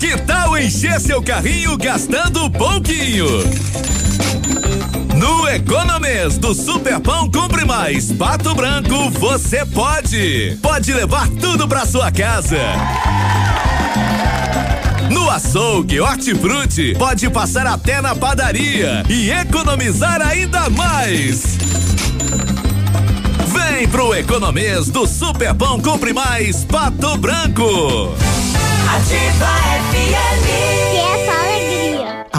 Que tal encher seu carrinho gastando pouquinho? No Economês do Superpão Compre Mais Pato Branco, você pode. Pode levar tudo pra sua casa. No açougue, hortifruti, pode passar até na padaria e economizar ainda mais. Vem pro Economês do Superpão Compre Mais Pato Branco. Ativa FM.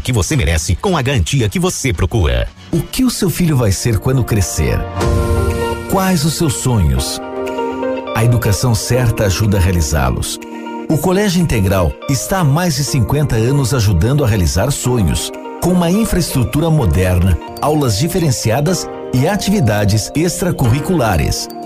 que você merece com a garantia que você procura. O que o seu filho vai ser quando crescer? Quais os seus sonhos? A educação certa ajuda a realizá-los. O Colégio Integral está há mais de 50 anos ajudando a realizar sonhos, com uma infraestrutura moderna, aulas diferenciadas e atividades extracurriculares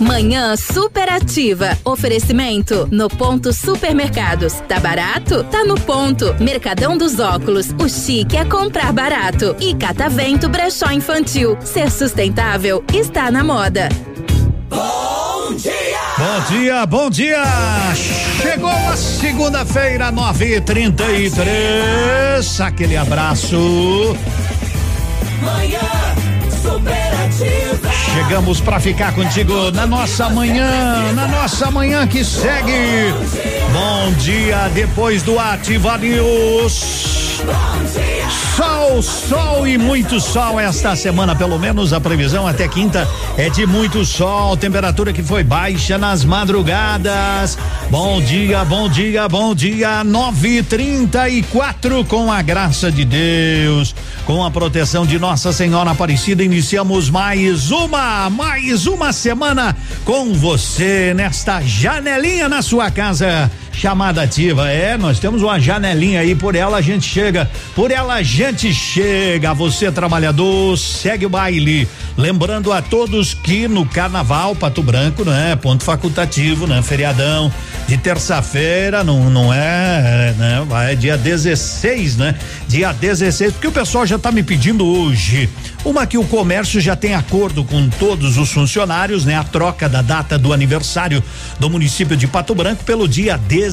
Manhã superativa. Oferecimento no ponto supermercados. Tá barato? Tá no ponto. Mercadão dos óculos. O chique é comprar barato. E Catavento Brechó Infantil. Ser sustentável está na moda. Bom dia! Bom dia, bom dia! Chegou a segunda-feira, nove e trinta e três. Aquele abraço. Manhã. Chegamos para ficar contigo na nossa manhã, na nossa manhã que segue. Bom dia depois do Ativa News. Sol, sol e muito sol esta semana, pelo menos a previsão até quinta é de muito sol, temperatura que foi baixa nas madrugadas. Bom dia, bom dia, bom dia. Nove trinta e quatro com a graça de Deus, com a proteção de Nossa Senhora Aparecida, iniciamos mais uma, mais uma semana com você nesta janelinha na sua casa chamada ativa. É, nós temos uma janelinha aí, por ela a gente chega, por ela a gente chega. Você trabalhador, segue o baile. Lembrando a todos que no carnaval Pato Branco, né? Ponto facultativo, né? Feriadão de terça-feira, não, não é, né? Vai dia 16, né? Dia 16, porque o pessoal já tá me pedindo hoje. Uma que o comércio já tem acordo com todos os funcionários, né? A troca da data do aniversário do município de Pato Branco pelo dia 16.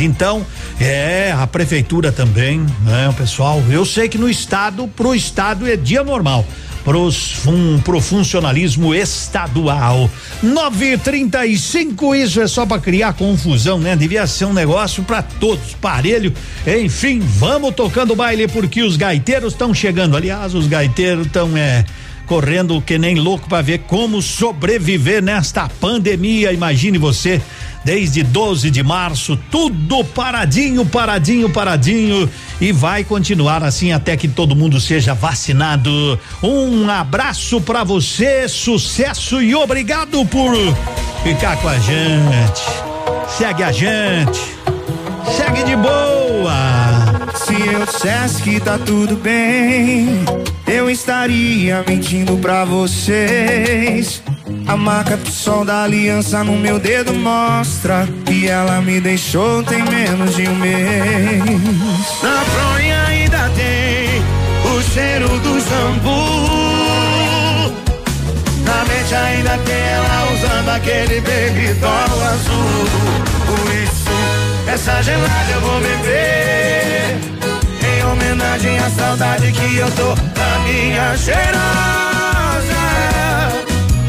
Então, é, a prefeitura também, né? O pessoal, eu sei que no estado, pro estado é dia normal pros fun, pro funcionalismo estadual. 935 isso é só para criar confusão, né? Devia ser um negócio para todos, parelho. Enfim, vamos tocando baile porque os gaiteiros estão chegando. Aliás, os gaiteiros estão é correndo que nem louco para ver como sobreviver nesta pandemia. Imagine você, desde 12 de março, tudo paradinho, paradinho, paradinho e vai continuar assim até que todo mundo seja vacinado. Um abraço para você, sucesso e obrigado por ficar com a gente. Segue a gente. Segue de boa. Se eu dissesse que tá tudo bem, eu estaria mentindo pra vocês. A marca do sol da aliança no meu dedo mostra que ela me deixou tem menos de um mês. Na fronha ainda tem o cheiro do shampoo. Na mente ainda tem ela usando aquele baby doll azul. Por isso, essa gelada eu vou beber. Em homenagem à saudade que eu tô da minha cheirosa.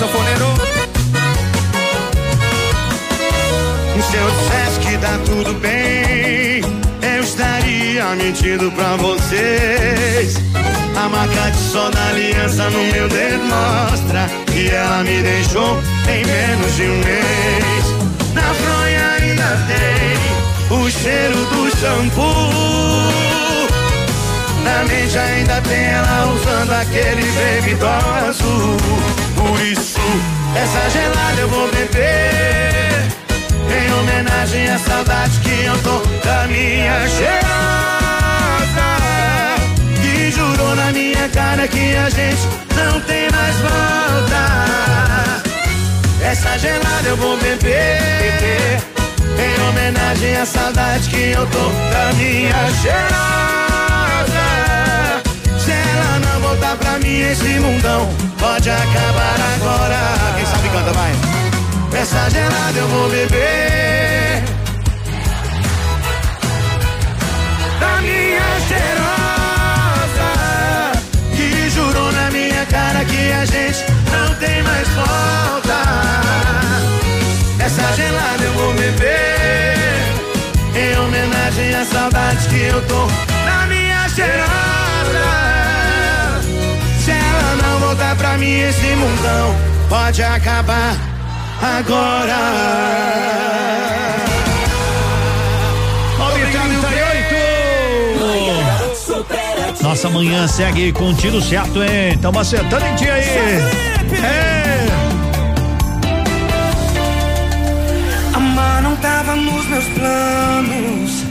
Sanfoneiro. Se eu dissesse que tá tudo bem, eu estaria mentindo pra vocês. A marca de sol da aliança no meu dedo mostra que ela me deixou em menos de um mês. Na fronha ainda tem o cheiro do shampoo. Na mente ainda tem ela usando aquele baby azul. Por isso, essa gelada eu vou beber. Em homenagem à saudade que eu tô da minha cheirosa Que jurou na minha cara que a gente não tem mais volta. Essa gelada eu vou beber. Em homenagem à saudade que eu tô da minha cheirosa Se ela não voltar pra mim esse mundão pode acabar agora. Quem sabe canta, vai. Essa gelada eu vou beber. Da minha cheirosa Que jurou na minha cara que a gente não tem mais volta. Essa gelada eu vou beber. Em homenagem à saudade que eu tô. Da minha cheirosa voltar pra mim esse mundão pode acabar agora. 9h38. Nossa manhã segue com tiro certo, hein? Tamo acertando em dia aí. É. Amar não tava nos meus planos.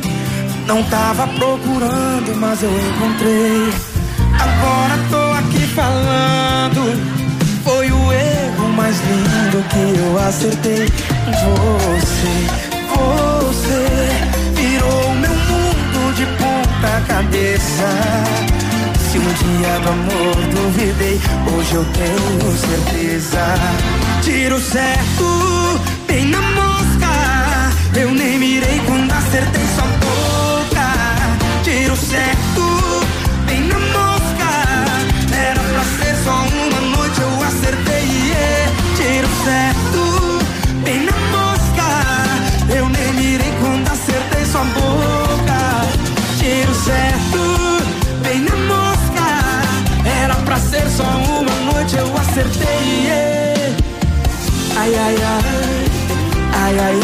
Não tava procurando, mas eu encontrei. Agora tô falando. Foi o erro mais lindo que eu acertei. Você, você virou meu mundo de ponta cabeça. Se um dia do amor duvidei, hoje eu tenho certeza. Tiro certo, bem na mosca. Eu nem mirei quando acertei sua boca. Tiro certo, acertei. Yeah. Ai, ai, ai. Ai, ai,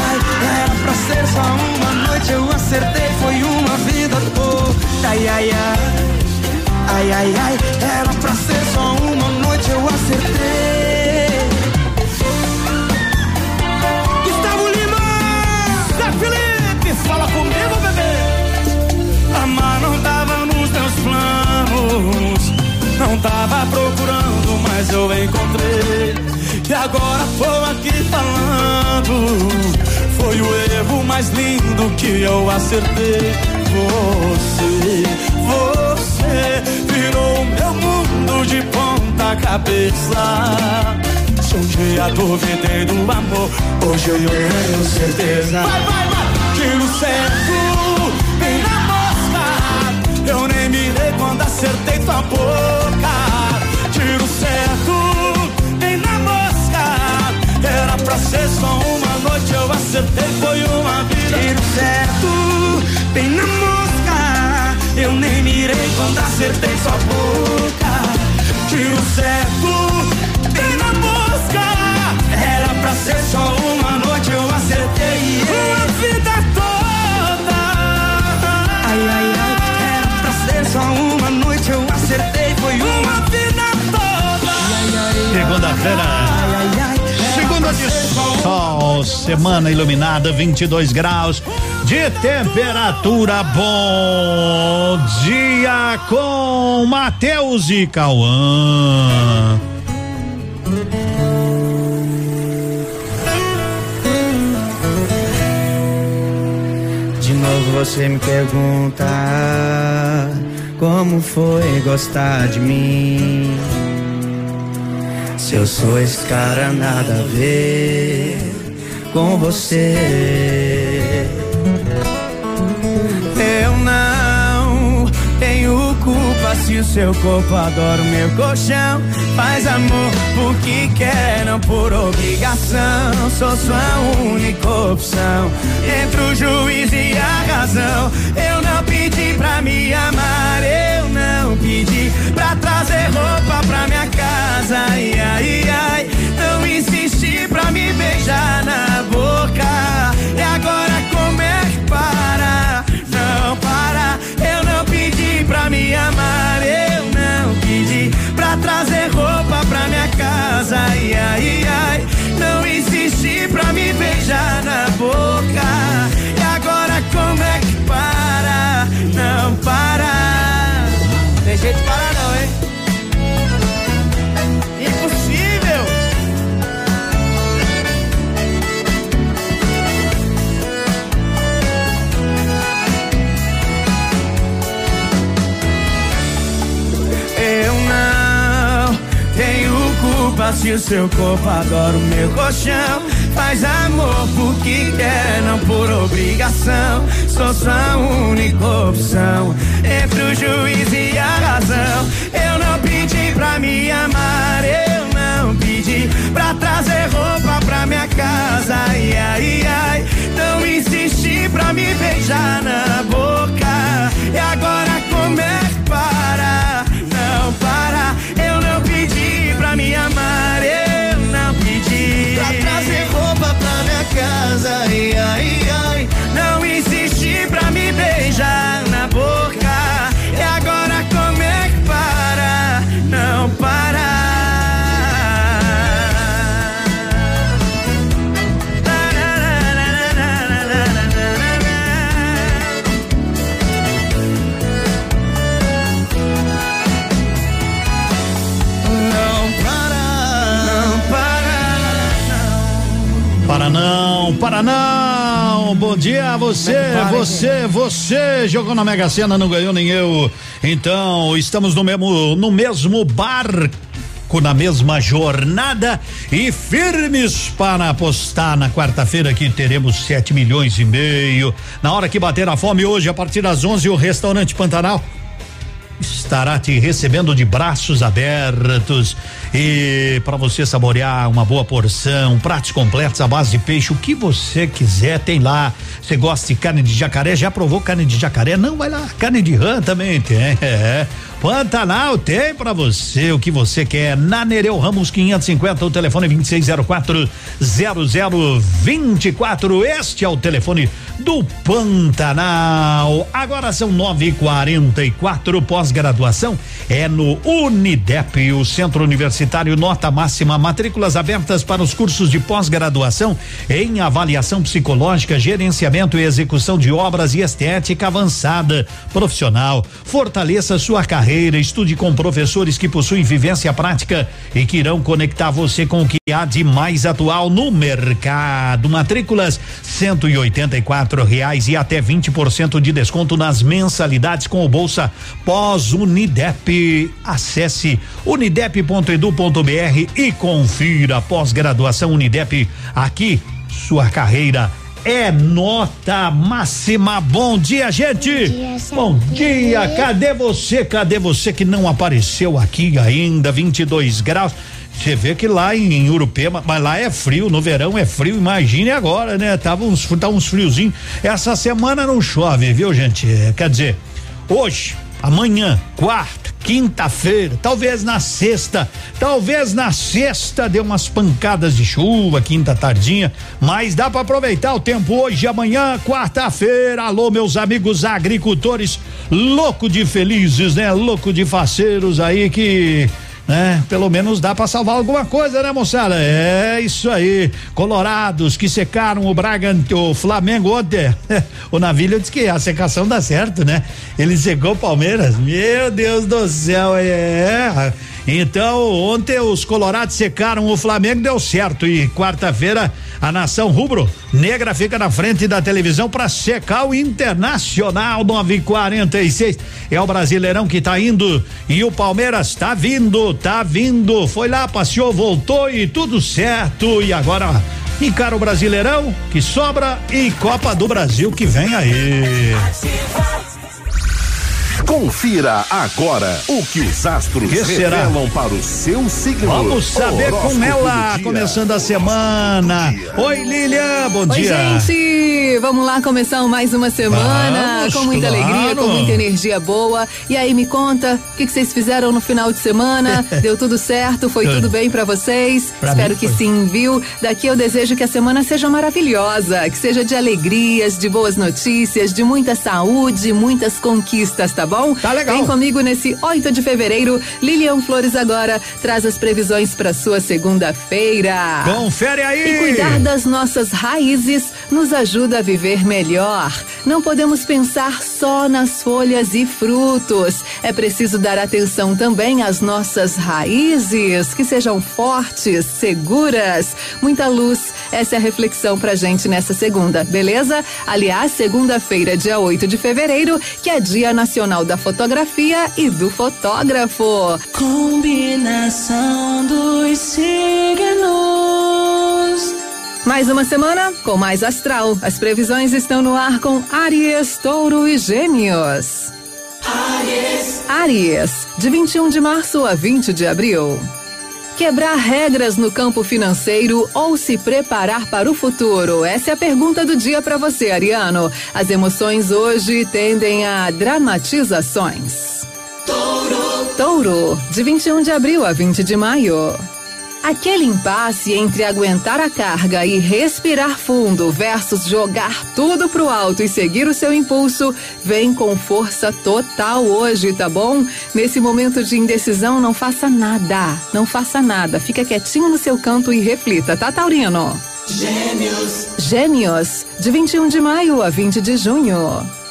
era pra ser só uma noite, eu acertei, foi uma vida toda. Ai, ai, ai, ai, ai, ai, era pra ser só uma noite, eu acertei. Gustavo Lima, Zé Felipe, fala comigo, bebê. Amar não tava nos meus planos, não tava procurando, mas eu encontrei. E agora tô aqui falando. Foi o erro mais lindo que eu acertei. Você, você virou meu mundo de ponta cabeça. Se um dia duvidei do amor, hoje eu tenho certeza. Vai, vai, vai! Tiro certo, bem na mosca. Eu nem mirei quando acertei tua boca. ser só uma noite eu acertei, foi uma vida. Tiro certo, bem na mosca. Eu nem mirei quando acertei sua boca. Tiro certo, bem na mosca. Era pra ser só uma noite eu acertei. Uma vida toda. Ai, ai, ai. Era pra ser só uma noite eu acertei, foi uma vida toda. Segunda-feira semana iluminada, 22 graus de temperatura. Bom dia com Matheus e Cauã. De novo você me pergunta como foi gostar de mim. Se eu sou esse cara, nada a ver com você. Eu não tenho culpa se o seu corpo adora o meu colchão. Faz amor porque quer, não por obrigação. Sou sua única opção. Entre o juiz e a razão. Eu não pedi pra me amar, eu não pedi pra trazer roupa pra minha casa. Ai, ai, ai. Não insisti pra me beijar na boca. E agora como é que para? Não para. Eu não pedi pra me amar, eu não pedi pra trazer roupa pra minha casa. Ai, ai, ai. Não insisti pra me beijar na boca. E agora como é que para? Não para. Tem jeito de parar não, culpa se o seu corpo adora o meu colchão. Faz amor porque quer, não por obrigação. Sou sua única opção. Entre o juiz e a razão. Eu não pedi pra me amar, eu não pedi pra trazer roupa pra minha casa. Ai, ai, ai. Não insisti pra me beijar na boca. E agora como é que para? Não para. Eu não pedi pra me amar, eu não pedi pra trazer roupa pra minha casa. Ai, ai, ai. Não insisti pra me beijar para, não, para não. Bom dia a você, para, você, você jogou na Mega Sena, não ganhou nem eu. Então, estamos no mesmo no mesmo barco na mesma jornada e firmes para apostar na quarta-feira que teremos sete milhões e meio. Na hora que bater a fome hoje, a partir das 11 o restaurante Pantanal estará te recebendo de braços abertos e para você saborear uma boa porção, pratos completos à base de peixe, o que você quiser tem lá. Você gosta de carne de jacaré? Já provou carne de jacaré? Não, vai lá. Carne de rã também tem. É. Pantanal tem para você o que você quer. Na Nereu Ramos 550, o telefone 2604 0024. Este é o telefone do Pantanal. Agora são 9h44. Pós-graduação é no Unidep, o Centro Universitário Nota Máxima. Matrículas abertas para os cursos de pós-graduação em avaliação psicológica, gerenciamento e execução de obras e estética avançada profissional. Fortaleça sua carreira. Estude com professores que possuem vivência prática e que irão conectar você com o que há de mais atual no mercado. Matrículas cento e oitenta e quatro reais e até 20% de desconto nas mensalidades com o Bolsa Pós Unidep. Acesse unidep.edu.br e confira pós-graduação Unidep. Aqui, sua carreira é nota máxima. Bom dia, gente. Bom dia. Cadê você? Cadê você que não apareceu aqui ainda? 22 graus. Você vê que lá em Urupema, mas lá é frio, no verão é frio, imagine agora, né? Tava uns, tá uns friozinhos. Essa semana não chove, viu, gente? É, quer dizer, hoje, amanhã, quarta, quinta-feira, talvez na sexta, talvez na sexta dê umas pancadas de chuva, quinta tardinha, mas dá para aproveitar o tempo hoje, amanhã, quarta-feira. Alô, meus amigos agricultores, louco de felizes, né? Louco de faceiros aí que né? Pelo menos dá para salvar alguma coisa, né, moçada? É isso aí. Colorados que secaram o Braga, o Flamengo ontem. o Navilho disse que a secação dá certo, né? Ele secou o Palmeiras. Meu Deus do céu, é. Então, ontem os Colorados secaram o Flamengo, deu certo. E quarta-feira, a nação rubro negra fica na frente da televisão para secar o Internacional 946. É o Brasileirão que tá indo e o Palmeiras tá vindo, tá vindo. Foi lá, passeou, voltou e tudo certo. E agora encara o Brasileirão que sobra e Copa do Brasil que vem aí. Confira agora o que os astros Que será? revelam para o seu signo. Vamos saber com ela, começando a semana. Oi, Lilian, bom Oi, dia. gente! Vamos lá começar mais uma semana Vamos, com muita claro. alegria, com muita energia boa. E aí, me conta, o que, que vocês fizeram no final de semana? Deu tudo certo? Foi tudo bem pra vocês? Pra Espero mim que foi. sim, viu? Daqui eu desejo que a semana seja maravilhosa, que seja de alegrias, de boas notícias, de muita saúde, muitas conquistas, tá bom? Tá legal. Vem comigo nesse 8 de fevereiro. Lilian Flores agora traz as previsões pra sua segunda-feira. Confere aí. E cuidar das nossas raízes nos ajuda a viver melhor. Não podemos pensar só nas folhas e frutos. É preciso dar atenção também às nossas raízes, que sejam fortes, seguras. Muita luz. Essa é a reflexão pra gente nessa segunda, beleza? Aliás, segunda-feira, dia 8 de fevereiro, que é Dia Nacional da Fotografia e do Fotógrafo. Combinação dos signos. Mais uma semana com mais astral. As previsões estão no ar com Aries, Touro e Gêmeos. Aries, Aries, de 21 de março a 20 de abril. Quebrar regras no campo financeiro ou se preparar para o futuro? Essa é a pergunta do dia para você, Ariano. As emoções hoje tendem a dramatizações. touro, Touro, de 21 de abril a 20 de maio. Aquele impasse entre aguentar a carga e respirar fundo versus jogar tudo pro alto e seguir o seu impulso vem com força total hoje, tá bom? Nesse momento de indecisão, não faça nada. Não faça nada. Fica quietinho no seu canto e reflita, tá, Taurino? gêmeos, Gêmeos, de 21 de maio a 20 de junho.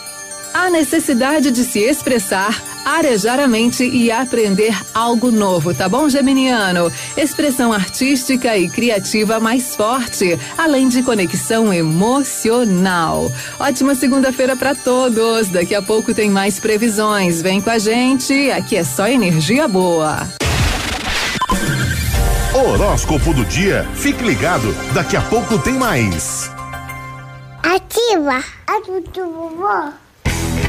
A necessidade de se expressar, arejar a mente e aprender algo novo, tá bom, Geminiano? Expressão artística e criativa mais forte, além de conexão emocional. Ótima segunda-feira para todos. Daqui a pouco tem mais previsões. Vem com a gente, aqui é só energia boa. Horóscopo do dia. Fique ligado, daqui a pouco tem mais. Ativa a do vovó.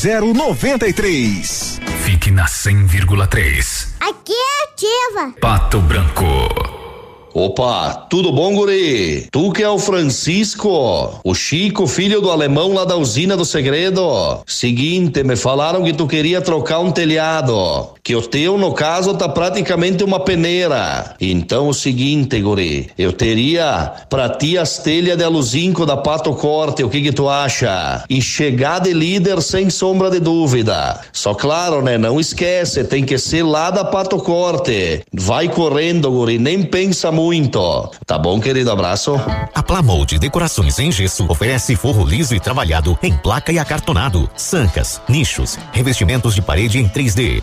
0093. Fique na 100,3. Aqui é ativa. Pato Branco. Opa, tudo bom, guri? Tu que é o Francisco, o Chico, filho do alemão lá da usina do segredo. Seguinte, me falaram que tu queria trocar um telhado, que o teu, no caso, tá praticamente uma peneira. Então, o seguinte, guri, eu teria pra ti as telhas de aluzinco da Pato Corte, o que que tu acha? E chegar de líder sem sombra de dúvida. Só claro, né, não esquece, tem que ser lá da Pato Corte. Vai correndo, guri, nem pensa muito. Tá bom, querido? Abraço. A Plamold Decorações em Gesso oferece forro liso e trabalhado em placa e acartonado, sancas, nichos, revestimentos de parede em 3D,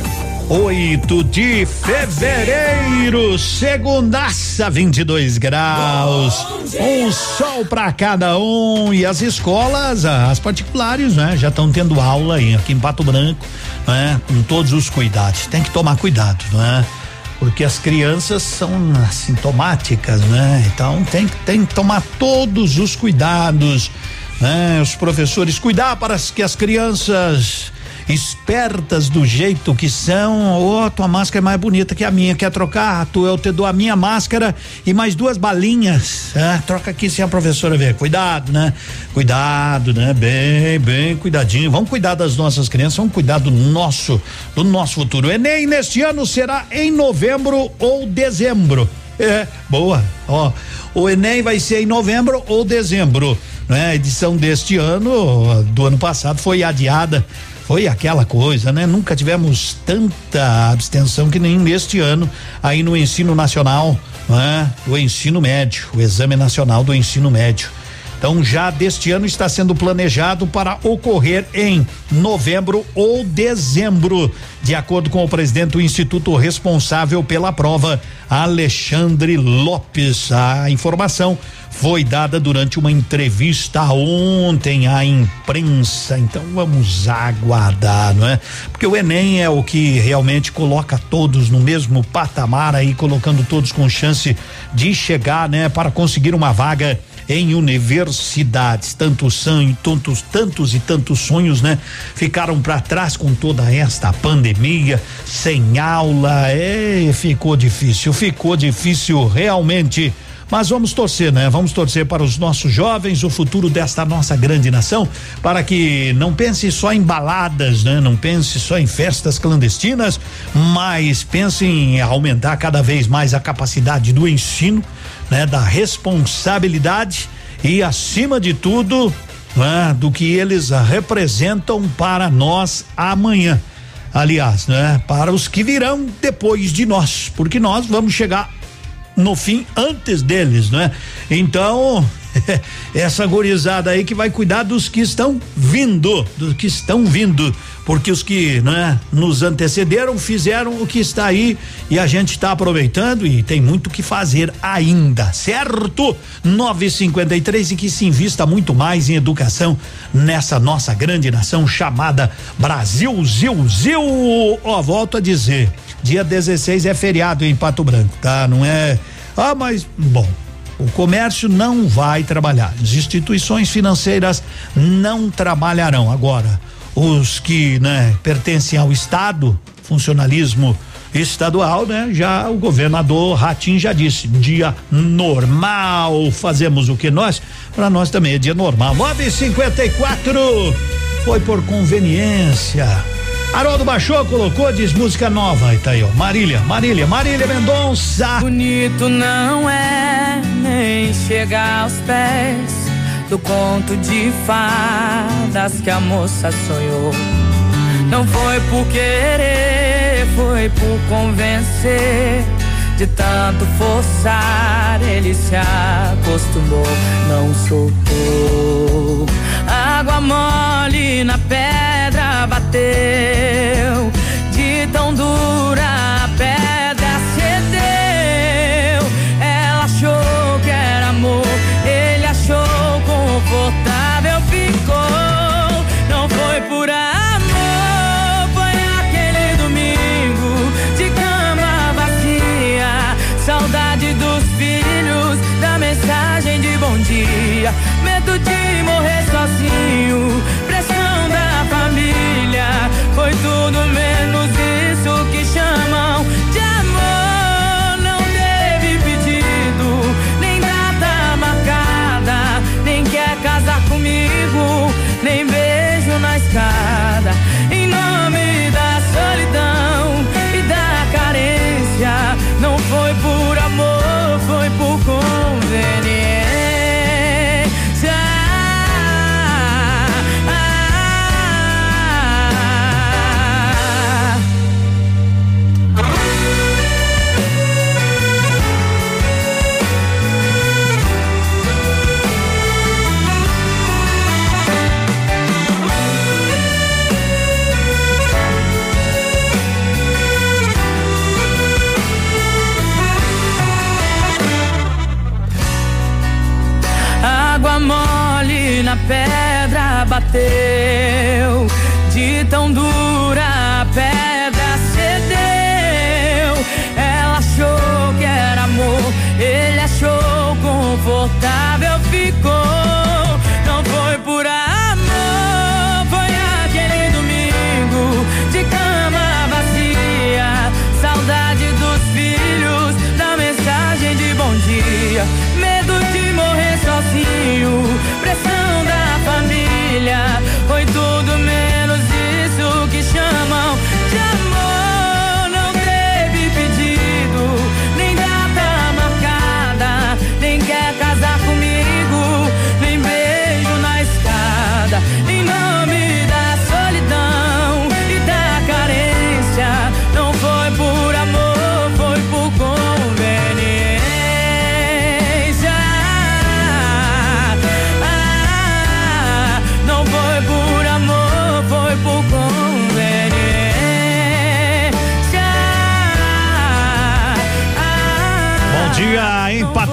8 de fevereiro, segundaça, 22 graus. Um sol para cada um e as escolas, as particulares, né, já estão tendo aula aí aqui em Pato Branco, né, com todos os cuidados. Tem que tomar cuidado, né? Porque as crianças são assintomáticas, né? Então tem, tem que tomar todos os cuidados, né? Os professores cuidar para que as crianças espertas do jeito que são. Ô, oh, tua máscara é mais bonita que a minha. Quer trocar? Tu, eu te dou a minha máscara e mais duas balinhas. Ah, troca aqui sem a professora ver. Cuidado, né? Cuidado, né? Bem, bem cuidadinho. Vamos cuidar das nossas crianças, vamos cuidar do nosso, do nosso futuro. O Enem neste ano será em novembro ou dezembro. É, boa. Ó, o Enem vai ser em novembro ou dezembro. Né? A edição deste ano, do ano passado, foi adiada foi aquela coisa, né? Nunca tivemos tanta abstenção que nem neste ano aí no ensino nacional, né? O ensino médio, o exame nacional do ensino médio. Então, já deste ano está sendo planejado para ocorrer em novembro ou dezembro, de acordo com o presidente do instituto responsável pela prova, Alexandre Lopes. A informação foi dada durante uma entrevista ontem à imprensa. Então vamos aguardar, não é? Porque o Enem é o que realmente coloca todos no mesmo patamar aí, colocando todos com chance de chegar, né, para conseguir uma vaga em universidades. Tantos são, tantos, tantos e tantos sonhos, né? Ficaram para trás com toda esta pandemia, sem aula, é, ficou difícil, ficou difícil realmente. Mas vamos torcer, né? Vamos torcer para os nossos jovens, o futuro desta nossa grande nação, para que não pense só em baladas, né? Não pense só em festas clandestinas, mas pense em aumentar cada vez mais a capacidade do ensino, né? Da responsabilidade e acima de tudo, né? Do que eles representam para nós amanhã aliás, né? Para os que virão depois de nós, porque nós vamos chegar no fim antes deles, né? Então, essa gorizada aí que vai cuidar dos que estão vindo, dos que estão vindo, porque os que né, nos antecederam fizeram o que está aí e a gente está aproveitando e tem muito que fazer ainda, certo? 953 e que se invista muito mais em educação nessa nossa grande nação chamada Brasil, Zil, Zil. Ó, volto a dizer, dia 16 é feriado em Pato Branco, tá? Não é. Ah, mas, bom, o comércio não vai trabalhar, as instituições financeiras não trabalharão. Agora, os que né, pertencem ao Estado, funcionalismo estadual, né? Já o governador Ratim já disse, dia normal, fazemos o que nós, para nós também é dia normal. 954 foi por conveniência. Haroldo baixou, colocou, diz música nova. Aí tá aí, ó. Marília, Marília, Marília Mendonça. Bonito não é nem chegar aos pés do conto de fadas que a moça sonhou. Não foi por querer, foi por convencer. De tanto forçar, ele se acostumou, não soltou. Água mole na pedra bateu, de tão dura a pedra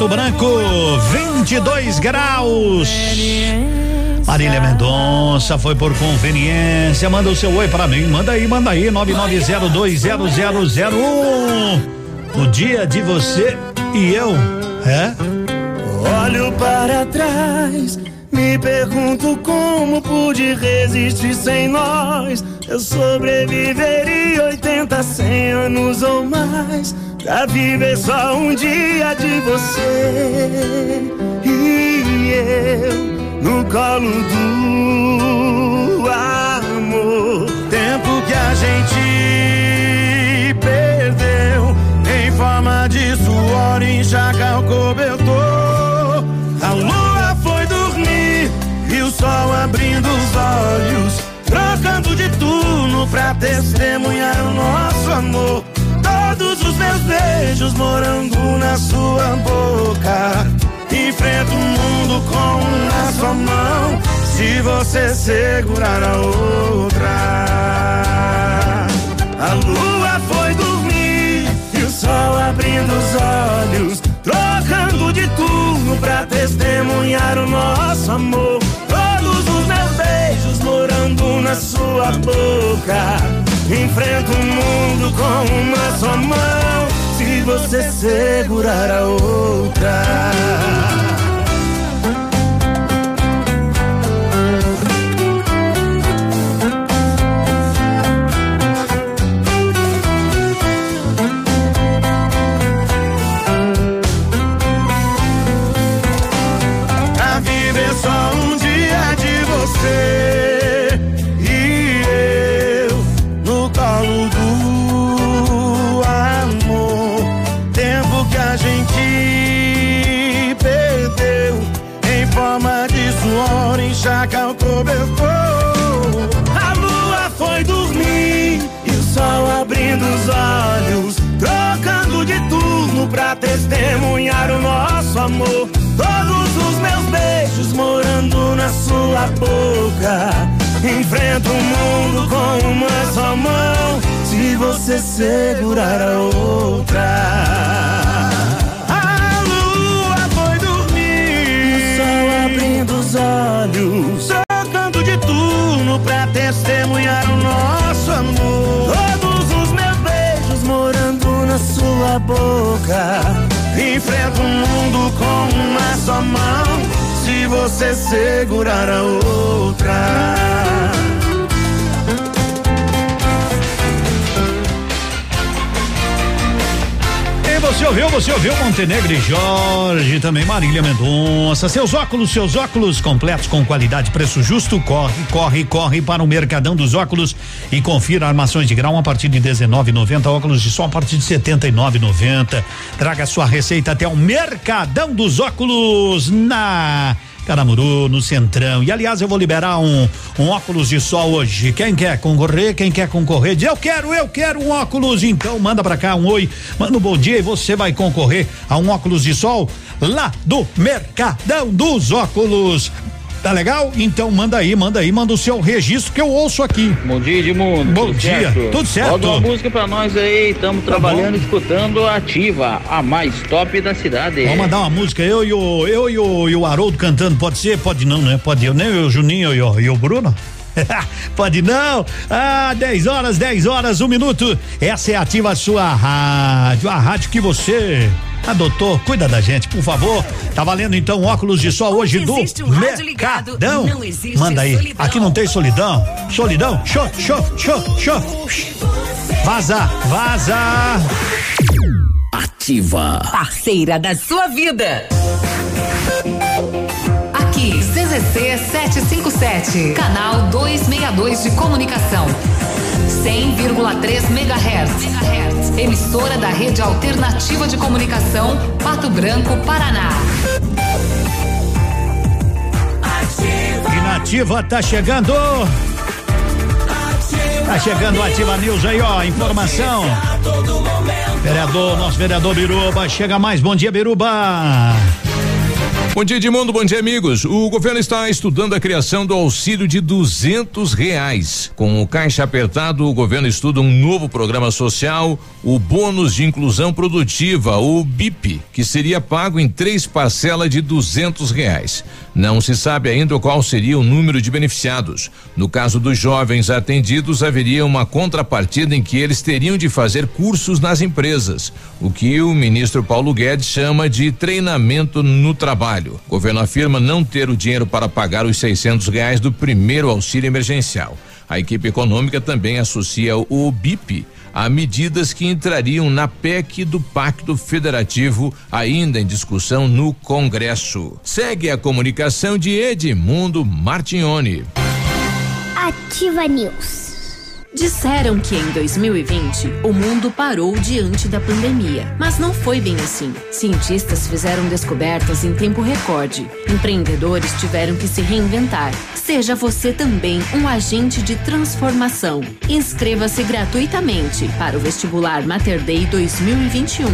Branco, 22 graus. Marília Mendonça foi por conveniência. Manda o seu oi pra mim. Manda aí, manda aí. 99020001. O dia de você e eu. É? Olho para trás, me pergunto como pude resistir sem nós. Eu sobreviveria 80, 100 anos ou mais. Pra viver só um dia de você e eu no colo do amor. Tempo que a gente perdeu em forma de suor, enxaga o cobertor. A lua foi dormir e o sol abrindo os olhos, trocando de turno pra testemunhar o nosso amor. Meus beijos morando na sua boca. Enfrento o mundo com um na sua mão. Se você segurar a outra, a lua foi dormir e o sol abrindo os olhos, trocando de turno pra testemunhar o nosso amor. Todos os meus beijos morando na sua boca. Enfrento o mundo com uma só mão. Se você segurar a outra. Pra testemunhar o nosso amor. Todos os meus beijos morando na sua boca. Enfrento o mundo com uma só mão. Se você segurar a outra. Boca. Enfrento o mundo com uma só mão. Se você segurar a outra. Você ouviu, você ouviu Montenegro e Jorge, também Marília Mendonça. Seus óculos, seus óculos completos com qualidade, preço justo. Corre, corre, corre para o Mercadão dos Óculos e confira armações de grau a partir de 19,90, óculos de sol a partir de 79,90. Traga sua receita até o Mercadão dos Óculos na Caramuru, no Centrão. E aliás, eu vou liberar um, um óculos de sol hoje. Quem quer concorrer, quem quer concorrer, diz eu quero, eu quero um óculos. Então manda pra cá um oi, manda um bom dia e você vai concorrer a um óculos de sol lá do Mercadão dos Óculos. Tá legal? Então manda aí, manda aí, manda o seu registro que eu ouço aqui. Bom dia, Edmundo. Bom tudo dia, certo? tudo certo. Roda uma música pra nós aí, estamos Tá trabalhando escutando a Ativa, a mais top da cidade. Vamos mandar uma música, eu e o, eu e o, e o Haroldo cantando, pode ser? Pode não, né? Pode eu, nem eu, o Juninho e o, e o Bruno? Pode não? Ah, 10 horas, 10 horas, um minuto. Essa é a ativa sua rádio, a rádio que você adotou. Cuida da gente, por favor. Tá valendo então óculos de sol hoje do existe um rádio ligado, Mercadão. não existe Manda aí. solidão. Aqui não tem solidão. Solidão. Show, show, show, show. Vaza, vaza. Ativa. Parceira da sua vida. Aqui, CZC 757, canal 262 de comunicação. 100,3 MHz. Emissora da Rede Alternativa de Comunicação, Pato Branco, Paraná. E nativa tá chegando. Tá chegando Ativa News aí, ó. Informação. Vereador, nosso vereador Biruba. Chega mais. Bom dia, Biruba. Bom dia, Edmundo. Bom dia, amigos. O governo está estudando a criação do auxílio de duzentos reais. Com o caixa apertado, o governo estuda um novo programa social, o bônus de inclusão produtiva, o BIP, que seria pago em três parcelas de duzentos reais. Não se sabe ainda qual seria o número de beneficiados. No caso dos jovens atendidos, haveria uma contrapartida em que eles teriam de fazer cursos nas empresas, o que o ministro Paulo Guedes chama de treinamento no trabalho. O governo afirma não ter o dinheiro para pagar os 600 reais do primeiro auxílio emergencial. A equipe econômica também associa o BIP a medidas que entrariam na PEC do Pacto Federativo, ainda em discussão no Congresso. Segue a comunicação de Edmundo Martignoni. Ativa News. Disseram que em 2020 o mundo parou diante da pandemia, mas não foi bem assim. Cientistas fizeram descobertas em tempo recorde. Empreendedores tiveram que se reinventar. Seja você também um agente de transformação. Inscreva-se gratuitamente para o vestibular Mater Dei 2021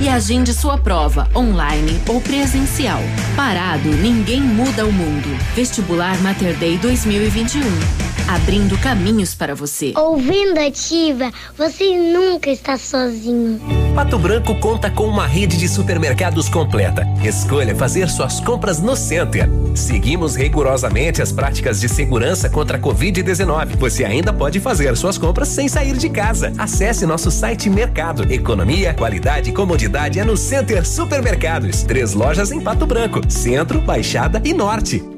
e agende sua prova online ou presencial. Parado, ninguém muda o mundo. Vestibular Mater Dei 2021. Abrindo caminhos para você. Ouvindo Ativa, você nunca está sozinho. Pato Branco conta com uma rede de supermercados completa. Escolha fazer suas compras no Center. Seguimos rigorosamente as práticas de segurança contra a Covid-19. Você ainda pode fazer suas compras sem sair de casa. Acesse nosso site Mercado. Economia, qualidade e comodidade é no Center Supermercados. Três lojas em Pato Branco: Centro, Baixada e Norte.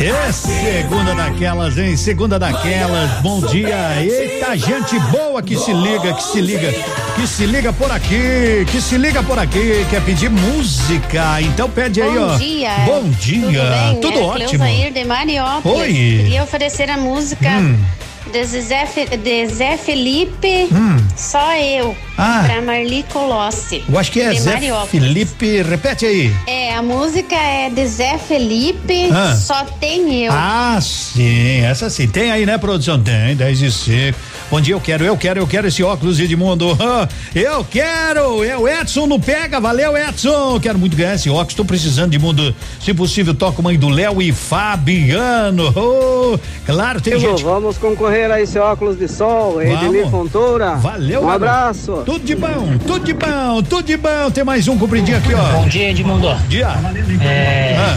É segunda daquelas, hein? Segunda daquelas. Bom dia. Eita, gente boa que se liga, que se liga, que se liga por aqui, que se liga por aqui, quer pedir música. Então pede aí, Bom ó. dia. Bom dia. Tudo, bem? Tudo é ótimo. Cleusair de Mariópolis. Oi. Queria oferecer a música Hum. De, Zé, Fe- de Zé Felipe, Hum. Só Eu, Ah. pra Marli Colossi. Eu acho que é Zé Mariópolis. Felipe. Repete aí. É, a música é de Zé Felipe, Ah. Só Tem Eu. Ah, sim, essa sim. Tem aí, né, produção? Tem, 10 e 5. Bom dia, eu quero, eu quero, eu quero esse óculos Edmundo. Ah, Eu quero! É o Edson no pega, valeu, Edson! Quero muito ganhar esse óculos, tô precisando de mundo. Se possível, toca mãe do Léo e Fabiano. Oh, claro, tem gente. Vamos concorrer a esse óculos de sol, Edmir. Fontoura. Valeu, Um abraço. Tudo de bom, tudo de bom, tudo de bom. Tem mais um compridinho aqui, ó. Bom dia, Edmundo. Dia. É,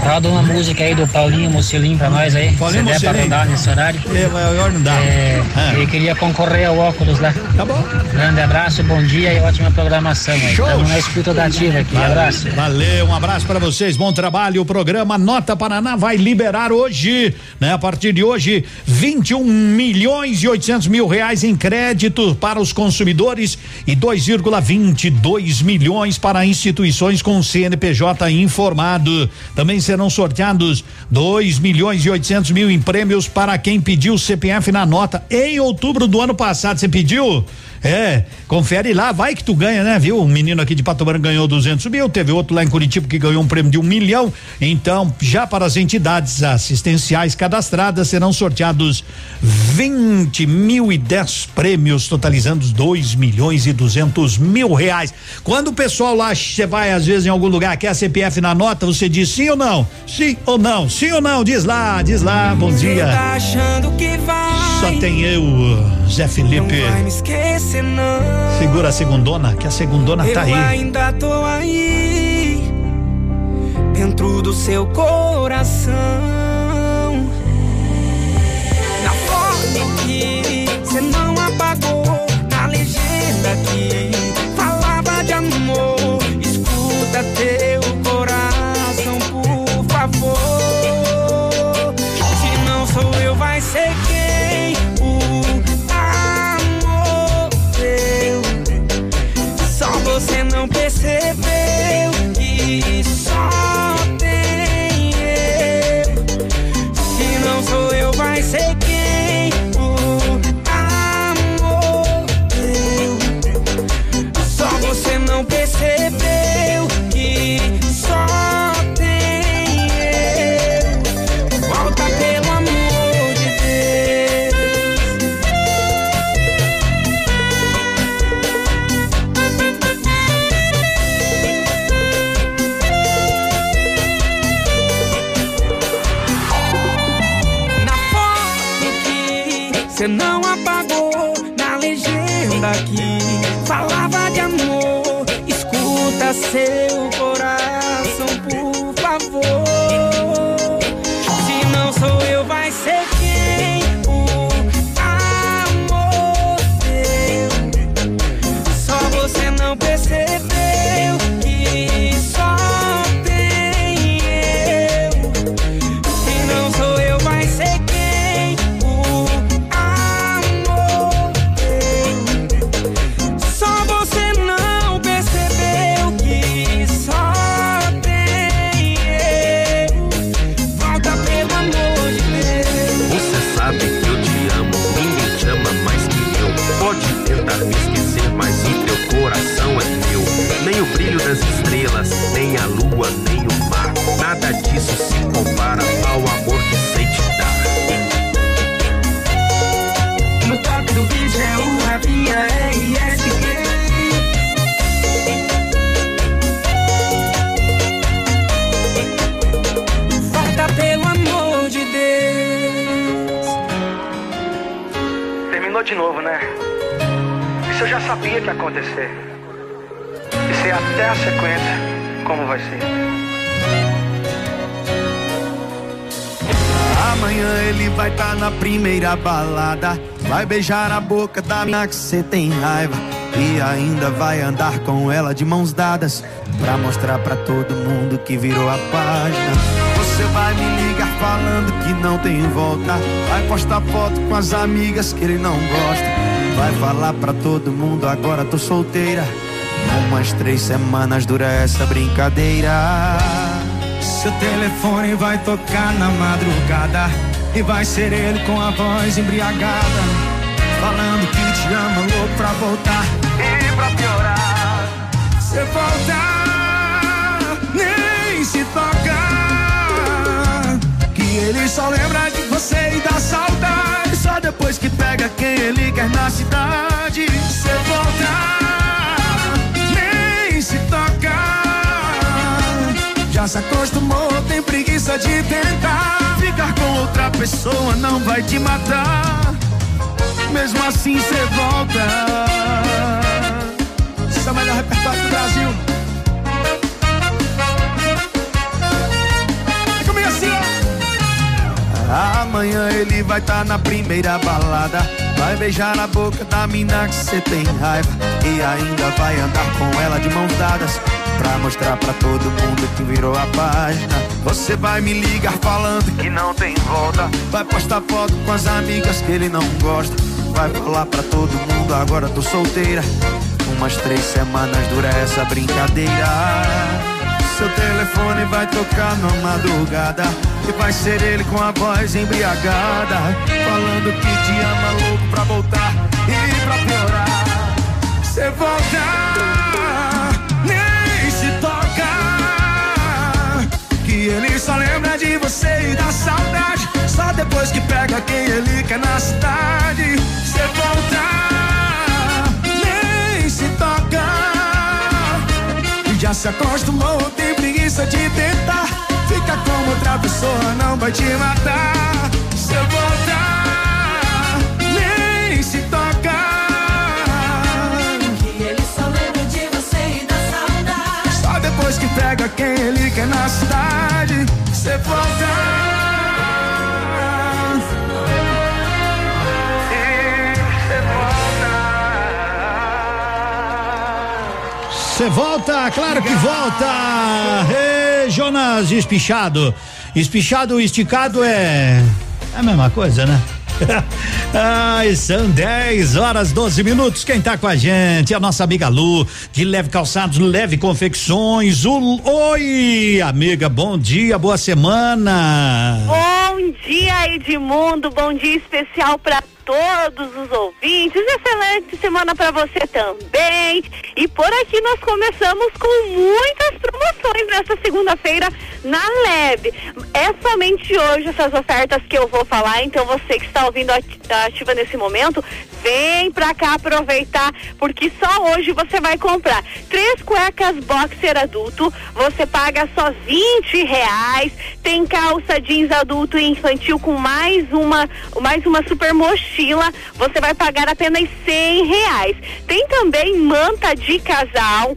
roda uma música aí do Paulinho Mocelim pra nós aí. Paulinho Se der pra rodar nesse horário. É, maior não dá. É, Ah. Queria concorrer ao óculos lá. Tá bom. Grande abraço, bom dia e ótima programação aí. Show. Estamos na escuta da ativa aqui. Abraço. Valeu, um abraço para vocês, bom trabalho. O programa Nota Paraná vai liberar hoje, né? A partir de hoje, 21 milhões e 800 mil reais em crédito para os consumidores e 2,22 milhões para instituições com CNPJ informado. Também serão sorteados 2 milhões e 800 mil em prêmios para quem pediu CPF na nota em outubro do ano passado. Você pediu? É, confere lá, vai que tu ganha, né? Viu? Um menino aqui de Pato Branco ganhou 200 mil, teve outro lá em Curitiba que ganhou um prêmio de um milhão. Então, já para as entidades assistenciais cadastradas serão sorteados 20 mil e 10 prêmios, totalizando 2 milhões e 200 mil reais. Quando o pessoal lá, você vai às vezes em algum lugar, quer CPF na nota, você diz sim ou não? Sim ou não? Sim ou não? Diz lá, diz lá, bom dia. Tá Só tem eu, Zé Felipe. vai me esquecer não. Segura a segundona, que a segundona Eu tá aí. ainda tô aí dentro do seu coração. Que falava de amor. Escuta seu sabia que ia acontecer. E sei até a sequência como vai ser. Amanhã ele vai tá na primeira balada. Vai beijar a boca da mina que cê tem raiva. E ainda vai andar com ela de mãos dadas. Pra mostrar pra todo mundo que virou a página. Você vai me ligar falando que não tem volta. Vai postar foto com as amigas que ele não gosta. Vai falar pra todo mundo agora tô solteira. Umas três semanas dura essa brincadeira. Seu telefone vai tocar na madrugada E vai ser ele com a voz embriagada Falando que te ama, louco pra voltar E pra piorar Você volta, nem se toca Que ele só lembra de você e dá saudade Só depois que pega quem ele quer na cidade Você volta, nem se toca já se acostumou, tem preguiça de tentar. Ficar com outra pessoa não vai te matar. Mesmo assim cê volta. é o melhor repertório do Brasil. Amanhã ele vai tá na primeira balada. Vai beijar a boca da mina que cê tem raiva. E ainda vai andar com ela de mãos dadas. Pra mostrar pra todo mundo que virou a página. Você vai me ligar falando que não tem volta. Vai postar foto com as amigas que ele não gosta. Vai falar pra todo mundo, agora tô solteira. Umas três semanas dura essa brincadeira. Seu telefone vai tocar na madrugada. E vai ser ele com a voz embriagada. Falando que te ama louco pra voltar e pra piorar. Cê volta, nem se toca. Que ele só lembra de você e da saudade. Só depois que pega quem ele quer na cidade. Cê volta, já se acostumou, tem preguiça de tentar. Fica como outra pessoa, não vai te matar. Cê voltar, nem se toca. Que ele só lembra de você e da saudade. Só depois que pega quem ele quer na cidade. Cê volta. Você volta, claro que volta. Ei, Jonas, espichado. Espichado, esticado é. É a mesma coisa, né? Ai, são 10 horas 12 minutos. Quem tá com a gente é a nossa amiga Lu, de Leve Calçados, Leve Confecções. O, oi, amiga, bom dia, boa semana. Bom dia, Edmundo. Bom dia especial para todos os ouvintes. Excelente semana para você também. E por aqui nós começamos com muitas promoções nesta segunda-feira na Leve. É somente hoje essas ofertas que eu vou falar, então você que está ouvindo a ativa nesse momento, vem pra cá aproveitar, porque só hoje você vai comprar três cuecas boxer adulto, você paga só 20 reais, tem calça jeans adulto e infantil com mais uma, mais uma super mochila, você vai pagar apenas 100 reais. Tem também manta de casal,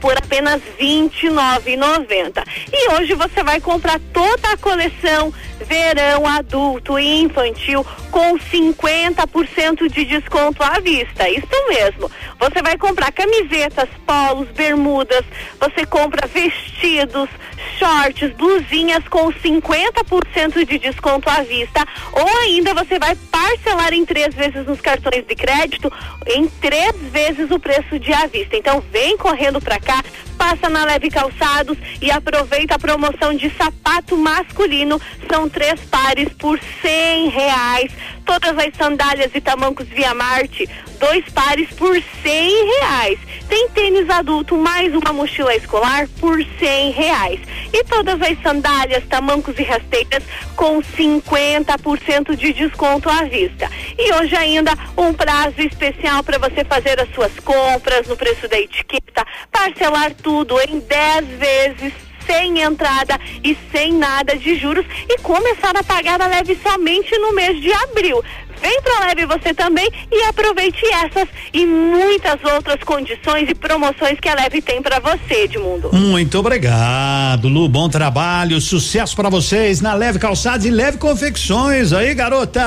por apenas R$ 29,90. E hoje você vai comprar toda a coleção verão adulto e infantil com 50% de desconto à vista. Isso mesmo. Você vai comprar camisetas, polos, bermudas, você compra vestidos, shorts, blusinhas com 50% de desconto à vista, ou ainda você vai parcelar em três vezes nos cartões de crédito em três vezes o preço de à vista. Então vem correndo para cá, passa na Leve Calçados e aproveita a promoção de sapato masculino. São três pares por cem reais. Todas as sandálias e tamancos Via Marte, dois pares por cem reais. Tem tênis adulto mais uma mochila escolar por cem reais. E todas as sandálias, tamancos e rasteiras com 50% de desconto à vista. E hoje ainda um prazo especial para você fazer as suas compras no preço da etiqueta, parcelar tudo em 10 vezes sem entrada e sem nada de juros e começar a pagar a leve somente no mês de abril. Vem pra Leve você também e aproveite essas e muitas outras condições e promoções que a Leve tem para você, Edmundo. Muito obrigado, Lu. Bom trabalho, sucesso para vocês na Leve Calçados e Leve Confecções. Aí, garota.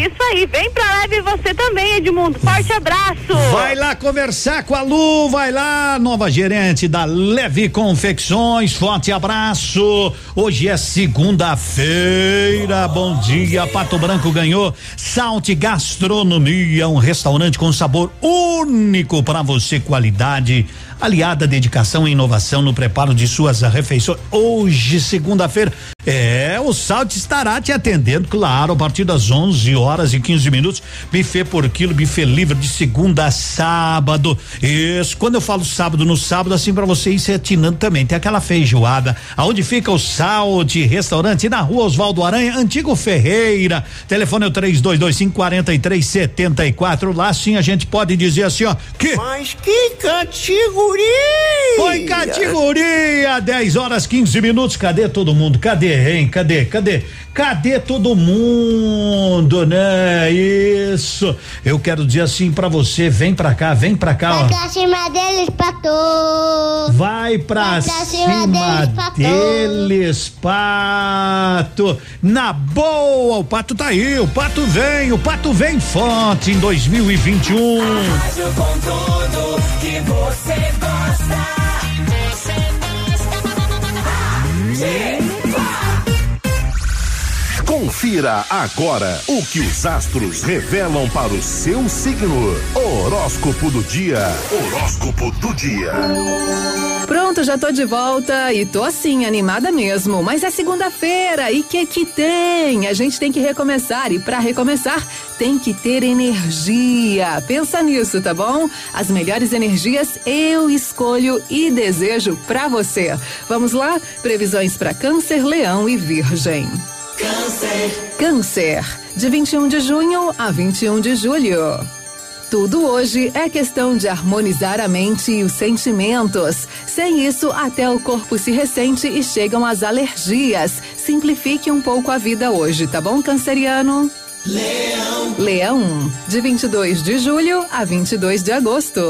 Isso aí, vem pra Leve você também, Edmundo. Forte abraço. Vai lá conversar com a Lu, vai lá, nova gerente da Leve Confecções. Forte abraço. Hoje é segunda-feira. Bom dia, Pato Branco ganhou. Salt Gastronomia, um restaurante com sabor único para você, qualidade aliada à dedicação e inovação no preparo de suas refeições. Hoje, segunda-feira, é, o Salt estará te atendendo, claro, a partir das 11 horas e 15 minutos. Buffet por quilo, buffet livre de segunda a sábado. Isso, quando eu falo sábado no sábado, assim para você ir se atinando também. Tem aquela feijoada. Aonde fica o Salt Restaurante? Na rua Oswaldo Aranha, Antigo Ferreira. Telefone é o 3225 4374. Lá sim a gente pode dizer assim, ó. Que Mas que cantigo categoria! Foi categoria! 10 horas 15 minutos. Cadê todo mundo? Cadê, hein? Cadê? Cadê? Cadê todo mundo, né? Isso. Eu quero dizer assim pra você, vem pra cá, vem pra cá, Vai ó. pra cima deles, pato. Vai pra, Vai pra cima, cima deles, pato. deles, pato. Na boa, o pato tá aí, o pato vem, o pato vem forte em 2021. Rádio com tudo que você gosta. Confira agora o que os astros revelam para o seu signo. Horóscopo do dia. Horóscopo do dia. Pronto, já tô de volta e tô assim, animada mesmo. Mas é segunda-feira e que que tem? A gente tem que recomeçar e para recomeçar tem que ter energia. Pensa nisso, tá bom? As melhores energias eu escolho e desejo para você. Vamos lá? Previsões para Câncer, Leão e Virgem. Câncer. Câncer, de 21 de junho a 21 de julho. Tudo hoje é questão de harmonizar a mente e os sentimentos. Sem isso, até o corpo se ressente e chegam as alergias. Simplifique um pouco a vida hoje, tá bom, canceriano? Leão. Leão, de 22 de julho a 22 de agosto.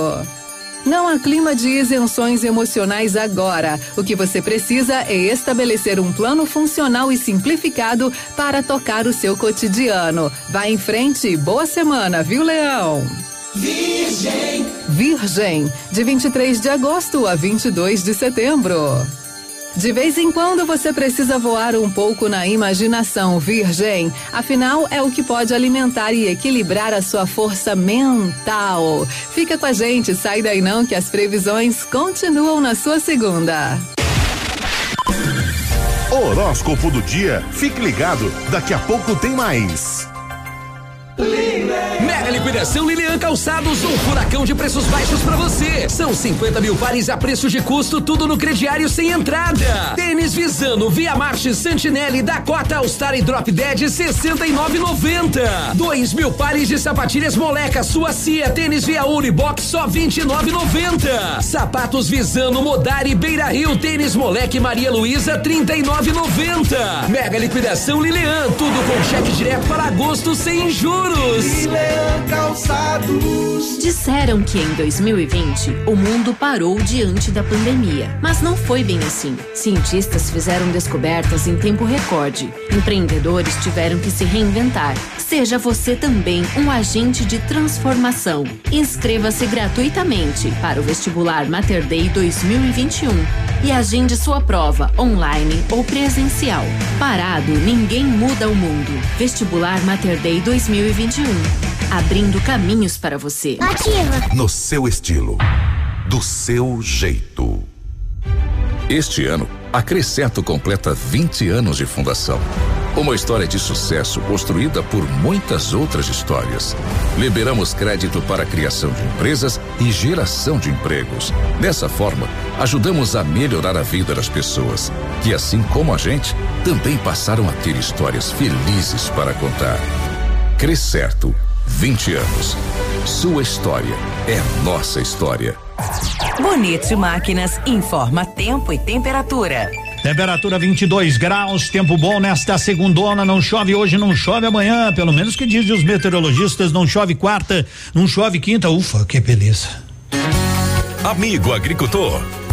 Não há clima de isenções emocionais agora. O que você precisa é estabelecer um plano funcional e simplificado para tocar o seu cotidiano. Vá em frente e boa semana, viu, Leão? Virgem. Virgem, de 23 de agosto a 22 de setembro. De vez em quando você precisa voar um pouco na imaginação, Virgem. Afinal, é o que pode alimentar e equilibrar a sua força mental. Fica com a gente, sai daí não, que as previsões continuam na sua segunda. Horóscopo do dia. Fique ligado, daqui a pouco tem mais. Mega liquidação Lilian Calçados, um furacão de preços baixos pra você. São 50 mil pares a preço de custo, tudo no crediário sem entrada. Tênis Visano, Via Marche, Santinelli, Dakota, All Star e Drop Dead, 69,90. 2 mil pares de sapatilhas Moleca, sua Cia, tênis Via Unibox, só 29,90. Sapatos Visano, Modari, Beira Rio, tênis Moleque Maria Luísa, 39,90. Mega liquidação Lilian, tudo com cheque direto para agosto sem juros. Calçados. Disseram que em 2020 o mundo parou diante da pandemia, mas não foi bem assim. Cientistas fizeram descobertas em tempo recorde. Empreendedores tiveram que se reinventar. Seja você também um agente de transformação. Inscreva-se gratuitamente para o vestibular Mater Dei 2021 e agende sua prova online ou presencial. Parado, ninguém muda o mundo. Vestibular Mater Dei 2021. Abrindo caminhos para você. Ativa. No seu estilo. Do seu jeito. Este ano, a Cresceto completa 20 anos de fundação. Uma história de sucesso construída por muitas outras histórias. Liberamos crédito para a criação de empresas e geração de empregos. Dessa forma, ajudamos a melhorar a vida das pessoas, que assim como a gente, também passaram a ter histórias felizes para contar. Crescerto, 20 anos. Sua história é nossa história. Bonito Máquinas informa tempo e temperatura. Temperatura 22 graus, tempo bom nesta segundona, não chove hoje, não chove amanhã, pelo menos que dizem os meteorologistas, não chove quarta, não chove quinta, ufa, que beleza. Amigo agricultor,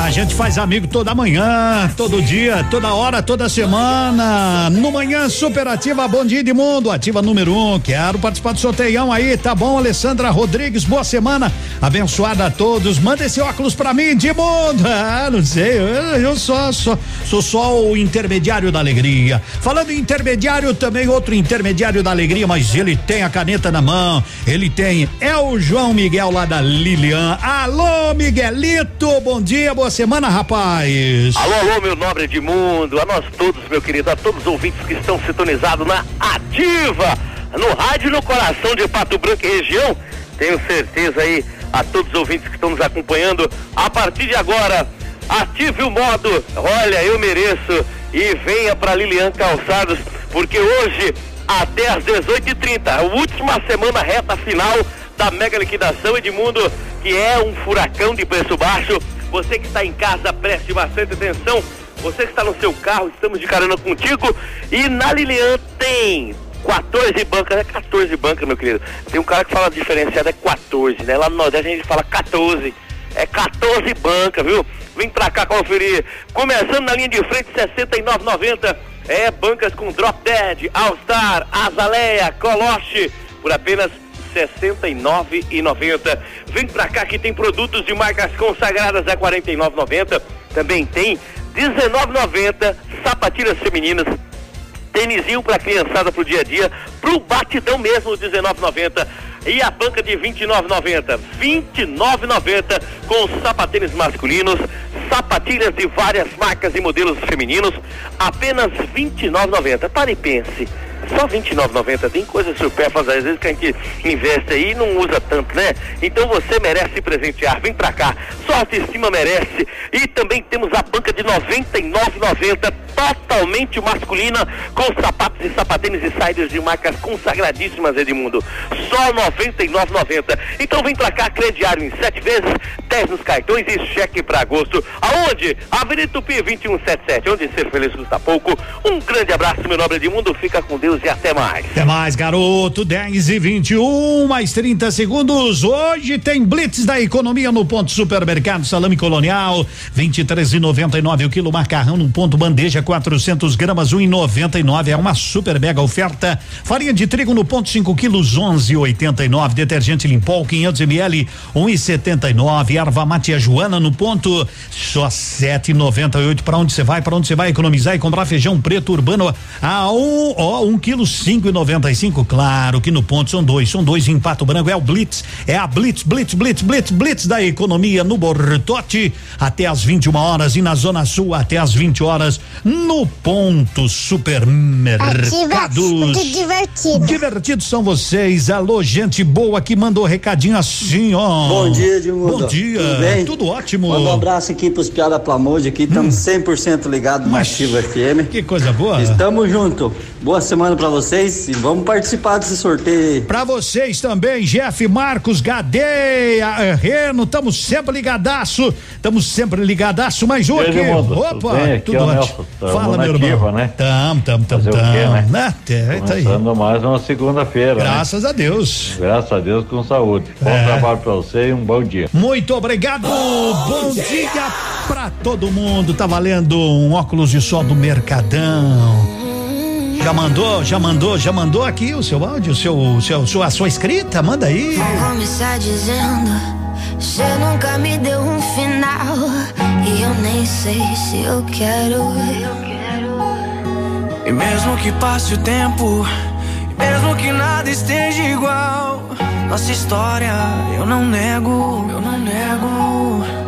A gente faz amigo toda manhã, todo dia, toda hora, toda semana. No Manhã Superativa, bom dia de mundo, ativa número um. Quero participar do sorteião aí, tá bom, Alessandra Rodrigues? Boa semana, abençoada a todos. Manda esse óculos pra mim, de mundo. Ah, não sei, eu, eu só, só, sou só o intermediário da alegria. Falando em intermediário, também outro intermediário da alegria, mas ele tem a caneta na mão, ele tem, é o João Miguel lá da Lilian. Alô, Miguelito, bom dia, boa boa semana, rapaz. Alô, alô, meu nobre Edmundo, a nós todos, meu querido, a todos os ouvintes que estão sintonizados na Ativa, no rádio no coração de Pato Branco e região. Tenho certeza aí a todos os ouvintes que estão nos acompanhando. A partir de agora, ative o modo. Olha, eu mereço. E venha para Lilian Calçados, porque hoje, até às 18h30, a última semana reta final da mega liquidação Edmundo, que é um furacão de preço baixo. Você que está em casa, preste bastante atenção. Você que está no seu carro, estamos de carona contigo. E na Lilian tem 14 bancas, é 14 bancas, meu querido. Tem um cara que fala diferenciado, é 14, né? Lá no Nordeste a gente fala 14. É 14 bancas, viu? Vem pra cá conferir. Começando na linha de frente, 69,90. É bancas com Drop Dead, All Star, Azaleia, Coloche, por apenas 69,90. Vem pra cá que tem produtos de marcas consagradas a 49,90. Também tem 19,90 sapatilhas femininas. Tênisinho pra criançada pro dia a dia, pro batidão mesmo, 19,90. E a banca de 29,90. 29,90 com sapatênis masculinos, sapatilhas de várias marcas e modelos femininos, apenas 29,90. Pare e pense só R$29,90 tem coisas supérfluas às vezes que a gente investe aí e não usa tanto, né? Então você merece presentear. Vem pra cá. Sua autoestima merece. E também temos a banca de R$99,90 totalmente masculina com sapatos e sapatênis e saídas de marcas consagradíssimas, Edmundo. Só R$99,90. Então vem pra cá, crediário em sete vezes, 10 nos cartões e cheque pra agosto. Aonde? Avenida Tupi 2177. Onde ser feliz custa pouco. Um grande abraço, meu nobre Edmundo. Fica com Deus e até mais. Até mais, garoto. 10 e 21, mais 30 segundos. Hoje tem Blitz da Economia no ponto supermercado Salame Colonial. 23,99 o quilo macarrão no ponto bandeja 400 gramas 1,99 é uma super mega oferta. Farinha de trigo no ponto 5 quilos 11,89. Detergente Limpol 500 ml 1,79. Erva mate a Joana no ponto só 7,98. Para onde você vai? Para onde você vai economizar e comprar feijão preto urbano a um, ó, um quilo cinco e noventa e cinco, claro que no ponto são dois, são dois em Pato Branco, é o Blitz, é a Blitz, Blitz, Blitz, Blitz, Blitz da economia no Bortote, até às 21 horas e na Zona Sul até às 20 horas no ponto supermercados. Divertido. Divertidos são vocês, alô gente boa que mandou recadinho assim, ó. Bom dia, Edmundo. Bom dia. Tudo bem? Tudo ótimo. Manda um abraço aqui pros Piada Plamude aqui, estamos 100% ligados na Ativa FM. Que coisa boa. Estamos junto. Boa semana pra vocês e vamos participar desse sorteio. Pra vocês também, Jeff Marcos, Gadeia, eh, Reno, estamos sempre ligadaço, estamos sempre ligadaço, mas. E aí, Edmundo, Opa, tudo bem? Aqui tudo é o ótimo. Fala, meu irmão. ativa, né? Tam, tam, tam, Fazer tam. quê, né? né? É, tá aí. Começando mais uma segunda-feira. né? Graças a Deus. Graças a Deus com saúde. Bom É. trabalho pra você e um bom dia. Muito obrigado. Bom dia pra todo mundo. Tá valendo um óculos de sol do Mercadão. Já mandou, já mandou, já mandou aqui o seu áudio, o seu, seu, sua, a sua escrita? Manda aí. Vou começar dizendo, você nunca me deu um final. E eu nem sei se eu quero. E mesmo que passe o tempo, e mesmo que nada esteja igual, nossa história eu não nego, eu não nego.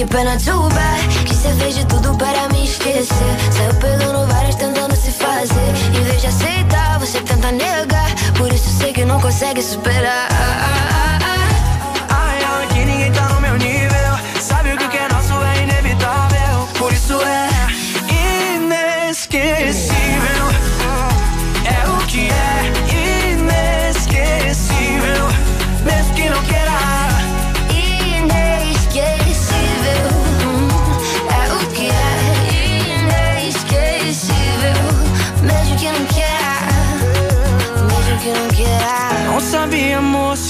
Que pena too bad Que você fez de tudo para me esquecer. Saiu pegando várias tentando se fazer. Em vez de aceitar, você tenta negar. Por isso sei que não consegue superar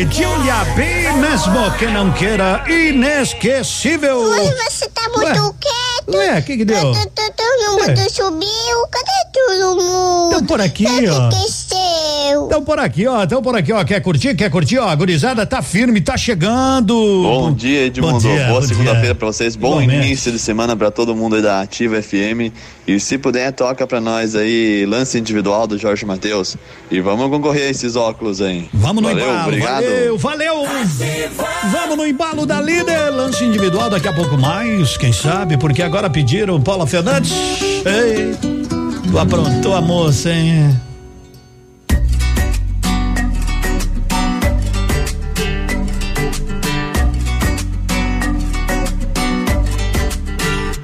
B, Julia B, mesmo que não queira, inesquecível. Hoje você tá muito quieto. Ué, o que que deu? Todo, mundo subiu. Cadê todo mundo? Tão por aqui, Você ó. Então por aqui, ó, então por aqui, ó, quer curtir, quer curtir, ó, a gurizada tá firme, tá chegando. Bom dia, Edmundo. Bom dia, Boa segunda-feira pra vocês. Bom Igualmente. início de semana pra todo mundo aí da Ativa FM. E se puder, toca pra nós aí lance individual do Jorge Matheus. E vamos concorrer a esses óculos aí. Vamos no Valeu, embalo, obrigado. valeu, valeu. Vamos no embalo da líder, lance individual daqui a pouco mais, quem sabe, porque agora pediram Paula Fernandes. Ei, tu aprontou a moça, hein?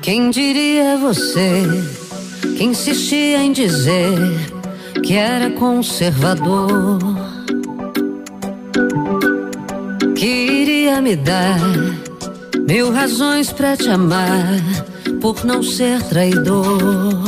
Quem diria você que insistia em dizer que era conservador? Que iria me dar mil razões pra te amar por não ser traidor.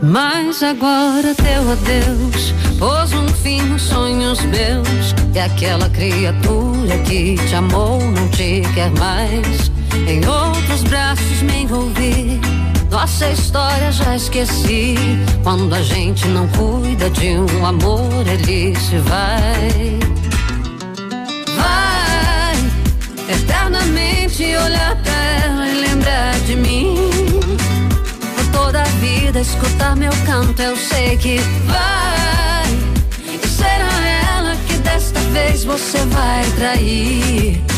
Mas agora teu adeus pôs um fim nos sonhos meus. E aquela criatura que te amou não te quer mais. Em outros braços me envolvi. Nossa história já esqueci. Quando a gente não cuida de um amor, ele se vai. Vai eternamente olhar pra ela e lembrar de mim. Por toda a vida escutar meu canto, eu sei que vai. E será ela que desta vez você vai trair.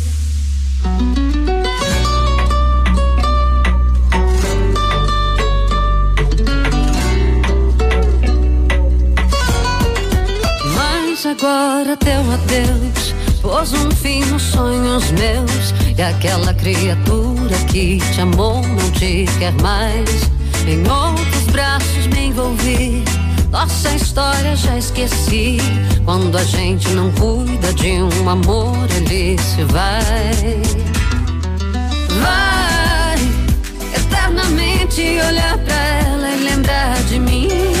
Mas agora teu adeus pôs um fim nos sonhos meus. E aquela criatura que te amou não te quer mais. Em outros braços me envolvi. Nossa história já esqueci. Quando a gente não cuida de um amor, ele se vai. Vai eternamente olhar pra ela e lembrar de mim.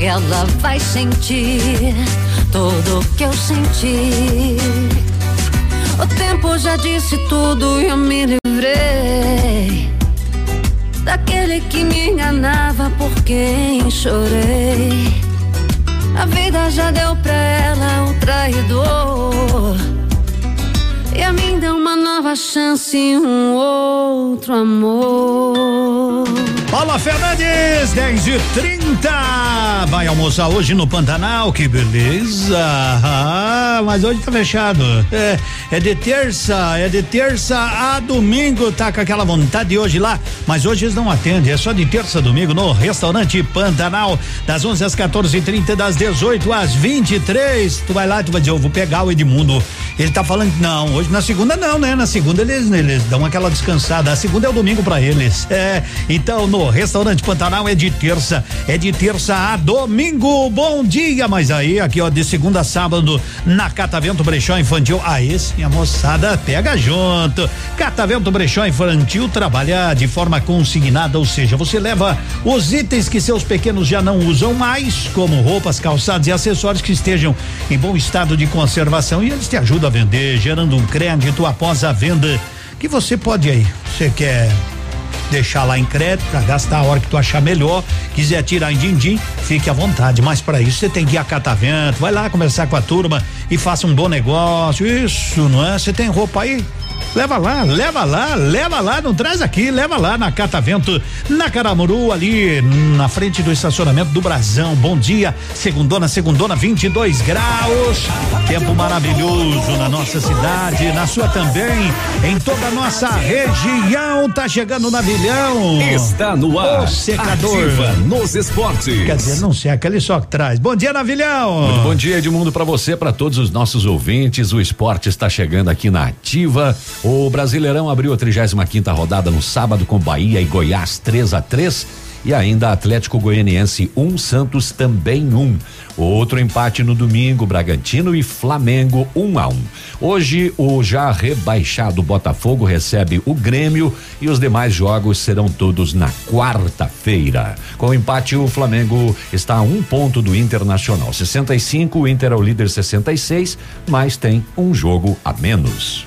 Ela vai sentir tudo que eu senti. O tempo já disse tudo e eu me livrei daquele que me enganava por quem chorei. A vida já deu pra ela o traidor. E a mim deu uma nova chance um outro amor. Paula Fernandes, 10 e 30 Vai almoçar hoje no Pantanal, que beleza. Ah, mas hoje tá fechado. É, é de terça, é de terça a domingo, tá com aquela vontade de hoje lá, mas hoje eles não atendem, é só de terça a domingo no restaurante Pantanal, das 11 às 14h30, das 18 às 23 Tu vai lá, tu vai dizer, eu vou pegar o Edmundo. Ele tá falando, não, hoje na segunda não, né? Na segunda eles, eles dão aquela descansada. A segunda é o domingo para eles. É, então no restaurante Pantanal é de terça, é de terça a domingo. Bom dia, mas aí aqui ó de segunda a sábado na Catavento Brechó Infantil. Aí sim a moçada pega junto. Catavento Brechó Infantil trabalha de forma consignada, ou seja, você leva os itens que seus pequenos já não usam mais, como roupas, calçados e acessórios que estejam em bom estado de conservação e eles te ajudam a vender, gerando um crédito após a venda que você pode aí. Você quer deixar lá em crédito para gastar a hora que tu achar melhor. Quiser tirar em din-din, fique à vontade. Mas para isso você tem que ir a catavento, vai lá conversar com a turma e faça um bom negócio. Isso, não é? Você tem roupa aí? Leva lá, leva lá, leva lá, não traz aqui, leva lá na Catavento, na Caramuru, ali na frente do estacionamento do Brasão. Bom dia, segundona, segundona, 22 graus. Tempo maravilhoso na nossa cidade, na sua também, em toda a nossa região. Tá chegando o navilhão. Está no ar. O secador. Ativa nos esportes. Quer dizer, não seca, ele só traz. Bom dia, navilhão. Muito bom dia, Edmundo, para você, para todos os nossos ouvintes. O esporte está chegando aqui na Ativa. O Brasileirão abriu a 35 quinta rodada no sábado com Bahia e Goiás 3 a 3 e ainda Atlético Goianiense 1, um, Santos também 1. Um. Outro empate no domingo, Bragantino e Flamengo 1 um a 1. Um. Hoje o já rebaixado Botafogo recebe o Grêmio e os demais jogos serão todos na quarta-feira. Com o empate o Flamengo está a um ponto do Internacional 65, o Inter é o líder 66, mas tem um jogo a menos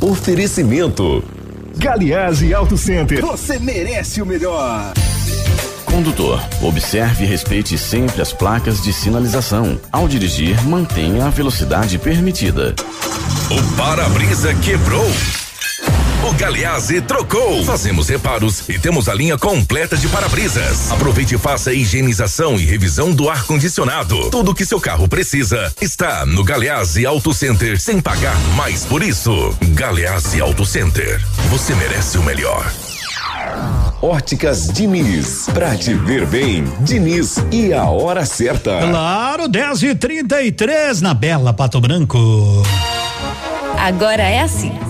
Oferecimento. Galiase Auto Center. Você merece o melhor. Condutor, observe e respeite sempre as placas de sinalização. Ao dirigir, mantenha a velocidade permitida. O para-brisa quebrou. O Galeazzi trocou. Fazemos reparos e temos a linha completa de para-brisas. Aproveite e faça a higienização e revisão do ar-condicionado. Tudo que seu carro precisa está no Galeazzi Auto Center sem pagar mais por isso. Galeazzi Auto Center. Você merece o melhor. Óticas Diniz. Pra te ver bem, Diniz e a hora certa. Claro, 10 e 33 na Bela Pato Branco. Agora é assim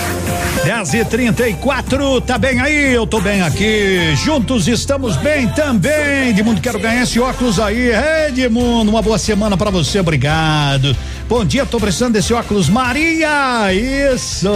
10 e 34 tá bem aí? Eu tô bem aqui. Juntos estamos bem também. Edmundo, quero ganhar esse óculos aí. Edmundo, uma boa semana para você, obrigado. Bom dia, tô precisando desse óculos. Maria, isso.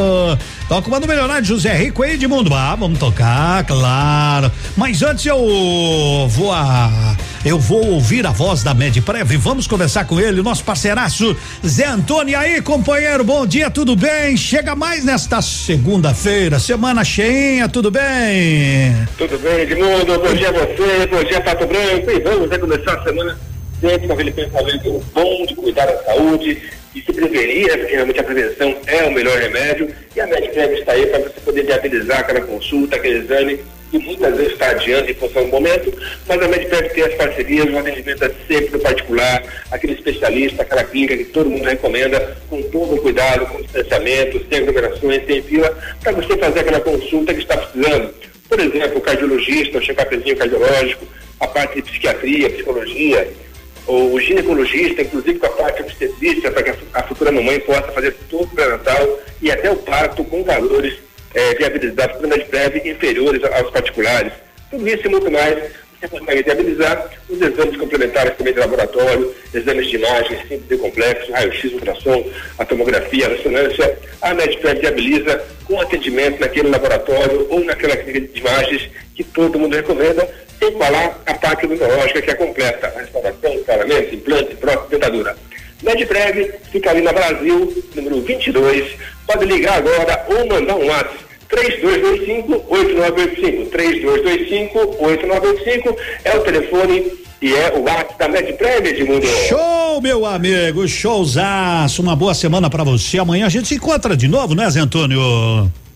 Toca uma do milionário José Rico aí, Edmundo. Ah, vamos tocar, claro. Mas antes eu vou a. Eu vou ouvir a voz da Medprev. Vamos conversar com ele, nosso parceiraço Zé Antônio. E aí, companheiro, bom dia, tudo bem? Chega mais nesta segunda-feira, semana cheinha, tudo bem? Tudo bem, Edmundo. Bom dia a você, bom dia, Pato Branco. E vamos começar a semana sempre com aquele pensamento bom de cuidar da saúde e se prevenir, né, porque realmente a prevenção é o melhor remédio. E a Medprev está aí para você poder viabilizar aquela consulta, aquele exame que muitas vezes está adiante em função do momento, mas a Medprev tem as parcerias, o atendimento é sempre no particular, aquele especialista, aquela clínica que todo mundo recomenda, com todo o cuidado, com distanciamento, sem aglomerações, sem fila, para você fazer aquela consulta que está precisando. Por exemplo, o cardiologista, o check-upzinho cardiológico, a parte de psiquiatria, psicologia, o ginecologista, inclusive com a parte obstetrícia, para que a, futura mamãe possa fazer todo o pré-natal e até o parto com valores é, viabilizados pela Medprev inferiores aos particulares. Tudo isso e muito mais viabilizar os exames complementares também de laboratório, exames de imagem simples e complexos, raio-x, ultrassom, a tomografia, a ressonância. A Medprev viabiliza com atendimento naquele laboratório ou naquela clínica de imagens que todo mundo recomenda, sem falar a parte odontológica que é completa, restauração, tratamento, implante, prótese, dentadura. Medprev fica ali na Brasil, número 22. Pode ligar agora ou mandar um WhatsApp 3225-8985. 3225-8985 é o telefone e é o WhatsApp da Medprev, Edmundo. Show, meu amigo, showzaço. Uma boa semana pra você. Amanhã a gente se encontra de novo, né, Zé Antônio?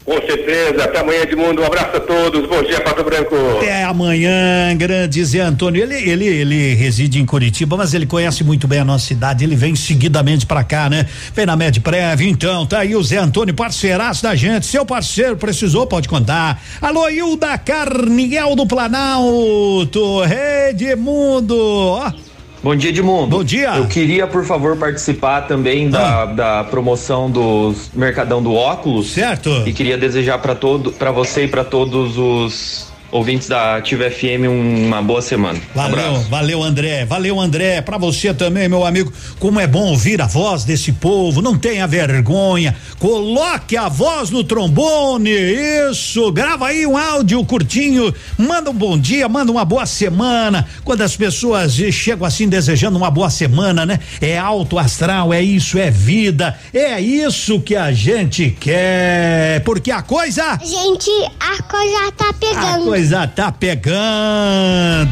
Com certeza. Até amanhã, Edmundo. Um abraço a todos. Bom dia, Pato Branco. Até amanhã, grande Zé Antônio. Ele, ele, ele reside em Curitiba, mas ele conhece muito bem a nossa cidade. Ele vem seguidamente pra cá, né? Vem na Medprev. Então, tá aí o Zé Antônio, parceiraço da gente. Seu parceiro precisou, pode contar. Alô, Hilda Carniel do Planalto. Edmundo. Ó. Bom dia, Edmundo. Bom dia. Eu queria, por favor, participar também da, da promoção do Mercadão do Óculos. Certo. E queria desejar para todo, para você e para todos os ouvintes da Ativa FM uma boa semana. Valeu, Abraço. valeu André, valeu André, pra você também, meu amigo, como é bom ouvir a voz desse povo, não tenha vergonha, coloque a voz no trombone, isso, grava aí um áudio curtinho, manda um bom dia, manda uma boa semana, quando as pessoas chegam assim desejando uma boa semana, né? É alto astral, é isso, é vida, é isso que a gente quer, porque a coisa... Gente, a coisa tá A pegando. Coisa tá pegando.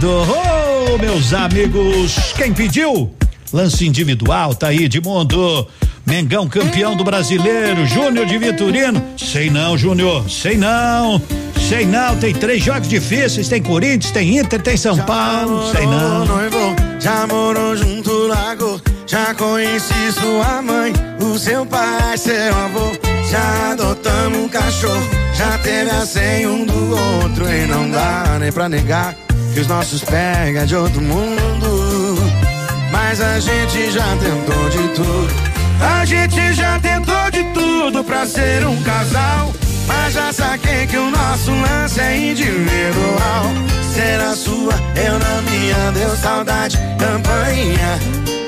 Ô, meus amigos, quem pediu? Lance individual, tá aí, Edmundo. Mengão campeão do brasileiro, Júnior de Vitorino. Sei não, Júnior, sei não. Sei não, tem três jogos difíceis, tem Corinthians, tem Inter, tem São Paulo, sei não. Noivo, já morou junto lago, já conheci sua mãe, o seu pai, seu avô, já adotamos um cachorro, já teve a senha um do outro e não dá nem pra negar que os nossos pega de outro mundo. Mas a gente já tentou de tudo, a gente já tentou de tudo pra ser um casal. Mas já saquei que o nosso lance é individual. Ser a sua, eu na minha, deu saudade, campainha.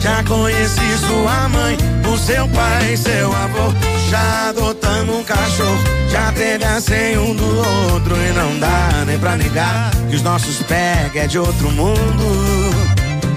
Já conheci sua mãe, o seu pai, seu avô, já adotamos um cachorro, já teve a senha um do outro e não dá nem pra negar que os nossos pega é de outro mundo.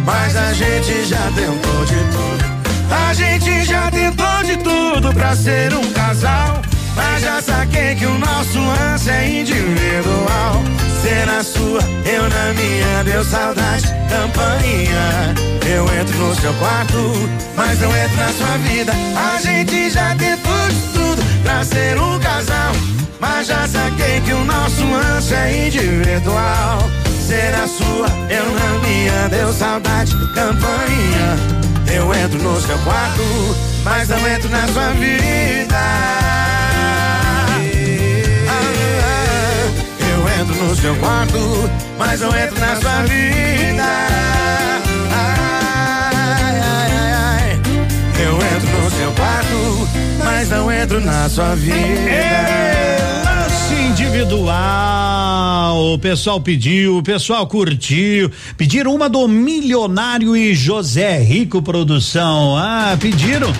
Mas a gente já tentou de tudo, a gente já tentou de tudo pra ser um casal. Mas já saquei que o nosso lance é individual. Ser na sua, eu na minha, deu saudade, campainha. Eu entro no seu quarto, mas eu entro na sua vida. A gente já tentou de tudo pra ser um casal. Mas já saquei que o nosso lance é individual. Ser a sua, eu na minha, deu saudade, campainha. Eu entro no seu quarto, mas não entro na sua vida. Seu quarto, mas não entro na sua vida. Ai, ai, ai. Eu entro no seu quarto, mas não entro na sua vida. Lance individual, o pessoal pediu, o pessoal curtiu, pediram uma do Milionário e José Rico Produção, ah, pediram,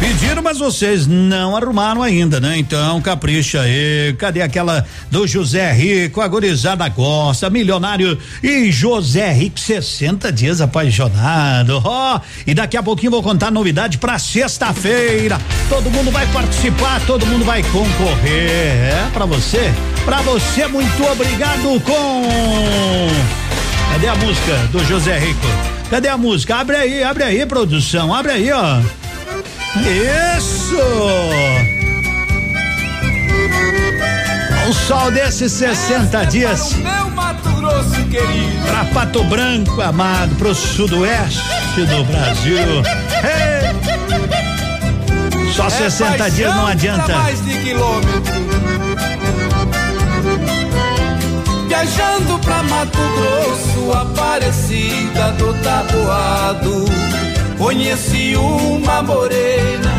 Pediram, mas vocês não arrumaram ainda, né? Então, capricha aí. Cadê aquela do José Rico? A gurizada gosta, milionário e José Rico, 60 dias apaixonado. Ó, oh, e daqui a pouquinho vou contar novidade pra sexta-feira. Todo mundo vai participar, todo mundo vai concorrer. É, pra você? Pra você, muito obrigado com. Cadê a música do José Rico? Cadê a música? Abre aí, abre aí, produção. Abre aí, ó. Isso! O sol desses 60 dias. Pra Pato Branco, amado, pro sudoeste do Brasil. Hey! Só é 60 dias não adianta. Mais de quilômetro. Viajando pra Mato Grosso, Aparecida do Taboado Conheci uma morena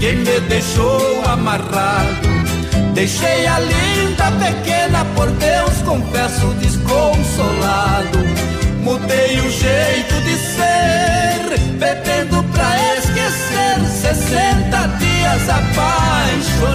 que me deixou amarrado. Deixei a linda pequena, por Deus confesso desconsolado. Mudei o jeito de ser, bebendo pra esquecer. 60 dias apaixonado.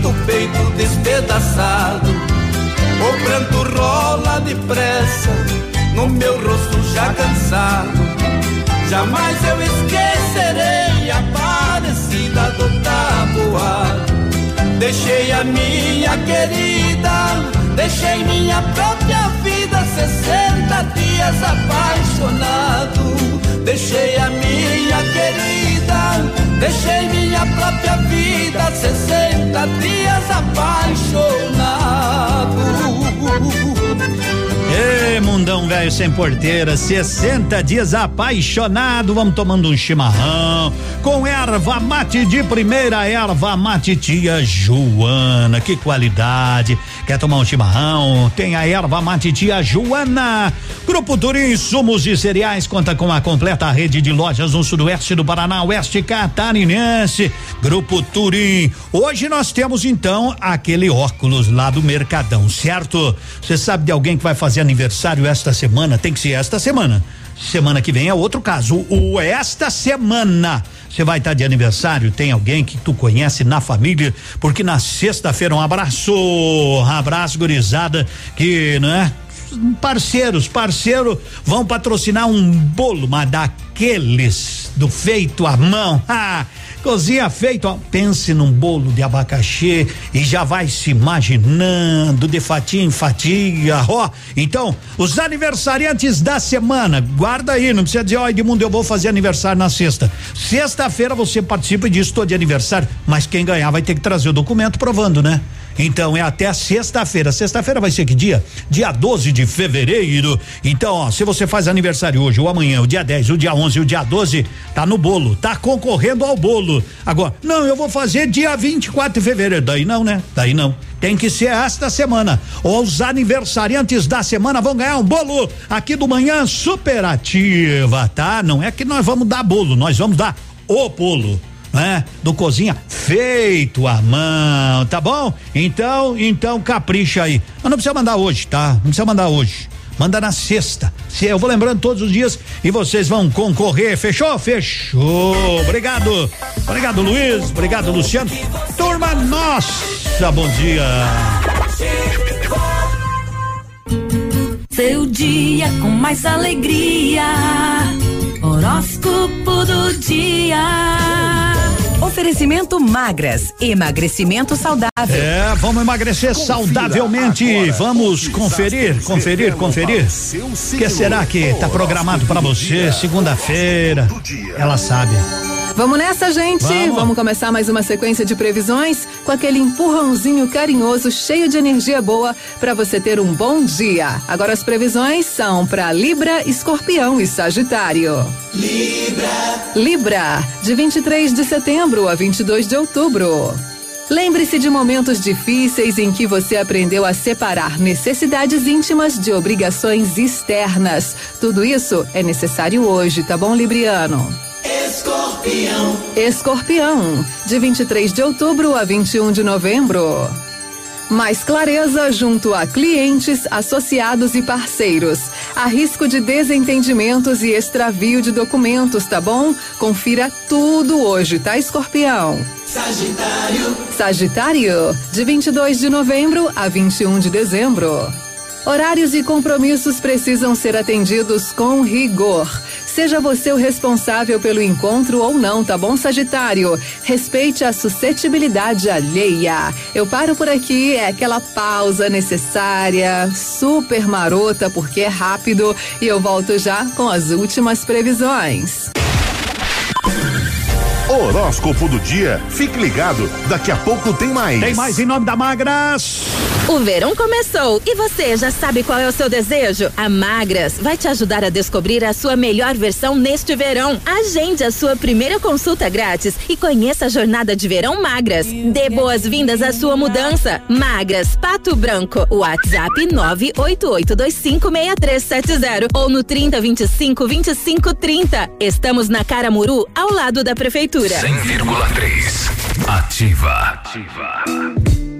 Sinto o despedaçado. O pranto rola depressa no meu rosto já cansado. Jamais eu esquecerei a parecida do tabuado. Deixei a minha querida, deixei minha própria vida, 60 dias apaixonado. Deixei a minha querida, deixei minha própria vida, 60 dias apaixonado. Mundão velho sem porteira, 60 dias apaixonado, vamos tomando um chimarrão com erva mate de primeira, erva mate tia Joana, que qualidade. Quer tomar um chimarrão? Tem a erva mate tia Joana. Grupo Turim Sumos e Cereais conta com a completa rede de lojas no sudoeste do Paraná, oeste catarinense. Grupo Turim. Hoje nós temos então aquele óculos lá do Mercadão, certo? Você sabe de alguém que vai fazer aniversário esta semana, tem que ser esta semana. Semana que vem é outro caso. O esta semana você vai estar tá de aniversário, tem alguém que tu conhece na família, porque na sexta-feira um abraço, um abraço gurizada que, né? Parceiros, parceiro vão patrocinar um bolo, mas daqueles do feito à mão. Ah, Cozinha feito, ó, pense num bolo de abacaxi e já vai se imaginando de fatia em fatia, ó. Então, os aniversariantes da semana, guarda aí, não precisa dizer, ó, Edmundo, eu vou fazer aniversário na sexta. Sexta-feira você participa e diz, estou de aniversário, mas quem ganhar vai ter que trazer o documento provando, né? Então é até sexta-feira. Sexta-feira vai ser que dia? Dia 12 de fevereiro. Então, ó, se você faz aniversário hoje ou amanhã, o dia 10, o dia 11, o dia 12, tá no bolo, tá concorrendo ao bolo. Agora, não, eu vou fazer dia 24 de fevereiro. Daí não, né? Daí não. Tem que ser esta semana. Os aniversariantes da semana vão ganhar um bolo aqui do Manhã Superativa, tá? Não é que nós vamos dar bolo, nós vamos dar o bolo né? Do cozinha feito à mão, tá bom? Então, então capricha aí. Mas não precisa mandar hoje, tá? Não precisa mandar hoje. Manda na sexta. Se eu vou lembrando todos os dias e vocês vão concorrer. Fechou? Fechou. Obrigado. Obrigado, Luiz. Obrigado, Luciano. Turma nossa, bom dia. Seu dia com mais alegria. Horóscopo do dia. Oferecimento magras, emagrecimento saudável. É, vamos emagrecer saudavelmente. Vamos conferir, conferir, conferir. O que será que está programado para você segunda-feira? Ela sabe. Vamos nessa, gente. Vamos. Vamos começar mais uma sequência de previsões com aquele empurrãozinho carinhoso, cheio de energia boa para você ter um bom dia. Agora as previsões são para Libra, Escorpião e Sagitário. Libra. Libra, de 23 de setembro a 22 de outubro. Lembre-se de momentos difíceis em que você aprendeu a separar necessidades íntimas de obrigações externas. Tudo isso é necessário hoje, tá bom, Libriano? Escorpião. Escorpião, de 23 de outubro a 21 de novembro. Mais clareza junto a clientes, associados e parceiros. Há risco de desentendimentos e extravio de documentos, tá bom? Confira tudo hoje, tá, Escorpião? Sagitário. Sagitário, de 22 de novembro a 21 de dezembro. Horários e compromissos precisam ser atendidos com rigor. Seja você o responsável pelo encontro ou não, tá bom, Sagitário? Respeite a suscetibilidade alheia. Eu paro por aqui, é aquela pausa necessária, super marota, porque é rápido, e eu volto já com as últimas previsões. Horóscopo do dia. Fique ligado, daqui a pouco tem mais. Tem mais em nome da Magras. O verão começou e você já sabe qual é o seu desejo? A Magras vai te ajudar a descobrir a sua melhor versão neste verão. Agende a sua primeira consulta grátis e conheça a jornada de verão Magras. Dê boas-vindas à sua mudança. Magras, Pato Branco. WhatsApp 988256370 ou no 30252530. Estamos na Caramuru, ao lado da prefeitura. 100,3. Ativa. Ativa.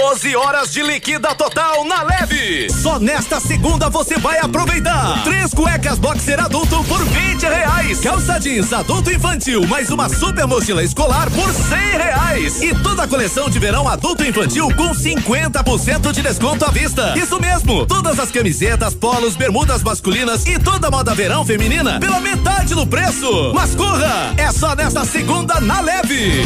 12 horas de liquida total na leve. Só nesta segunda você vai aproveitar. Três cuecas boxer adulto por 20 reais. Calça jeans adulto infantil, mais uma super mochila escolar por 100 reais. E toda a coleção de verão adulto infantil com 50% de desconto à vista. Isso mesmo, todas as camisetas, polos, bermudas masculinas e toda moda verão feminina pela metade do preço. Mas corra, é só nesta segunda na leve.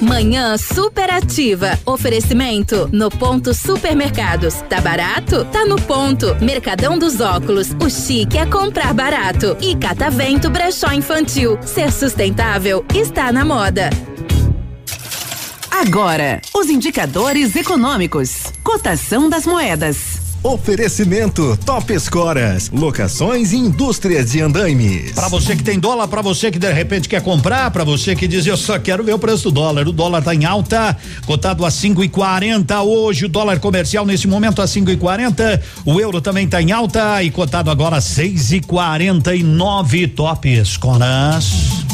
Manhã superativa. Oferecimento no ponto supermercados. Tá barato? Tá no ponto. Mercadão dos óculos. O chique é comprar barato. E Catavento Brechó Infantil. Ser sustentável está na moda. Agora, os indicadores econômicos. Cotação das moedas. Oferecimento Top Escoras, locações e indústrias de andaimes. Para você que tem dólar, para você que de repente quer comprar, para você que diz eu só quero ver o preço do dólar. O dólar tá em alta, cotado a cinco e quarenta hoje, o dólar comercial nesse momento a cinco e quarenta, o euro também tá em alta e cotado agora seis e quarenta e nove top escoras.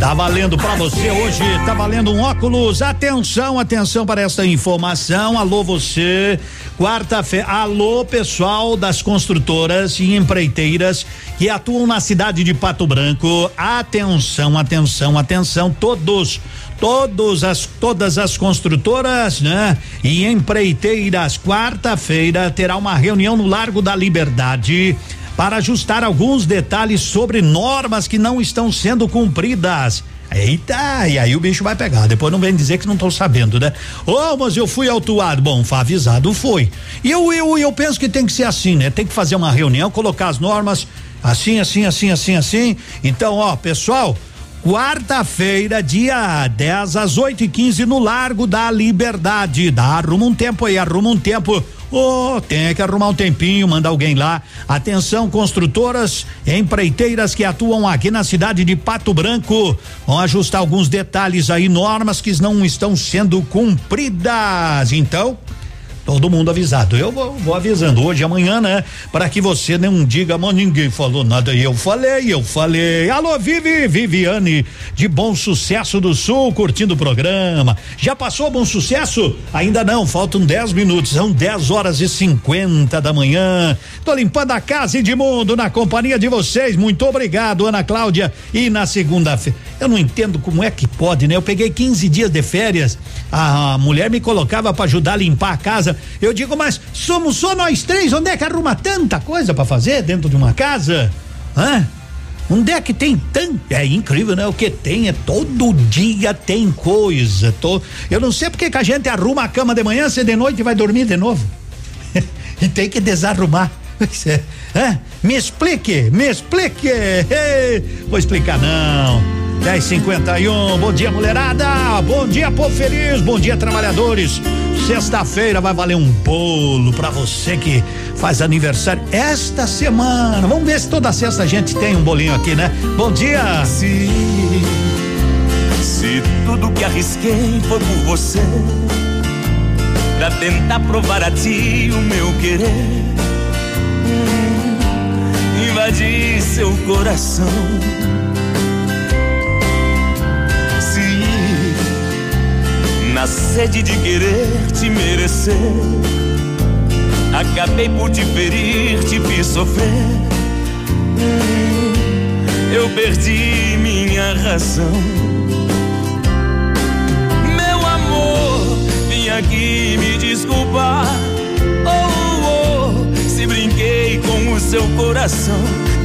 Tá valendo para você hoje, tá valendo um óculos. Atenção, atenção para essa informação. Alô você, quarta-feira. Alô pessoal das construtoras e empreiteiras que atuam na cidade de Pato Branco. Atenção, atenção, atenção, todos todos as todas as construtoras, né? E empreiteiras, quarta-feira terá uma reunião no Largo da Liberdade para ajustar alguns detalhes sobre normas que não estão sendo cumpridas. Eita, e aí o bicho vai pegar. Depois não vem dizer que não estão sabendo, né? Oh, mas eu fui autuado. Bom, foi avisado, foi. E eu, eu, eu penso que tem que ser assim, né? Tem que fazer uma reunião, colocar as normas assim, assim, assim, assim, assim. Então, ó, pessoal, Quarta-feira, dia 10 às 8 e 15 no Largo da Liberdade. Dá, arruma um tempo aí, arruma um tempo. Oh, tem que arrumar um tempinho, manda alguém lá. Atenção, construtoras, empreiteiras que atuam aqui na cidade de Pato Branco. Vão ajustar alguns detalhes aí, normas que não estão sendo cumpridas. Então, Todo mundo avisado. Eu vou, vou avisando hoje, amanhã, né? Para que você não diga, mas ninguém falou nada. E eu falei, eu falei. Alô, Vivi, Viviane, de Bom Sucesso do Sul, curtindo o programa. Já passou Bom Sucesso? Ainda não, faltam 10 minutos. São 10 horas e 50 da manhã. Tô limpando a casa e de mundo na companhia de vocês. Muito obrigado, Ana Cláudia. E na segunda-feira. Eu não entendo como é que pode, né? Eu peguei 15 dias de férias. A mulher me colocava para ajudar a limpar a casa. Eu digo, mas somos só nós três, onde é que arruma tanta coisa para fazer dentro de uma casa? Hã? Onde é que tem tanto? É incrível, né? O que tem é todo dia tem coisa. Eu não sei porque que a gente arruma a cama de manhã, se de noite vai dormir de novo. e tem que desarrumar. É, me explique, me explique. Vou explicar não. 1051, bom dia mulherada, bom dia povo feliz, bom dia trabalhadores. Sexta-feira vai valer um bolo para você que faz aniversário esta semana. Vamos ver se toda sexta a gente tem um bolinho aqui, né? Bom dia. Se, se tudo que arrisquei foi por você, pra tentar provar a ti o meu querer, hum, invadir seu coração na sede de querer te merecer. Acabei por te ferir, te fiz sofrer. Eu perdi minha razão. Meu amor, vim aqui me desculpar. Oh, oh, se brinquei com o seu coração.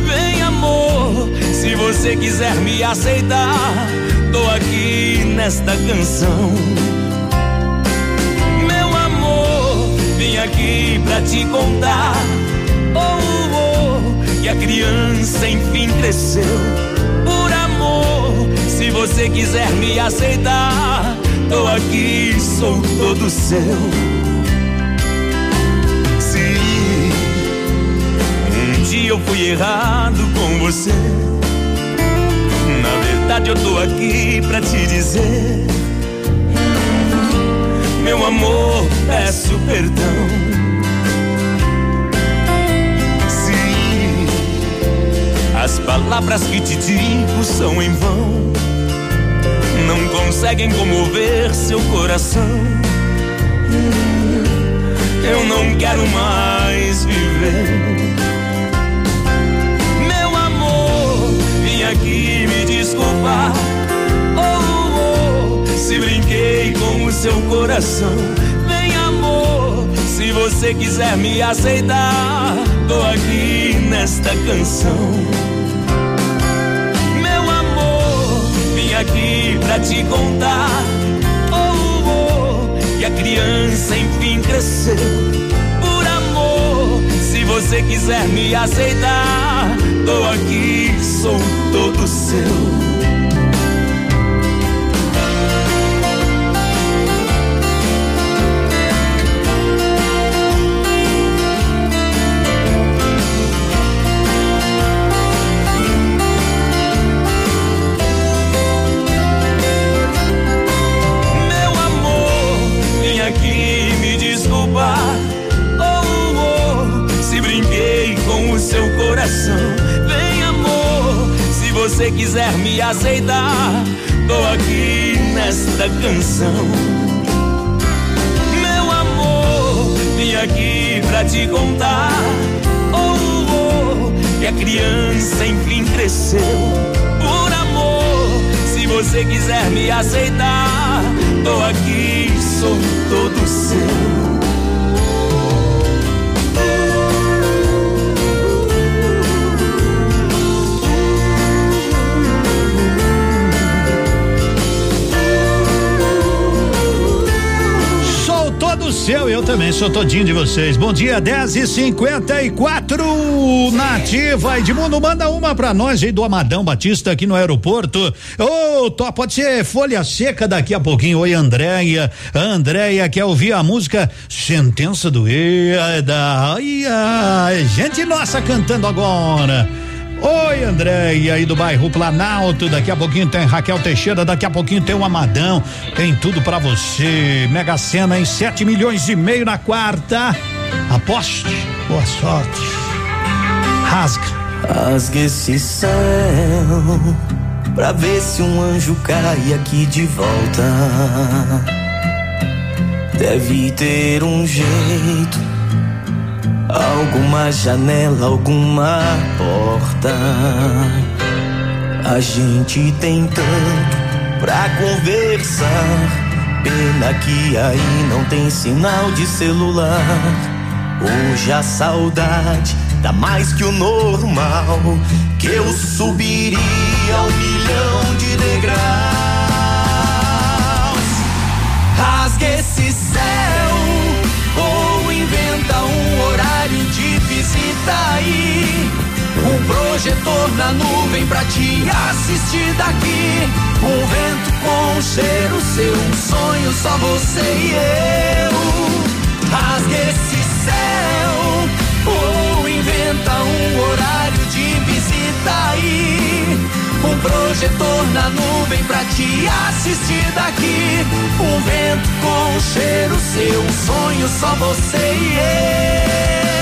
Vem, amor, se você quiser me aceitar, tô aqui nesta canção. Aqui pra te contar. Oh, oh, que a criança enfim cresceu. Por amor, se você quiser me aceitar, tô aqui, sou todo seu. Se um dia eu fui errado com você, na verdade eu tô aqui pra te dizer meu amor, peço perdão. As palavras que te digo são em vão, não conseguem comover seu coração. Eu não quero mais viver. Meu amor, vim aqui me desculpar se brinquei com o seu coração. Vem, amor, se você quiser me aceitar, tô aqui nesta canção. Aqui pra te contar. Oh, oh, que a criança enfim cresceu. Por amor, se você quiser me aceitar, tô aqui, sou todo seu. Quiser me aceitar, tô aqui nesta canção. Meu amor, vim aqui pra te contar. Oh, oh, que a criança enfim cresceu. Por amor, se você quiser me aceitar, tô aqui, sou todo seu. Aconteceu, eu também sou todinho de vocês. Bom dia, 10 e 54 Nativa Edmundo, manda uma pra nós aí do Amadão Batista aqui no aeroporto. Ô, oh, pode ser folha seca daqui a pouquinho. Oi, Andréia. Andréia quer ouvir a música Sentença do. Ai, ai, gente nossa cantando agora. Oi, André, aí do bairro Planalto, daqui a pouquinho tem Raquel Teixeira, daqui a pouquinho tem o Amadão, tem tudo para você. Mega Sena em 7 milhões e meio na quarta. Aposte, boa sorte. Rasga. Rasga esse céu pra ver se um anjo cai aqui de volta. Deve ter um jeito alguma janela, alguma porta. A gente tem tanto pra conversar. Pena que aí não tem sinal de celular. Hoje a saudade dá mais que o normal. Que eu subiria um milhão de degraus. Rasgue esse céu visita aí. Um projetor na nuvem pra te assistir daqui. Um vento com cheiro seu, um sonho, só você e eu. Rasgue esse céu, ou inventa um horário de visita aí. Um projetor na nuvem pra te assistir daqui. Um vento com cheiro seu, um sonho, só você e eu.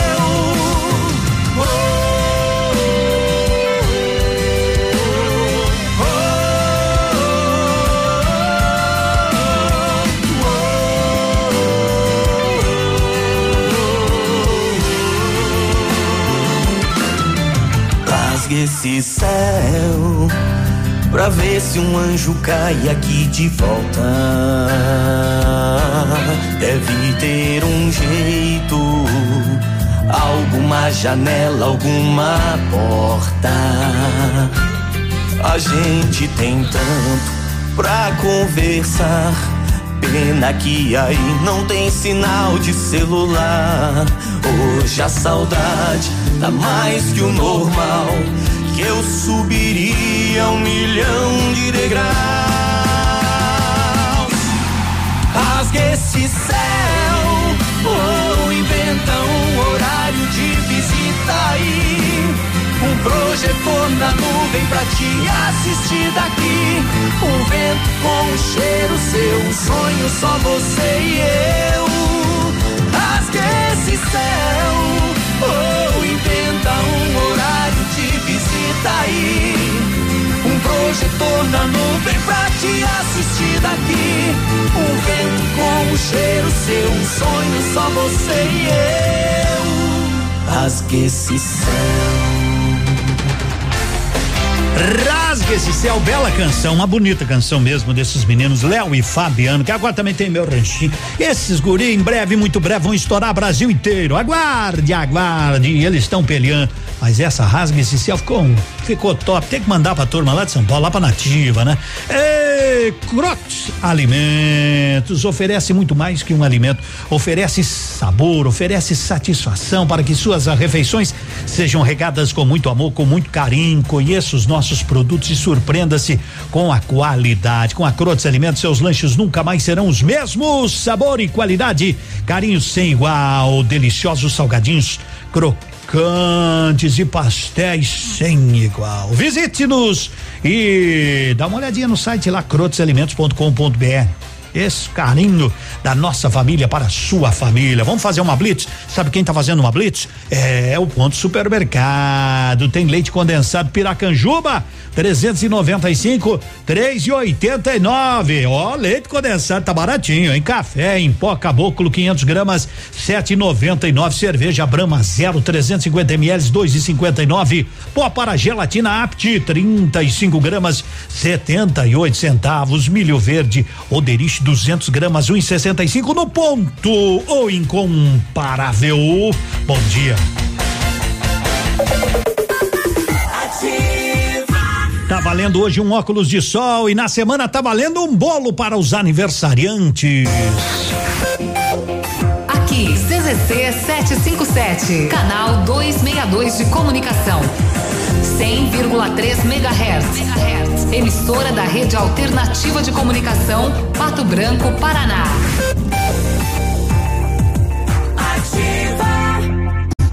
Esse céu pra ver se um anjo cai aqui de volta. Deve ter um jeito, alguma janela, alguma porta. A gente tem tanto pra conversar. Pena que aí não tem sinal de celular. Hoje a saudade tá mais que o normal. Que eu subiria um milhão de degraus. Rasgue esse céu, ou inventa um projetor na nuvem pra te assistir daqui. Um vento com um cheiro seu, um sonho, só você e eu. Rasgue esse céu, ou inventa um horário de visita aí. Um projetor na nuvem pra te assistir daqui. Um vento com um cheiro seu, um sonho, só você e eu. Rasgue esse céu. Rasga esse céu, bela canção, uma bonita canção mesmo desses meninos, Léo e Fabiano, que agora também tem meu ranchinho. Esses guri, em breve, muito breve, vão estourar Brasil inteiro. Aguarde, aguarde, eles estão peleando. Mas essa rasga esse céu ficou, ficou top. Tem que mandar pra turma lá de São Paulo, lá pra Nativa, né? Ei, Crocs Alimentos oferece muito mais que um alimento, oferece sabor, oferece satisfação para que suas refeições sejam regadas com muito amor, com muito carinho. Conheça os nossos produtos e surpreenda-se com a qualidade. Com a Crotes Alimentos, seus lanches nunca mais serão os mesmos. Sabor e qualidade, carinho sem igual, deliciosos salgadinhos crocantes e pastéis sem igual. Visite-nos e dá uma olhadinha no site lá crotesalimentos.com.br esse carinho da nossa família para a sua família. Vamos fazer uma blitz? Sabe quem tá fazendo uma blitz? É, o Ponto Supermercado. Tem leite condensado Piracanjuba, 395, 3,89. Ó, leite condensado tá baratinho, hein? Café em pó caboclo 500 gramas, 7,99. Cerveja Brahma 0, 350 ml, 2,59. Pó para gelatina Apt, 35 gramas, 78 centavos. Milho verde, Oderich 200 gramas, 1,65 no ponto. O incomparável. Bom dia. Tá valendo hoje um óculos de sol e na semana tá valendo um bolo para os aniversariantes. CZC 757, canal 262 de comunicação. 100,3 MHz. Emissora da Rede Alternativa de Comunicação, Pato Branco, Paraná.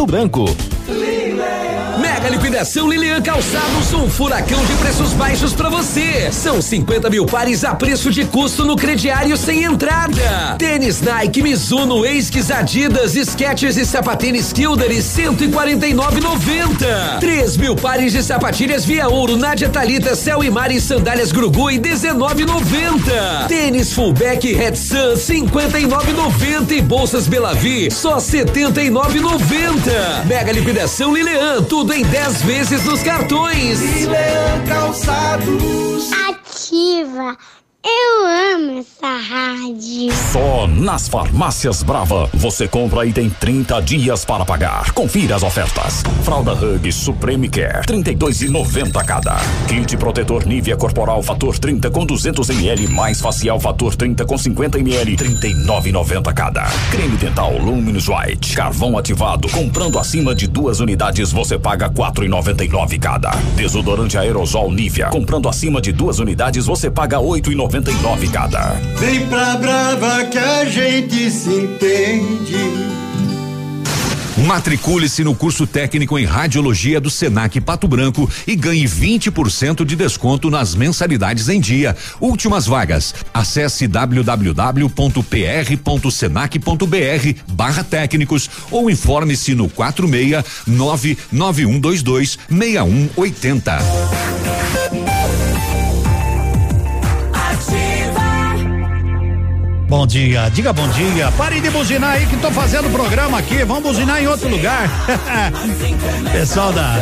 Pato Branco. Liquidação Lilian Calçados, um furacão de preços baixos pra você. São 50 mil pares a preço de custo no crediário sem entrada. Tênis Nike, Mizuno, Esquis, Adidas, Skechers e sapatênis Kildare 149,90. 3 mil pares de sapatilhas Via Ouro, Nádia Talita, Céu e Mar e sandálias Grugu e 19,90. Tênis Fullback Red Sun 59,90 e bolsas Belavi só 79,90. Mega liquidação Lilian, tudo em 10 vezes nos cartões. Lilian Calçados. Ativa. Eu amo essa rádio. Só nas farmácias Brava você compra e tem 30 dias para pagar. Confira as ofertas. Fralda Hug Supreme Care 32,90 cada. Kit protetor Nivea Corporal Fator 30 com 200 ml mais facial Fator 30 com 50 ml 39,90 cada. Creme dental Luminous White carvão ativado comprando acima de duas unidades você paga 4,99 cada. Desodorante aerosol Nivea comprando acima de duas unidades você paga 8,99 cada. Vem pra Brava que a gente se entende. Matricule-se no curso técnico em radiologia do Senac Pato Branco e ganhe 20% de desconto nas mensalidades em dia. Últimas vagas. Acesse www.pr.senac.br barra técnicos ou informe-se no 46 99122 6180. Bom dia, diga bom dia. Pare de buzinar aí que tô fazendo programa aqui. Vamos buzinar em outro lugar. Pessoal da.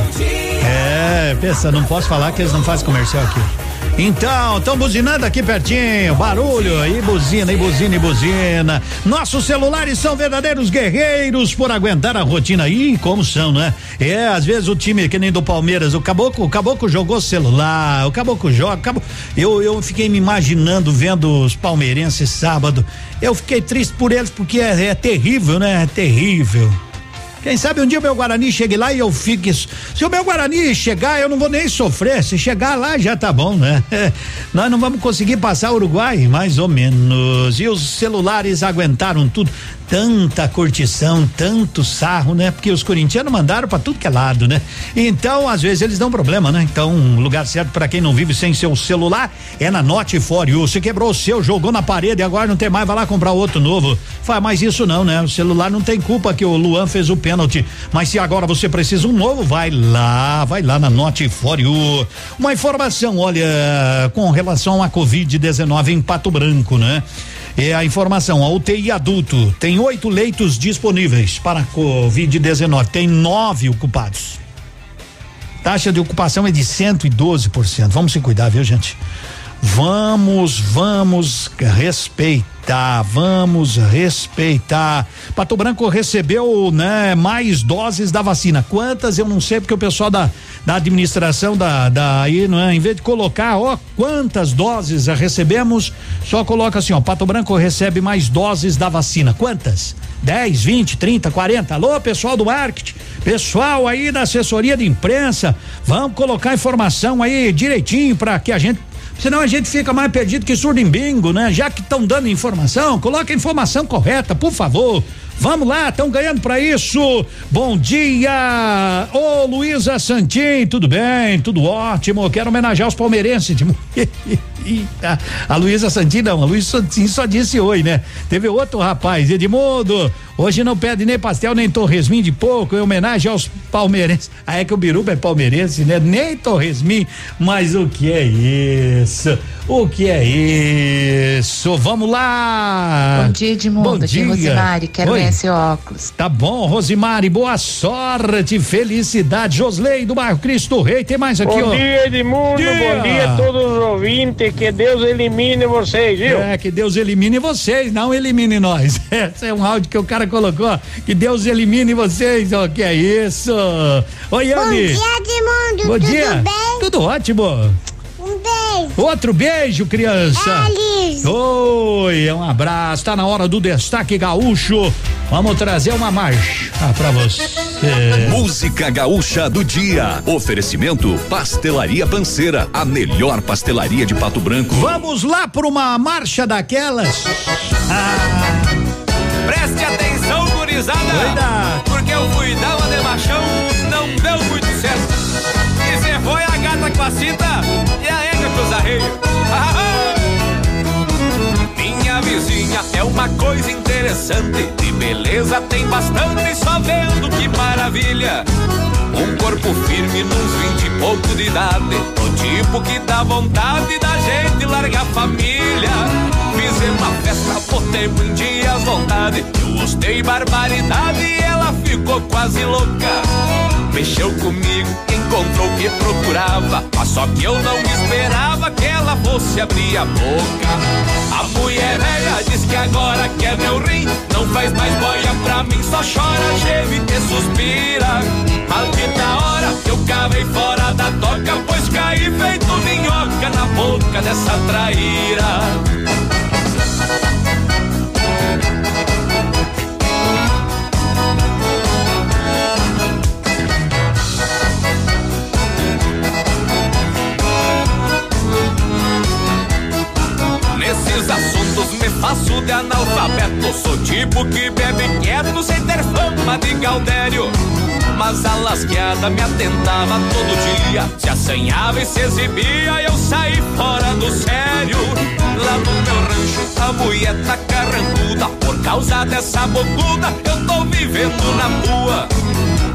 É, pensa, não posso falar que eles não fazem comercial aqui. Então, estão buzinando aqui pertinho, barulho, e buzina, e buzina, e buzina. Nossos celulares são verdadeiros guerreiros por aguentar a rotina. Ih, como são, né? É, às vezes o time que nem do Palmeiras, o Caboclo, o Caboclo jogou celular, o Caboclo joga, o Caboclo, eu, eu fiquei me imaginando vendo os palmeirenses sábado. Eu fiquei triste por eles porque é, é terrível, né? É terrível. Quem sabe um dia o meu Guarani chegue lá e eu fique. Se o meu Guarani chegar, eu não vou nem sofrer. Se chegar lá, já tá bom, né? Nós não vamos conseguir passar o Uruguai, mais ou menos. E os celulares aguentaram tudo. Tanta curtição, tanto sarro, né? Porque os corintianos mandaram para tudo que é lado, né? Então, às vezes, eles dão problema, né? Então, um lugar certo para quem não vive sem seu celular é na Note For You. Se quebrou o seu, jogou na parede e agora não tem mais, vai lá comprar outro novo. Faz mais isso não, né? O celular não tem culpa que o Luan fez o pênalti. Mas se agora você precisa um novo, vai lá, vai lá na Note For You. Uma informação, olha, com relação à Covid-19 em Pato Branco, né? É a informação, a UTI adulto tem oito leitos disponíveis para Covid-19, tem nove ocupados. Taxa de ocupação é de 112%. Vamos se cuidar, viu, gente? Vamos, vamos respeitar, vamos respeitar. Pato Branco recebeu, né, mais doses da vacina. Quantas eu não sei porque o pessoal da da administração da da aí, não é? Em vez de colocar, ó, quantas doses recebemos, só coloca assim, ó, Pato Branco recebe mais doses da vacina. Quantas? 10, 20, 30, 40. Alô, pessoal do marketing, pessoal aí da assessoria de imprensa, vamos colocar informação aí direitinho para que a gente Senão a gente fica mais perdido que surdo em bingo, né? Já que estão dando informação, coloca a informação correta, por favor. Vamos lá, estão ganhando para isso. Bom dia, ô Luísa Santim, tudo bem? Tudo ótimo. Quero homenagear os palmeirenses. a Luísa Santim não, a Luísa Santim só disse oi, né? Teve outro rapaz, Edmundo, Hoje não pede nem pastel, nem torresmin de pouco, em homenagem aos palmeirenses. Ah, é que o Biruba é palmeirense, né? Nem torresmin, mas o que é isso? O que é isso? Vamos lá! Bom dia, Edmundo. Bom Aqui dia. é Rosimari, quero Oi. esse óculos. Tá bom, Rosimari, boa sorte, felicidade. Josley do bairro Cristo Rei, tem mais aqui, Bom ó. dia, Edmundo. Bom dia a todos os ouvintes. Que Deus elimine vocês, viu? É, que Deus elimine vocês, não elimine nós. Esse é um áudio que o cara colocou. ó. Que Deus elimine vocês, ó. Que é isso? Oi, Bom Yami. dia, Edmundo. Bom Tudo dia. bem? Tudo ótimo. Beijo. Outro beijo, criança. Alice. Oi, um abraço. Tá na hora do destaque gaúcho. Vamos trazer uma marcha pra você. Música gaúcha do dia. Oferecimento Pastelaria Panceira, a melhor pastelaria de Pato Branco. Vamos lá por uma marcha daquelas. Ah, Preste atenção, gurizada. Cuidado. Porque eu fui dar uma de machão, não deu muito certo. E você foi a gata com a cinta e a égua com os arreios. Ah, Minha vizinha é uma coisa interessante. De beleza tem bastante, só vendo que maravilha. Um corpo firme nos vinte e pouco de idade. O tipo que dá vontade da gente largar a família. Fizemos uma festa, botemos em dia as vontade. Eu gostei barbaridade e ela ficou quase louca. Mexeu comigo, encontrou o que procurava. Mas só que eu não esperava que ela fosse abrir a boca. A mulher velha diz que agora quer meu rim. Não faz mais boia pra mim, só chora, geme e suspira. Maldita hora que eu cavei fora da toca, pois caí feito minhoca na boca dessa traíra. Assuntos me faço de analfabeto. Sou tipo que bebe quieto sem ter fama de Galdério. Mas a lasqueada me atentava todo dia. Se assanhava e se exibia, eu saí fora do sério. Lá no meu rancho, a mulher tá carrancuda. Por causa dessa bocuda, eu tô vivendo na rua.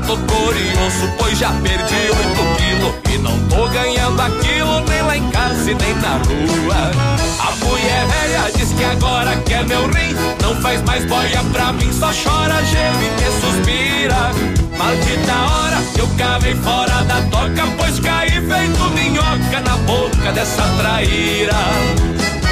Tô curioso, pois já perdi 8 quilos E não tô ganhando aquilo nem lá em casa e nem na rua. A mulher velha diz que agora quer meu rim. Não faz mais boia pra mim, só chora, geme e suspira. Maldita hora que eu cavei fora da toca Pois caí feito minhoca na boca dessa traíra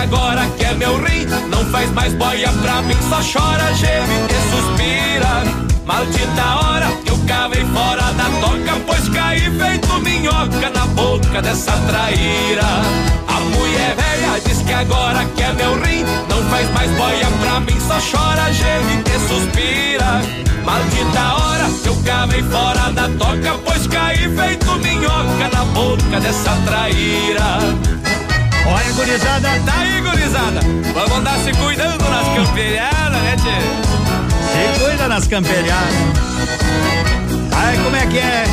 diz que agora quer meu rim. Não faz mais boia pra mim, só chora, geme e suspira. Maldita hora que eu cavei fora da toca, pois caí feito minhoca na boca dessa traíra. A mulher velha diz que agora quer meu rim. Não faz mais boia pra mim, só chora, geme e suspira. Maldita hora que eu cavei fora da toca, pois caí feito minhoca na boca dessa traíra. Olha, gurizada. Tá aí, gurizada. Vamos andar se cuidando nas camperiadas, né? Se cuida nas camperiadas. Aí como é que é?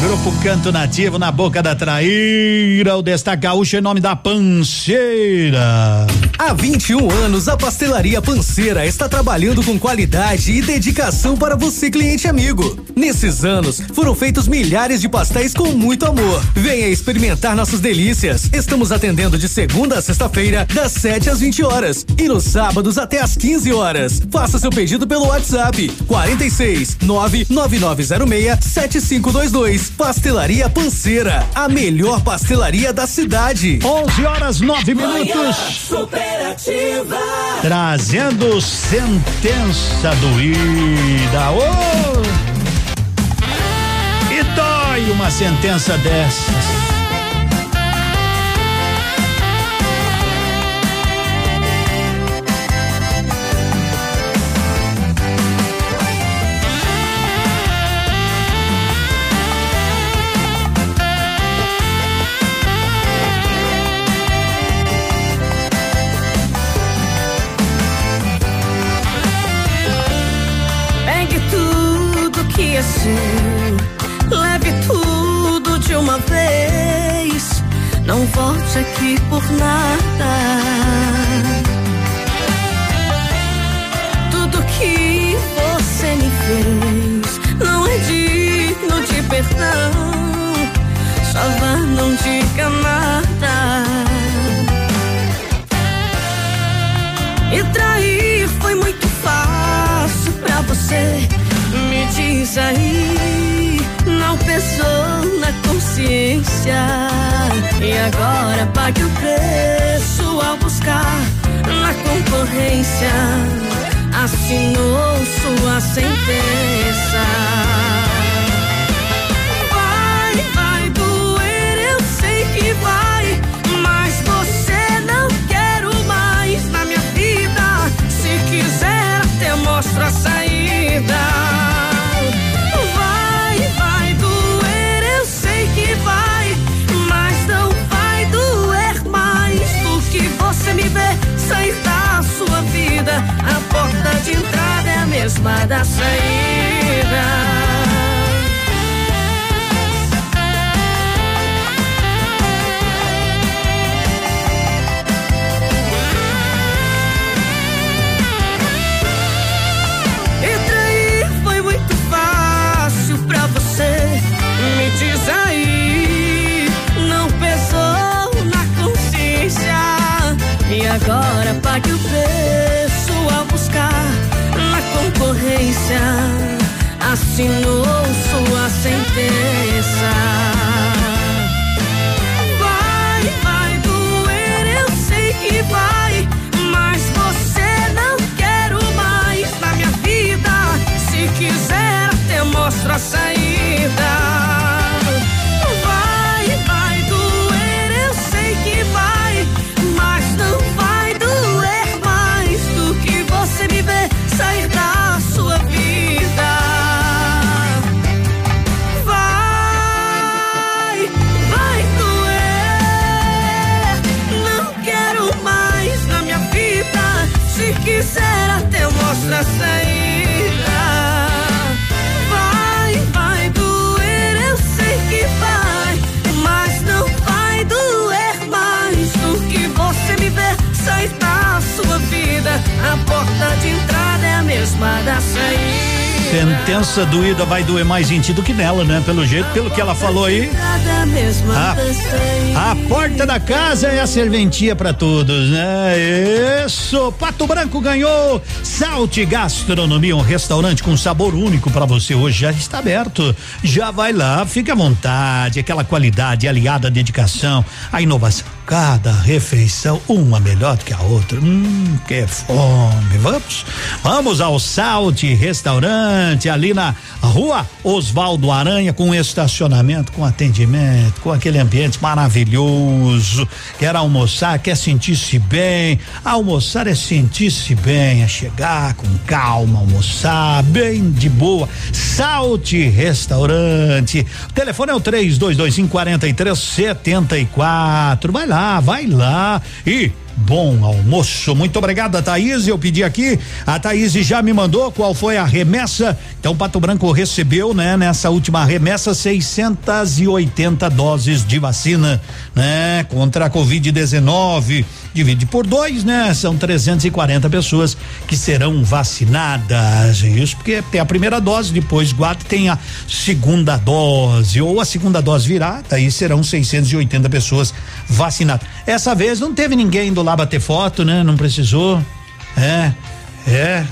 Grupo Canto Nativo na boca da traíra, o destaque gaúcho em nome da panceira. Há 21 anos, a Pastelaria Panceira está trabalhando com qualidade e dedicação para você, cliente amigo. Nesses anos, foram feitos milhares de pastéis com muito amor. Venha experimentar nossas delícias. Estamos atendendo de segunda a sexta-feira, das 7 às 20 horas e nos sábados até às 15 horas. Faça seu pedido pelo WhatsApp 46 99906 7522. Pastelaria Panceira, a melhor pastelaria da cidade. 11 horas 9 minutos. Superativa. Trazendo sentença doída. Ô! E dói uma sentença dessas. Leve tudo de uma vez. Não volte aqui por nada. Tudo que você me fez não é digno de perdão. Só vá, não diga nada. Diz aí, não pesou na consciência. E agora pague o preço ao buscar na concorrência. Assinou sua sentença. Porta de entrada é a mesma da saída. Me diz aí, não pesou na consciência. E agora pague o preço concorrência. Assinou sua sentença. Vai, vai doer, eu sei que vai. Mas você não quero mais na minha vida. Se quiser, até mostro a saída. Mesma da saída. Sentença doída vai doer mais em ti do que nela, né? Pelo jeito, pelo que ela falou aí. A, a porta da casa é a serventia pra todos, né? Isso! Pato Branco ganhou Salte Gastronomia, um restaurante com sabor único pra você hoje já está aberto. Já vai lá, fique à vontade, aquela qualidade aliada à dedicação, à inovação. Cada refeição, uma melhor do que a outra. Hum, que fome. Vamos, vamos ao Salte Restaurante, ali na rua Oswaldo Aranha, com estacionamento, com atendimento, com aquele ambiente maravilhoso. Quer almoçar, quer sentir-se bem. Almoçar é sentir-se bem, é chegar com calma, almoçar bem de boa. Salte Restaurante. O telefone é o 3225 4374. Vai lá, vai lá. E Bom almoço, muito obrigado a Thaís. Eu pedi aqui, a Thaís já me mandou qual foi a remessa. Então, Pato Branco recebeu, né, nessa última remessa, 680 doses de vacina, né, contra a Covid-19. Divide por dois, né? São 340 pessoas que serão vacinadas. Isso porque tem a primeira dose, depois guarda tem a segunda dose. Ou a segunda dose virar, daí serão 680 pessoas vacinadas. Essa vez não teve ninguém indo lá bater foto, né? Não precisou. É, é.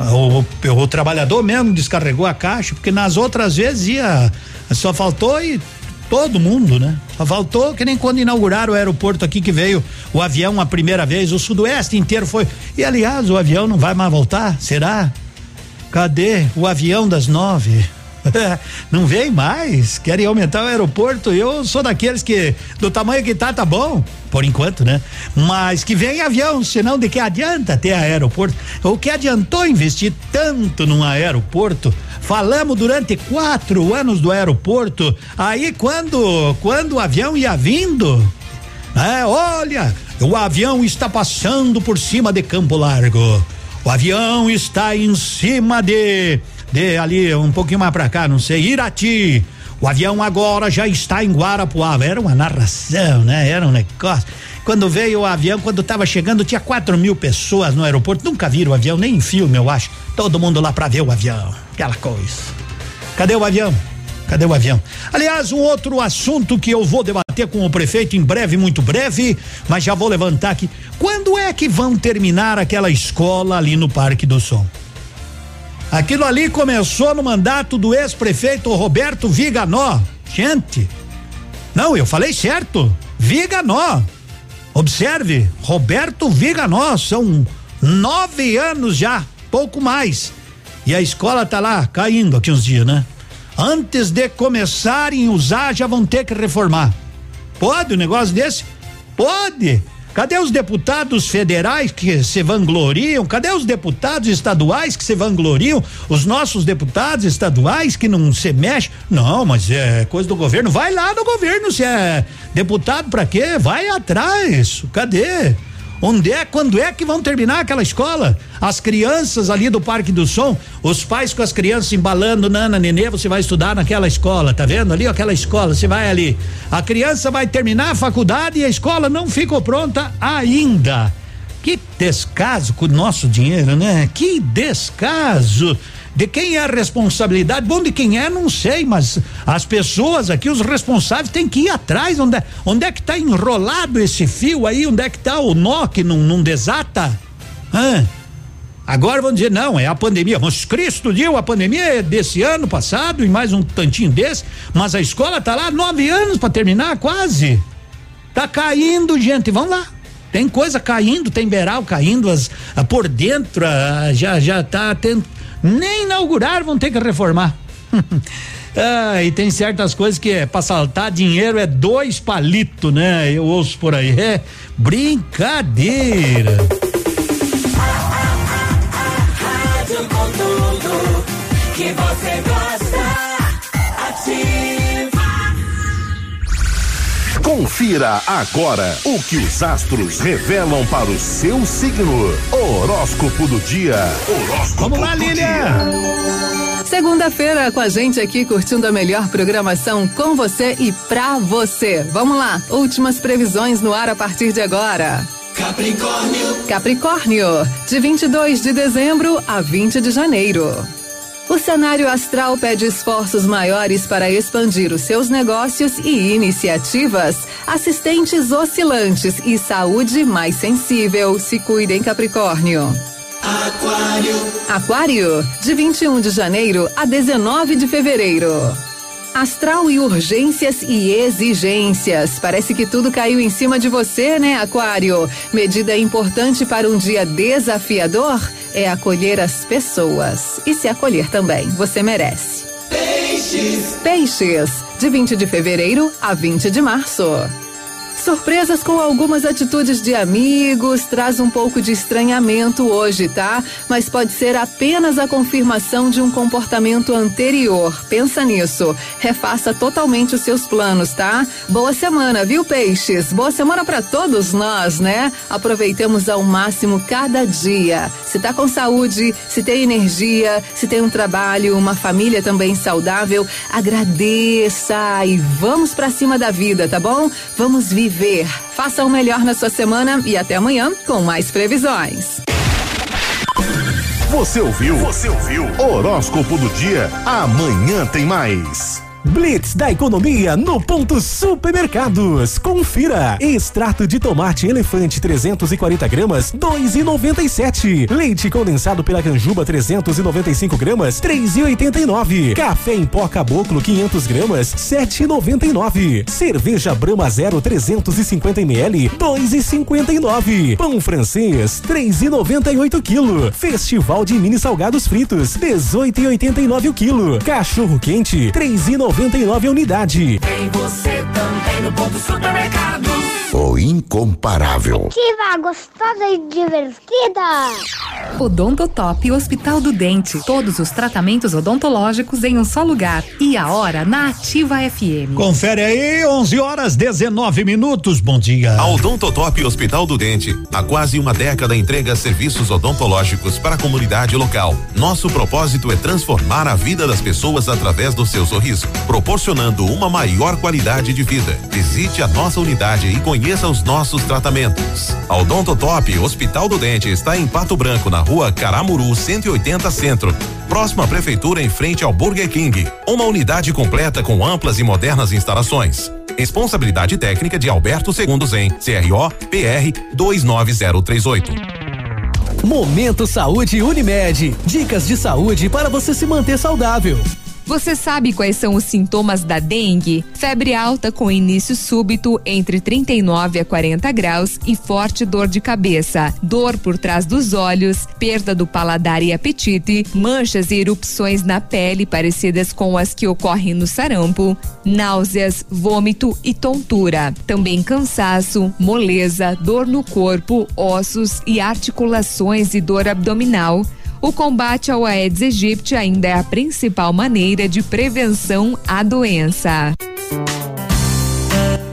O, o, o trabalhador mesmo descarregou a caixa, porque nas outras vezes ia. Só faltou e todo mundo, né? Só faltou que nem quando inauguraram o aeroporto aqui que veio o avião a primeira vez, o sudoeste inteiro foi. E aliás, o avião não vai mais voltar? Será? Cadê o avião das nove? não vem mais, querem aumentar o aeroporto. Eu sou daqueles que, do tamanho que tá, tá bom, por enquanto, né? Mas que vem avião, senão de que adianta ter aeroporto? O que adiantou investir tanto num aeroporto? Falamos durante quatro anos do aeroporto. Aí quando, quando o avião ia vindo, é, olha, o avião está passando por cima de Campo Largo. O avião está em cima de de ali um pouquinho mais pra cá, não sei, Irati. O avião agora já está em Guarapuava. Era uma narração, né? Era um negócio. Quando veio o avião, quando estava chegando, tinha quatro mil pessoas no aeroporto. Nunca viram o avião, nem em filme, eu acho. Todo mundo lá para ver o avião. Aquela coisa. Cadê o avião? Cadê o avião? Aliás, um outro assunto que eu vou debater com o prefeito em breve, muito breve, mas já vou levantar aqui. Quando é que vão terminar aquela escola ali no Parque do Som? Aquilo ali começou no mandato do ex-prefeito Roberto Viganó. Gente, não, eu falei certo. Viganó. Observe, Roberto Viganó, são nove anos já, pouco mais. E a escola tá lá caindo aqui uns dias, né? Antes de começarem a usar, já vão ter que reformar. Pode um negócio desse? Pode. Cadê os deputados federais que se vangloriam? Cadê os deputados estaduais que se vangloriam? Os nossos deputados estaduais que não se mexem? Não, mas é coisa do governo. Vai lá no governo, se é deputado para quê? Vai atrás. Cadê? Onde é, quando é que vão terminar aquela escola? As crianças ali do Parque do Som, os pais com as crianças embalando, Nana, Nenê, você vai estudar naquela escola, tá vendo ali aquela escola, você vai ali. A criança vai terminar a faculdade e a escola não ficou pronta ainda. Que descaso com o nosso dinheiro, né? Que descaso. De quem é a responsabilidade? Bom, de quem é, não sei, mas as pessoas aqui, os responsáveis, têm que ir atrás. Onde é, onde é que está enrolado esse fio aí? Onde é que está o nó que não, não desata? Hã? Agora vão dizer, não, é a pandemia. Mas Cristo deu, a pandemia é desse ano passado e mais um tantinho desse, mas a escola tá lá nove anos para terminar, quase. Tá caindo, gente, vamos lá. Tem coisa caindo, tem beiral caindo, as, a, por dentro a, já já tá tendo nem inaugurar vão ter que reformar. ah, e tem certas coisas que é para saltar dinheiro é dois palitos, né? Eu ouço por aí. É brincadeira. que você gosta. Confira agora o que os astros revelam para o seu signo. Horóscopo do dia. Horóscopo Vamos lá, do Lilian. dia. Segunda-feira com a gente aqui curtindo a melhor programação com você e pra você. Vamos lá, últimas previsões no ar a partir de agora. Capricórnio. Capricórnio, de 22 de dezembro a 20 de janeiro. O cenário astral pede esforços maiores para expandir os seus negócios e iniciativas. Assistentes oscilantes e saúde mais sensível. Se cuidem, Capricórnio. Aquário. Aquário, de 21 de janeiro a 19 de fevereiro. Astral e urgências e exigências. Parece que tudo caiu em cima de você, né, Aquário? Medida importante para um dia desafiador é acolher as pessoas. E se acolher também, você merece. Peixes. Peixes, de 20 de fevereiro a 20 de março. Surpresas com algumas atitudes de amigos traz um pouco de estranhamento hoje, tá? Mas pode ser apenas a confirmação de um comportamento anterior. Pensa nisso. Refaça totalmente os seus planos, tá? Boa semana, viu, peixes? Boa semana para todos nós, né? Aproveitemos ao máximo cada dia. Se tá com saúde, se tem energia, se tem um trabalho, uma família também saudável, agradeça e vamos para cima da vida, tá bom? Vamos viver. Faça o melhor na sua semana e até amanhã com mais previsões. Você ouviu? Você ouviu? Horóscopo do dia. Amanhã tem mais. Blitz da economia no ponto supermercados. Confira. Extrato de tomate elefante 340 gramas, 2,97. Leite condensado pela Canjuba 395 gramas, 3,89. Café em pó caboclo 500 gramas, 7,99. Cerveja Brahma Zero 350 ml, 2,59. Pão francês 3,98 quilo. Festival de mini salgados fritos 18,89 o quilo. Cachorro quente 3,99 a unidade. Tem você também no ponto supermercado. O incomparável. Ativa, gostosa e divertida. Odontotop Hospital do Dente. Todos os tratamentos odontológicos em um só lugar. E a hora na Ativa FM. Confere aí, 11 horas 19 minutos. Bom dia. A Odontotop Hospital do Dente. Há quase uma década entrega serviços odontológicos para a comunidade local. Nosso propósito é transformar a vida das pessoas através do seu sorriso, proporcionando uma maior qualidade de vida. Visite a nossa unidade e conheça os nossos tratamentos. A Odontotop Hospital do Dente está em Pato Branco, na rua Caramuru 180 Centro, próxima prefeitura em frente ao Burger King. Uma unidade completa com amplas e modernas instalações. Responsabilidade técnica de Alberto Segundos em CRO PR 29038. Momento Saúde Unimed. Dicas de saúde para você se manter saudável. Você sabe quais são os sintomas da dengue? Febre alta com início súbito entre 39 a 40 graus e forte dor de cabeça, dor por trás dos olhos, perda do paladar e apetite, manchas e erupções na pele parecidas com as que ocorrem no sarampo, náuseas, vômito e tontura. Também cansaço, moleza, dor no corpo, ossos e articulações e dor abdominal. O combate ao Aedes aegypti ainda é a principal maneira de prevenção à doença.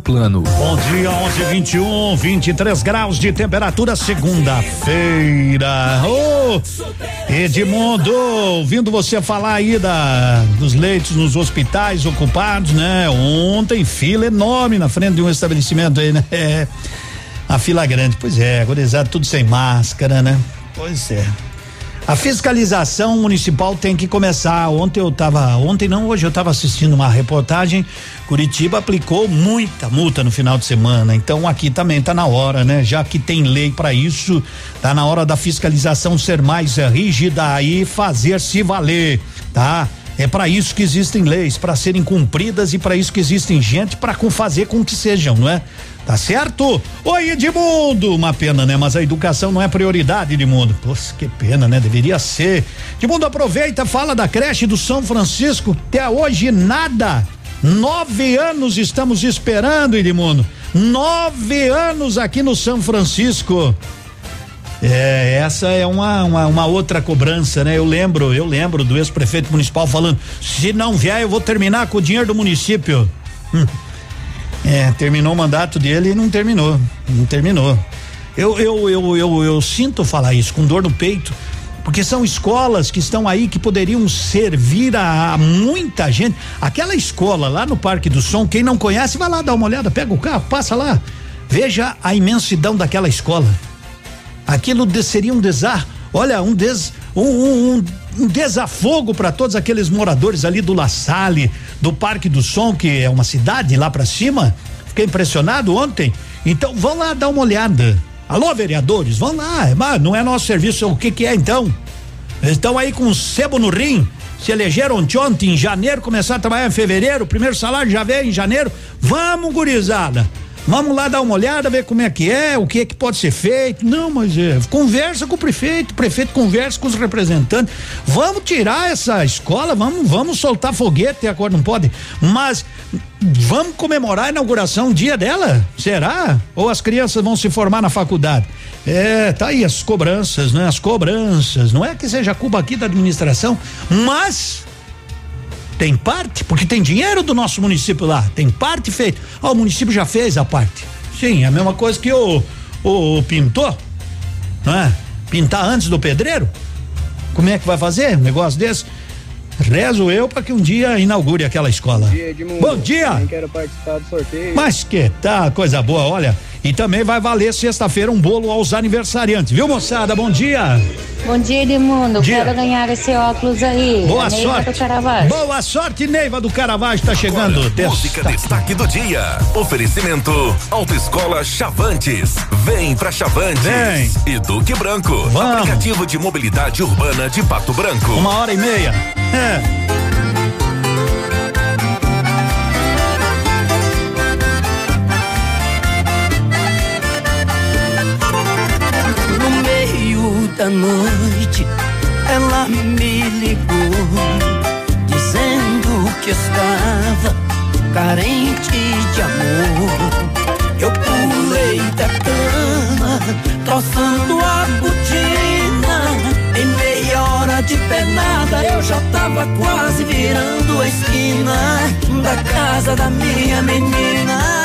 plano. Bom dia, 11 21 23 graus de temperatura, segunda-feira. Ô, Edmundo, ouvindo você falar aí da, dos leitos nos hospitais ocupados, né? Ontem, fila enorme na frente de um estabelecimento aí, né? É, a fila grande, pois é, agorizado tudo sem máscara, né? Pois é. A fiscalização municipal tem que começar. Ontem eu estava, ontem não, hoje eu estava assistindo uma reportagem. Curitiba aplicou muita multa no final de semana. Então aqui também está na hora, né? Já que tem lei para isso, tá na hora da fiscalização ser mais rígida e fazer se valer, tá? É para isso que existem leis, para serem cumpridas e para isso que existem gente para fazer com que sejam, não é? Tá certo? Oi, Edmundo! Uma pena, né? Mas a educação não é prioridade, Edmundo. Poxa, que pena, né? Deveria ser. Edmundo, aproveita, fala da creche do São Francisco. Até hoje, nada. Nove anos estamos esperando, Edmundo. Nove anos aqui no São Francisco. É, essa é uma, uma, uma, outra cobrança, né? Eu lembro, eu lembro do ex-prefeito municipal falando: se não vier, eu vou terminar com o dinheiro do município. Hum. É, terminou o mandato dele e não terminou. Não terminou. Eu, eu, eu, eu, eu sinto falar isso com dor no peito, porque são escolas que estão aí que poderiam servir a, a, muita gente. Aquela escola lá no Parque do Som, quem não conhece, vai lá dar uma olhada, pega o carro, passa lá. Veja a imensidão daquela escola. Aquilo de, seria um desar, olha, um des, um, um, um desafogo para todos aqueles moradores ali do La Salle, do Parque do Som, que é uma cidade lá para cima. Fiquei impressionado ontem. Então vão lá dar uma olhada. Alô, vereadores, vão lá. Mas não é nosso serviço, o que que é então? Eles estão aí com sebo no rim. Se elegeram ontem, em janeiro, começaram a trabalhar em fevereiro, primeiro salário já veio em janeiro. Vamos, gurizada. Vamos lá dar uma olhada, ver como é que é, o que é que pode ser feito. Não, mas é, conversa com o prefeito, o prefeito conversa com os representantes. Vamos tirar essa escola, vamos, vamos soltar foguete, agora não pode. Mas vamos comemorar a inauguração, dia dela? Será? Ou as crianças vão se formar na faculdade? É, tá aí as cobranças, né? As cobranças. Não é que seja culpa aqui da administração, mas tem parte, porque tem dinheiro do nosso município lá, tem parte feita. Ó, o município já fez a parte. Sim, é a mesma coisa que o, o, o pintor, não é? Pintar antes do pedreiro? Como é que vai fazer um negócio desse? Rezo eu para que um dia inaugure aquela escola. Bom dia, Edmundo. Bom dia. quero participar do sorteio. Mas que tá, coisa boa, olha. E também vai valer sexta-feira um bolo aos aniversariantes, viu, moçada? Bom dia. Bom dia, Edmundo. Dia. Quero ganhar esse óculos aí. Boa A Neiva sorte. do Caravaggio. Boa sorte, Neiva do Caravaggio tá chegando. Música destaque do dia. Oferecimento Autoescola Chavantes. Vem pra Chavantes. Vem. E Duque Branco. Vamos. Aplicativo de mobilidade urbana de Pato Branco. Uma hora e meia. É. noite, ela me ligou, dizendo que estava carente de amor. Eu pulei da cama, troçando a botina. Em meia hora de pernada, eu já tava quase virando a esquina da casa da minha menina.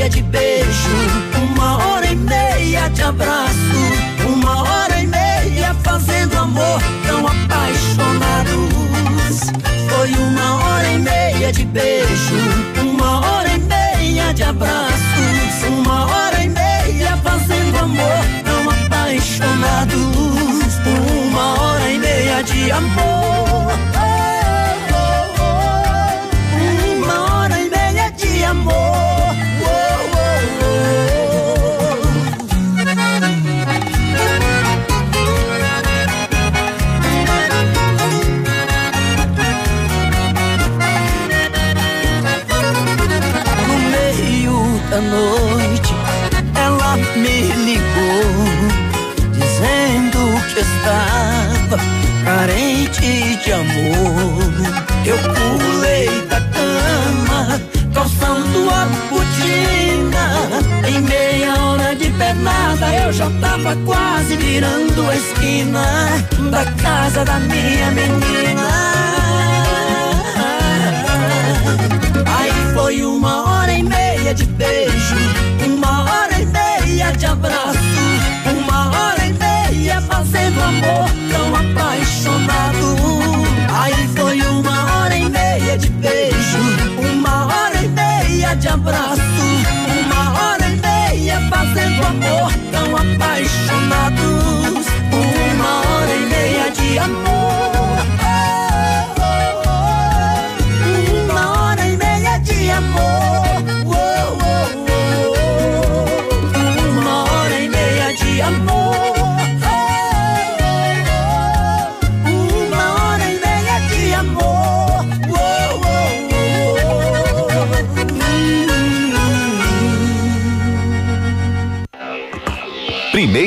Meia de beijo, uma hora e meia de abraço, uma hora e meia fazendo amor tão apaixonados. Foi uma hora e meia de beijo, uma hora e meia de abraços, uma hora e meia fazendo amor tão apaixonados. Uma hora e meia de amor. Calçando a botina. Em meia hora de pernada, eu já tava quase virando a esquina da casa da minha menina. Aí foi uma hora e meia de beijo, uma hora e meia de abraço, uma hora e meia fazendo amor tão apaixonado. Abraço, uma hora e meia fazendo amor tão apaixonados. Uma hora e meia de amor.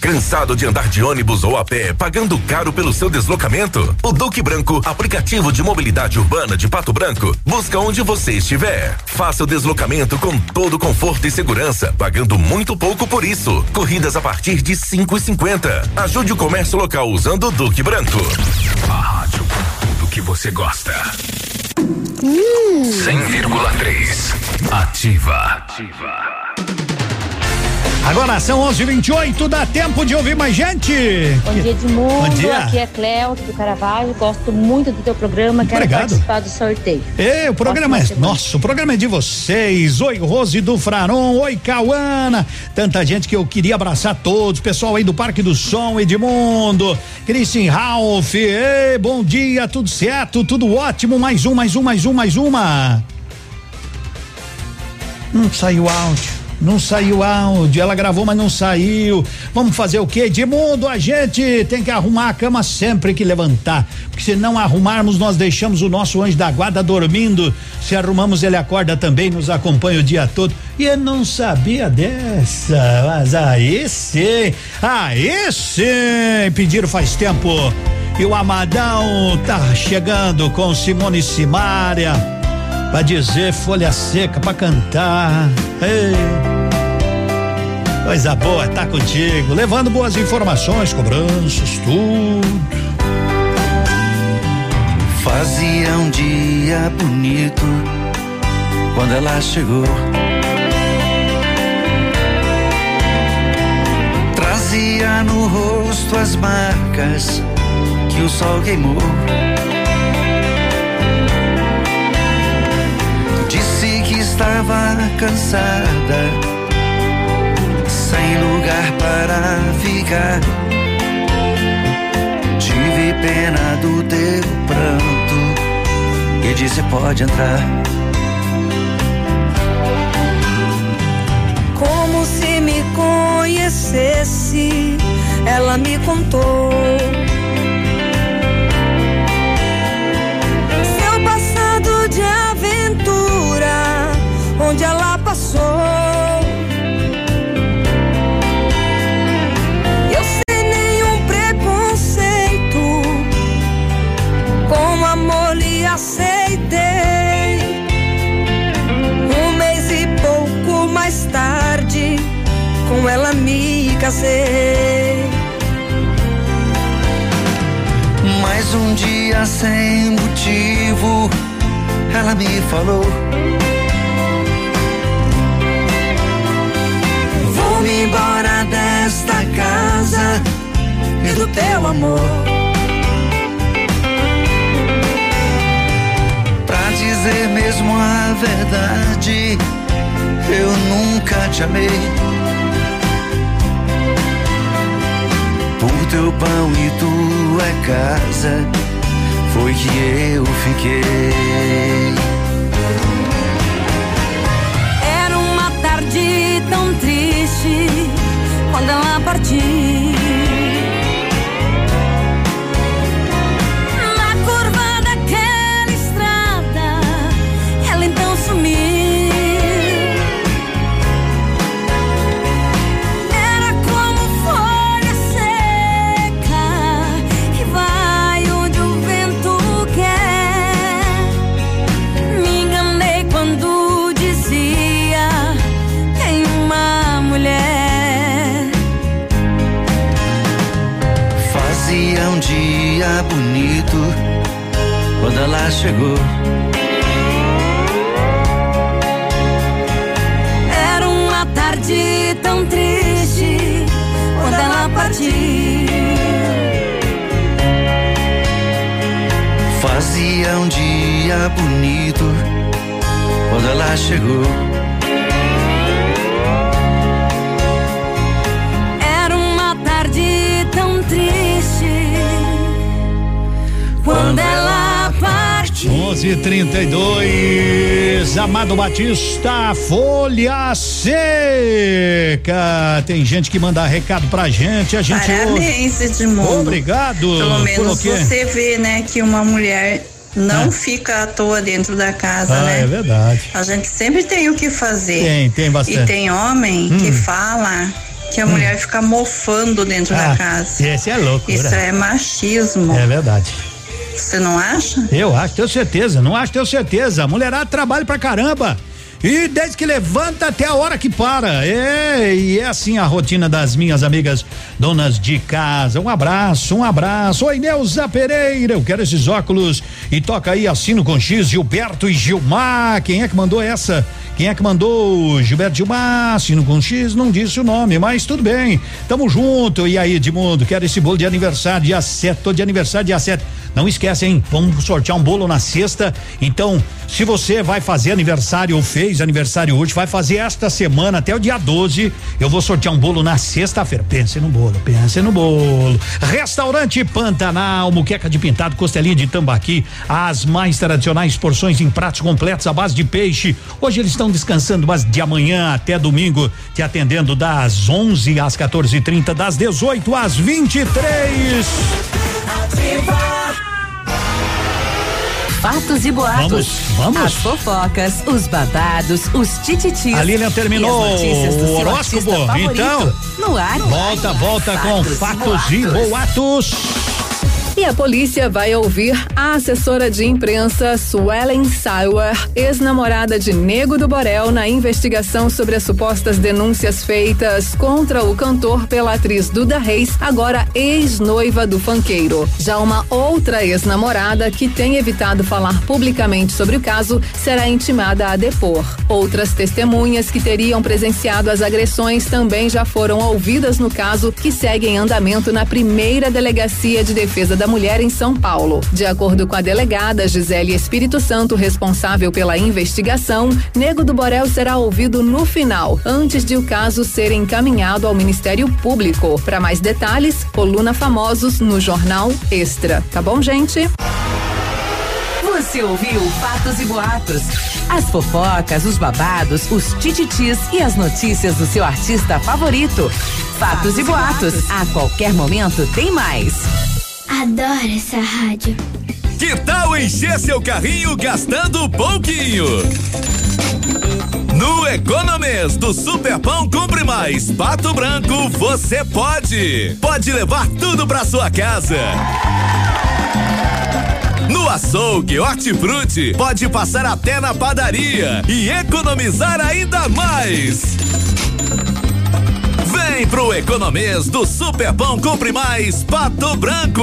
Cansado de andar de ônibus ou a pé, pagando caro pelo seu deslocamento? O Duque Branco, aplicativo de mobilidade urbana de Pato Branco, busca onde você estiver. Faça o deslocamento com todo conforto e segurança, pagando muito pouco por isso. Corridas a partir de cinco e cinquenta. Ajude o comércio local usando o Duque Branco. A rádio com tudo que você gosta. 100,3. Ativa. Agora são 11:28, dá tempo de ouvir mais gente. Bom dia, Edmundo. Bom dia. Aqui é Cléo, do Caravaggio. Gosto muito do teu programa. Quero Obrigado. participar do sorteio. Ei, o programa é nosso, o programa é de vocês. Oi, Rose do Fraron, oi, Cauana. Tanta gente que eu queria abraçar todos. Pessoal aí do Parque do Som, Edmundo, Christian Ralph. Ei, bom dia, tudo certo, tudo ótimo. Mais um, mais um, mais um, mais uma. Não saiu áudio. Não saiu áudio, ela gravou, mas não saiu. Vamos fazer o quê? Edmundo, a gente tem que arrumar a cama sempre que levantar. Porque se não arrumarmos, nós deixamos o nosso anjo da guarda dormindo. Se arrumamos, ele acorda também, nos acompanha o dia todo. E eu não sabia dessa. Mas aí sim, aí sim. Pediram faz tempo. E o Amadão tá chegando com Simone Simária. Pra dizer folha seca pra cantar. Ei. Coisa boa, tá contigo, levando boas informações, cobranças, tudo. Fazia um dia bonito quando ela chegou. Trazia no rosto as marcas que o sol queimou. Estava cansada, sem lugar para ficar. Tive pena do teu pranto e disse: pode entrar. Como se me conhecesse, ela me contou. Seu passado de aventura, onde ela passou. Eu sem nenhum preconceito, com amor lhe aceitei. Um mês e pouco mais tarde, com ela me casei. Mais um dia sem motivo, ela me falou. Embora desta casa e do teu amor. Pra dizer mesmo a verdade, eu nunca te amei. Por teu pão e tua casa, foi que eu fiquei. Ela bonito quando ela chegou. Era uma tarde tão triste quando ela partiu. Fazia um dia bonito quando ela chegou. Partiu. 11:32 Amado Batista, Folha Seca. Tem gente que manda recado pra gente, a gente Parabéns. Edmundo. Obrigado. Pelo menos você vê, né, que uma mulher não Ah. fica à toa dentro da casa, Ah, né? é verdade. A gente sempre tem o que fazer. Tem, tem bastante. E tem homem que Hum. fala que a mulher fica mofando dentro Ah, da casa. Esse é louco. Isso é machismo. É verdade. Você não acha? Eu acho, tenho certeza. Não acho, tenho certeza. Mulherada trabalha pra caramba. E desde que levanta até a hora que para. É, e é assim a rotina das minhas amigas donas de casa. Um abraço, um abraço. Oi, Neuza Pereira. Eu quero esses óculos. E toca aí, assino com X, Gilberto e Gilmar. Quem é que mandou essa? Quem é que mandou? Gilberto Gilmar, assino com X, não disse o nome, mas tudo bem. Tamo junto. E aí, Edmundo, quero esse bolo de aniversário dia 7. Tô de aniversário dia 7. Não esquece, hein? Vamos sortear um bolo na sexta. Então, se você vai fazer aniversário ou fez aniversário hoje, vai fazer esta semana até o dia 12. Eu vou sortear um bolo na sexta-feira. Pense no bolo, pense no bolo. Restaurante Pantanal, muqueca de pintado, costelinha de tambaqui, as mais tradicionais porções em pratos completos à base de peixe. Hoje eles estão descansando, mas de amanhã até domingo, te atendendo das 11 às 14h30, das 18 às 23. Fatos e boatos. Vamos, vamos. As fofocas, os babados, os tititis. A Lilian terminou as notícias do o horóscopo, então. No ar. Volta, volta com fatos e boatos. E a polícia vai ouvir a assessora de imprensa Suelen Sauer, ex-namorada de Nego do Borel, na investigação sobre as supostas denúncias feitas contra o cantor pela atriz Duda Reis, agora ex-noiva do fanqueiro. Já uma outra ex-namorada que tem evitado falar publicamente sobre o caso será intimada a depor. Outras testemunhas que teriam presenciado as agressões também já foram ouvidas no caso, que segue em andamento na primeira delegacia de defesa da mulher em São Paulo. De acordo com a delegada Gisele Espírito Santo, responsável pela investigação, Nego do Borel será ouvido no final, antes de o caso ser encaminhado ao Ministério Público. Para mais detalhes, coluna Famosos no Jornal Extra. Tá bom, gente? Você ouviu Fatos e Boatos. As fofocas, os babados, os tititis e as notícias do seu artista favorito. Fatos e Boatos. A qualquer momento tem mais. Adoro essa rádio. Que tal encher seu carrinho gastando pouquinho? No Economês do Superpão Compre Mais Pato Branco, você pode. Pode levar tudo pra sua casa. No açougue Hortifruti, pode passar até na padaria e economizar ainda mais. Vem pro Economês do Superpão Compre Mais Pato Branco.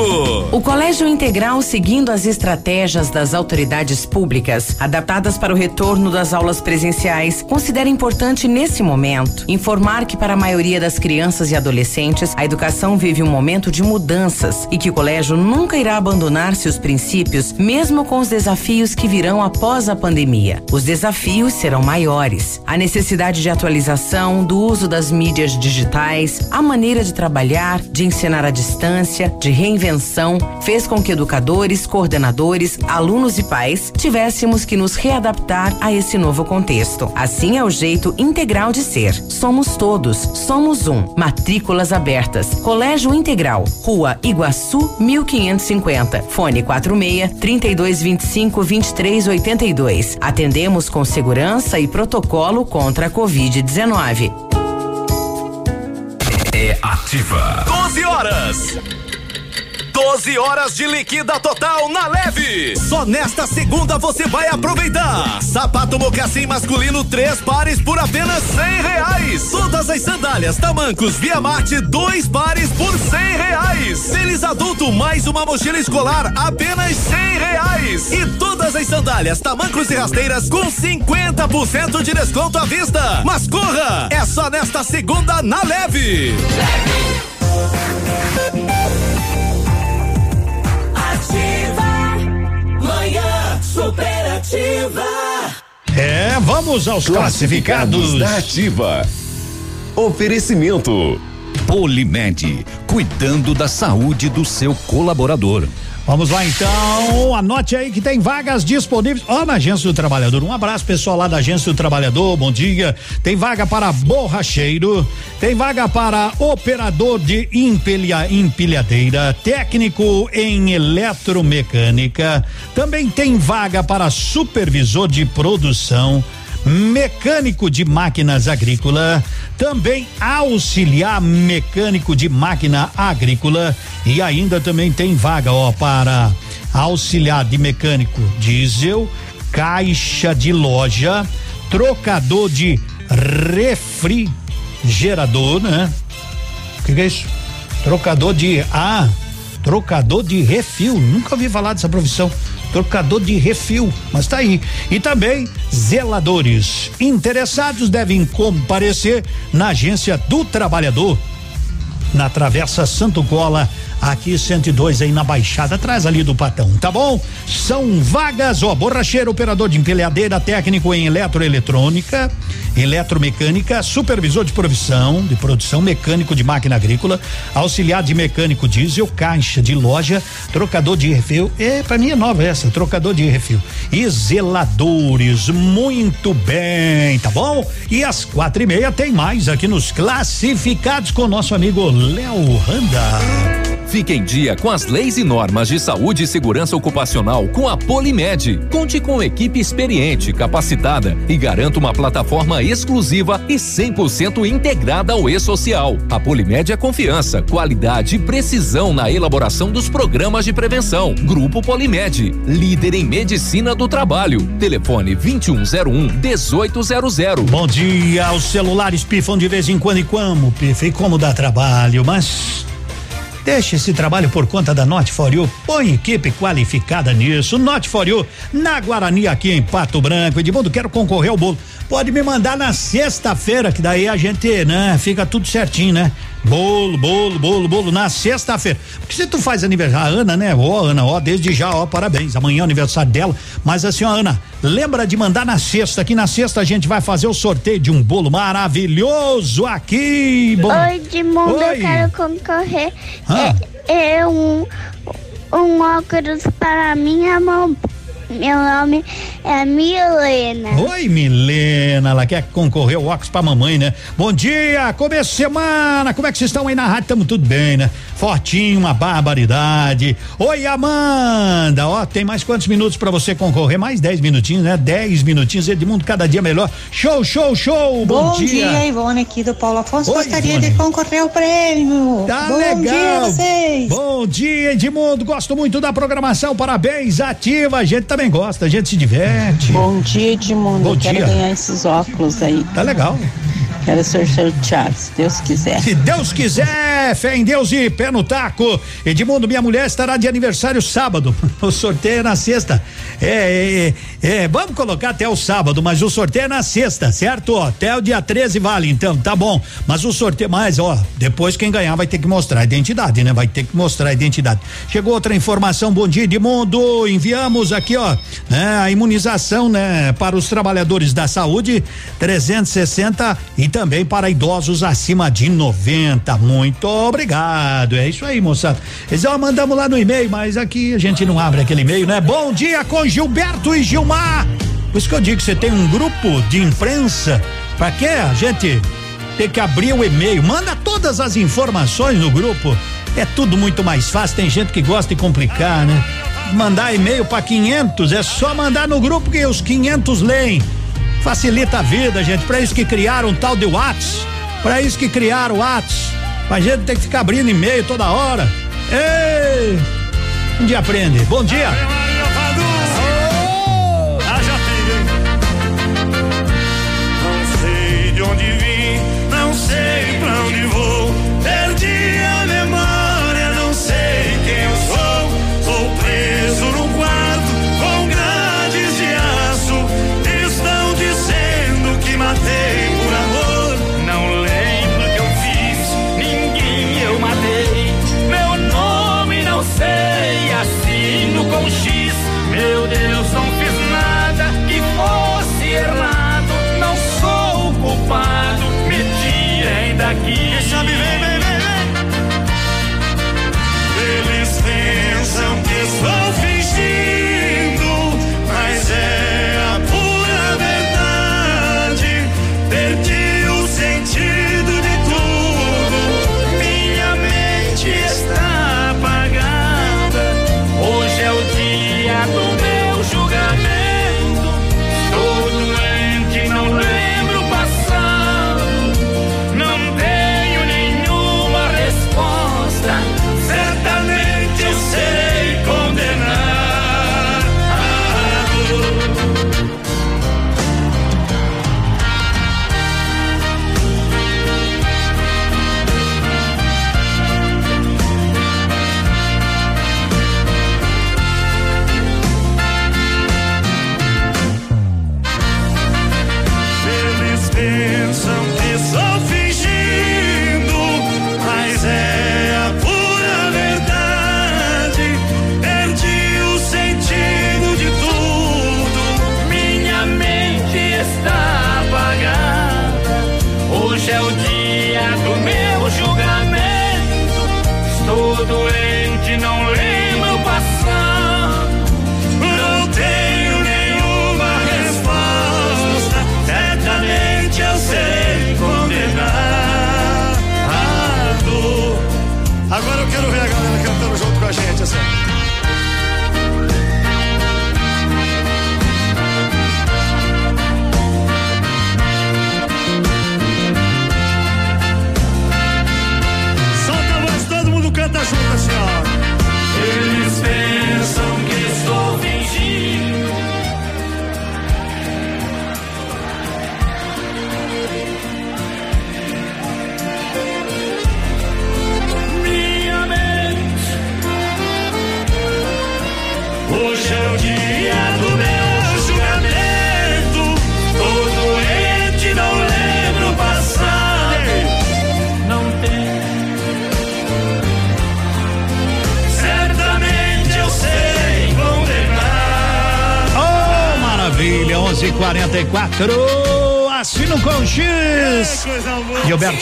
O Colégio Integral, seguindo as estratégias das autoridades públicas, adaptadas para o retorno das aulas presenciais, considera importante nesse momento informar que para a maioria das crianças e adolescentes, a educação vive um momento de mudanças e que o colégio nunca irá abandonar seus princípios, mesmo com os desafios que virão após a pandemia. Os desafios serão maiores. A necessidade de atualização, do uso das mídias digitais, a maneira de trabalhar, de ensinar à distância, de reinvenção, fez com que educadores, coordenadores, alunos e pais tivéssemos que nos readaptar a esse novo contexto. Assim é o jeito integral de ser. Somos todos, somos um. Matrículas abertas. Colégio Integral, Rua Iguaçu, 1550. Fone 46 3225 2382. Atendemos com segurança e protocolo contra a Covid-19. É ativa. 12 horas. 12 horas de liquida total na leve. Só nesta segunda você vai aproveitar. Sapato mocassim masculino três pares por apenas cem reais. Todas as sandálias tamancos Via Marte dois pares por cem reais. Tênis adulto mais uma mochila escolar apenas cem reais. E todas as sandálias tamancos e rasteiras com 50% de desconto à vista. Mas corra, é só nesta segunda na leve. Ativa. Superativa. É, vamos aos classificados. da Ativa. Oferecimento. Polimed, cuidando da saúde do seu colaborador. Vamos lá então, anote aí que tem vagas disponíveis. Ó, na Agência do Trabalhador. Um abraço pessoal lá da Agência do Trabalhador, bom dia. Tem vaga para borracheiro, tem vaga para operador de empilha, empilhadeira, técnico em eletromecânica. Também tem vaga para supervisor de produção mecânico de máquinas agrícola, também auxiliar mecânico de máquina agrícola e ainda também tem vaga ó para auxiliar de mecânico diesel, caixa de loja, trocador de refrigerador, né? O que, que é isso? Trocador de ah, trocador de refil. Nunca ouvi falar dessa profissão trocador de refil, mas tá aí. E também zeladores. Interessados devem comparecer na agência do trabalhador na Travessa Santo Cola, aqui 102 aí na Baixada, atrás ali do Patão, tá bom? São vagas, ó, borracheiro, operador de empilhadeira, técnico em eletroeletrônica, eletromecânica, supervisor de profissão, de produção, mecânico de máquina agrícola, auxiliar de mecânico diesel, caixa de loja, trocador de refil, é, pra mim é nova essa, trocador de refil, e zeladores, muito bem, tá bom? E às quatro e meia tem mais aqui nos classificados com nosso amigo Léo Randa. Fique em dia com as leis e normas de saúde e segurança ocupacional com a Polimed. Conte com equipe experiente, capacitada e garanta uma plataforma exclusiva e 100% integrada ao e-social. A Polimed é confiança, qualidade e precisão na elaboração dos programas de prevenção. Grupo Polimed, líder em medicina do trabalho. Telefone 2101 1800. Bom dia, os celulares pifam de vez em quando e como, pifa, e como dá trabalho, mas Deixe esse trabalho por conta da Not For You. Põe equipe qualificada nisso. Not For You, na Guarani, aqui em Pato Branco. Edmundo, quero concorrer ao bolo. Pode me mandar na sexta-feira, que daí a gente, né, fica tudo certinho, né? Bolo, bolo, bolo, bolo na sexta-feira. Porque se tu faz aniversário, a Ana, né? Ó, Ana, ó, desde já, ó, parabéns. Amanhã é aniversário dela. Mas assim, ó, Ana, lembra de mandar na sexta, que na sexta a gente vai fazer o sorteio de um bolo maravilhoso aqui. Bom. Oi, Edmundo, Oi. eu quero concorrer. Ah. É, é um, um óculos para minha mão. Meu nome é Milena. Oi, Milena, ela quer concorrer ao Ox pra mamãe, né? Bom dia, começo de semana, como é que vocês estão aí na rádio? Tamo tudo bem, né? Fortinho, uma barbaridade. Oi, Amanda, ó, tem mais quantos minutos pra você concorrer? Mais dez minutinhos, né? Dez minutinhos, Edmundo, cada dia melhor. Show, show, show, bom, Bom dia, Ivone aqui do Paulo Afonso. Oi, Gostaria Ivone. de concorrer ao prêmio. Tá Bom legal. dia a vocês. Bom dia, Edmundo. Gosto muito da programação. Parabéns, ativa. A gente também gosta, a gente se diverte. Bom dia, Edmundo. Bom Eu quero dia. ganhar esses óculos aí. Tá legal. Quero ser sorteado, se Deus quiser. Se Deus quiser, fé em Deus e pé no taco. Edmundo, minha mulher estará de aniversário sábado. O sorteio é na sexta. É, é, é, vamos colocar até o sábado, mas o sorteio é na sexta, certo? Até o dia 13 vale, então, tá bom. Mas o sorteio, mas ó, depois quem ganhar vai ter que mostrar a identidade, né? Vai ter que mostrar a identidade. Chegou outra informação, bom dia, Edmundo. Enviamos aqui, ó, né, a imunização, né, para os trabalhadores da saúde, 360 e também para idosos acima de 90. Muito obrigado. É isso aí, moçada. Eles ó, mandamos lá no e-mail, mas aqui a gente não abre aquele e-mail, né? Bom dia com Gilberto e Gilmar. Por isso que eu digo que você tem um grupo de imprensa. Pra quê? A gente tem que abrir o e-mail. Manda todas as informações no grupo. É tudo muito mais fácil. Tem gente que gosta de complicar, né? Mandar e-mail pra 500 é só mandar no grupo que os 500 leem. Facilita a vida, gente. Pra isso que criaram um tal de Whats. Pra isso que criaram o Whats. Pra gente ter que ficar abrindo e-mail toda hora. Ei! Um dia aprende. Bom dia.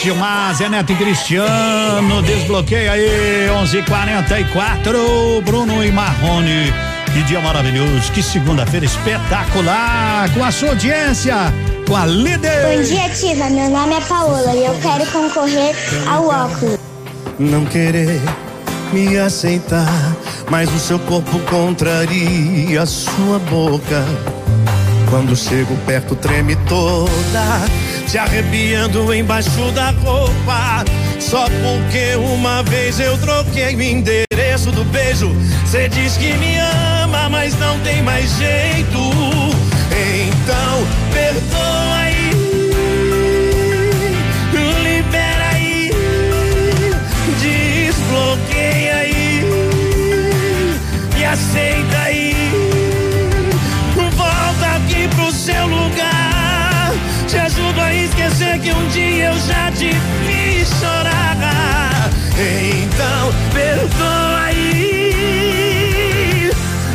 Gilmar, Zé Neto e Cristiano. Desbloqueia aí, 11:44. Bruno e Marrone. Que dia maravilhoso, que segunda-feira espetacular. Com a sua audiência, com a líder. Bom dia, Ativa. Meu nome é Paola e eu quero concorrer ao óculos. não querer me aceitar, mas o seu corpo contraria a sua boca. Quando chego perto, treme toda, se arrepiando embaixo da roupa. Só porque uma vez eu troquei o endereço do beijo. Cê diz que me ama, mas não tem mais jeito. Então, perdoa esquecer que um dia eu já te fiz chorar. Então, perdoa aí,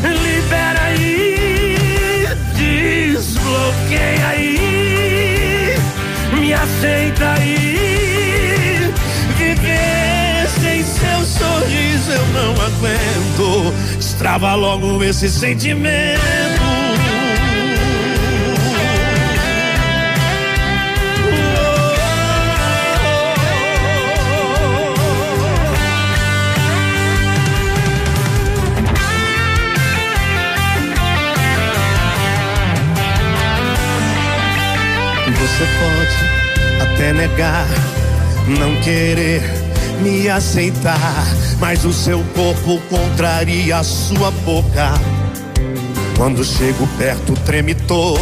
libera aí, desbloqueia aí me aceita aí. Viver sem seu sorriso eu não aguento. Destrava logo esse sentimento. Você pode até negar, não querer me aceitar, mas o seu corpo contraria a sua boca. Quando chego perto, treme toda,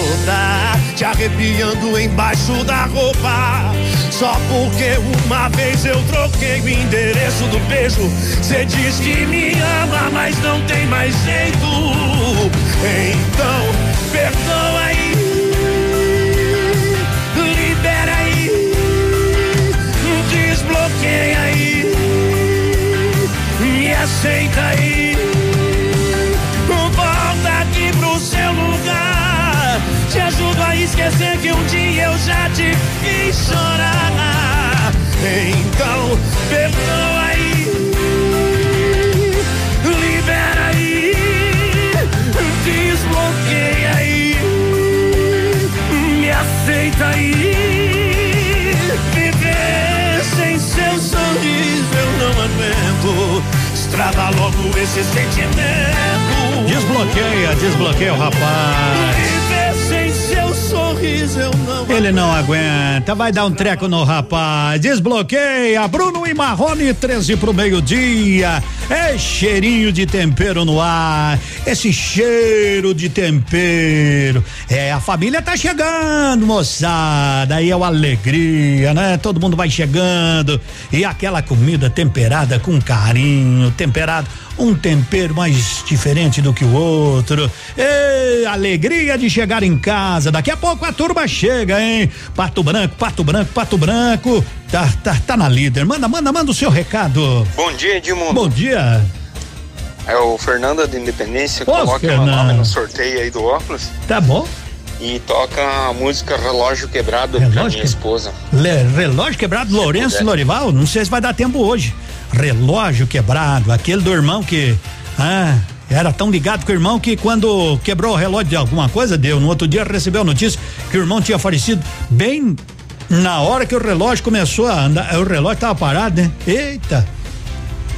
te arrepiando embaixo da roupa. Só porque uma vez eu troquei o endereço do beijo. Cê diz que me ama, mas não tem mais jeito. Então, perdoa aí. Desbloqueia aí, me aceita aí, volta aqui pro seu lugar. Te ajudo a esquecer que um dia eu já te fiz chorar. Então, perdoa aí, libera aí, desbloqueia aí me aceita aí. Aguento. Estrada logo esse sentimento. Desbloqueia, desbloqueia o rapaz. Ele não aguenta, vai dar um treco no rapaz. Desbloqueia, Bruno e Marrone, 13 pro meio-dia. É cheirinho de tempero no ar. Esse cheiro de tempero. É, a família tá chegando, moçada. Aí é uma alegria, né? Todo mundo vai chegando. E aquela comida temperada com carinho, temperado um tempero mais diferente do que o outro. Alegria de chegar em casa. Daqui a pouco a turma chega, hein? Pato Branco, Pato Branco, Pato Branco. Tá, tá, tá na líder. Manda, manda, manda o seu recado. Bom dia, Edmundo. Bom dia. É o Fernando de Independência. Ô, Coloca meu Fernando. nome no sorteio aí do óculos Tá bom? e toca a música Relógio Quebrado pra Relógio minha que- esposa. Le- relógio quebrado, Lourenço puder. Lorival. Não sei se vai dar tempo hoje. Relógio quebrado, aquele do irmão que. Ah, era tão ligado com o irmão que quando quebrou o relógio de alguma coisa, deu. No outro dia recebeu a notícia que o irmão tinha falecido bem na hora que o relógio começou a andar. O relógio tava parado, né? Eita!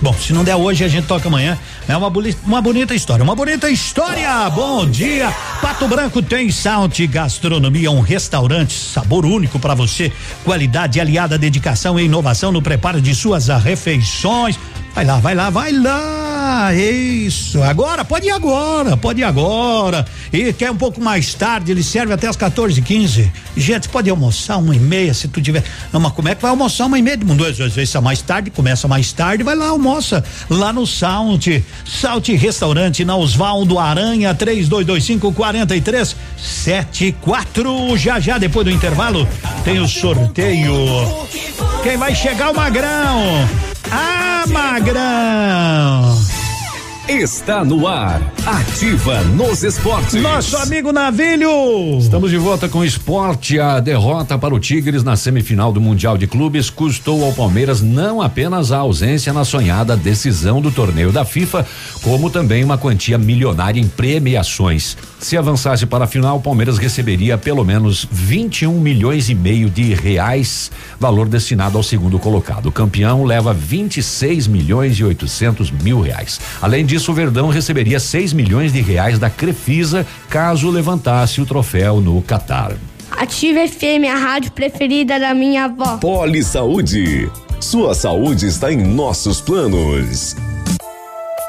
Bom, se não der hoje, a gente toca amanhã. É uma, uma bonita história, uma bonita história. Bom dia. Pato Branco tem Salt Gastronomia, um restaurante, sabor único para você, qualidade aliada à dedicação e inovação no preparo de suas refeições. Vai lá, vai lá, vai lá. Isso. Agora, pode ir agora, pode ir agora. E quer um pouco mais tarde, ele serve até as 14 15 Gente, pode almoçar uma e meia se tu tiver. Não, mas como é que vai almoçar uma e meia? Mundo, às vezes é mais tarde, começa mais tarde, vai lá, almoça. Lá no Salt. Salt Restaurante, na Osvaldo Aranha, 3225 4374. Já já, depois do intervalo, tem o sorteio. Quem vai chegar o Magrão? Ah, Magrão! Está no ar. Ativa nos esportes. Nosso amigo Navilho. Estamos de volta com o esporte. A derrota para o Tigres na semifinal do Mundial de Clubes custou ao Palmeiras não apenas a ausência na sonhada decisão do torneio da FIFA, como também uma quantia milionária em premiações. Se avançasse para a final, o Palmeiras receberia pelo menos 21 milhões e meio de reais, valor destinado ao segundo colocado. O campeão leva 26 milhões e 800 mil reais. Além disso, o Verdão receberia 6 milhões de reais da Crefisa caso levantasse o troféu no Catar. Ativa FM, a rádio preferida da minha avó. Poli Saúde. Sua saúde está em nossos planos.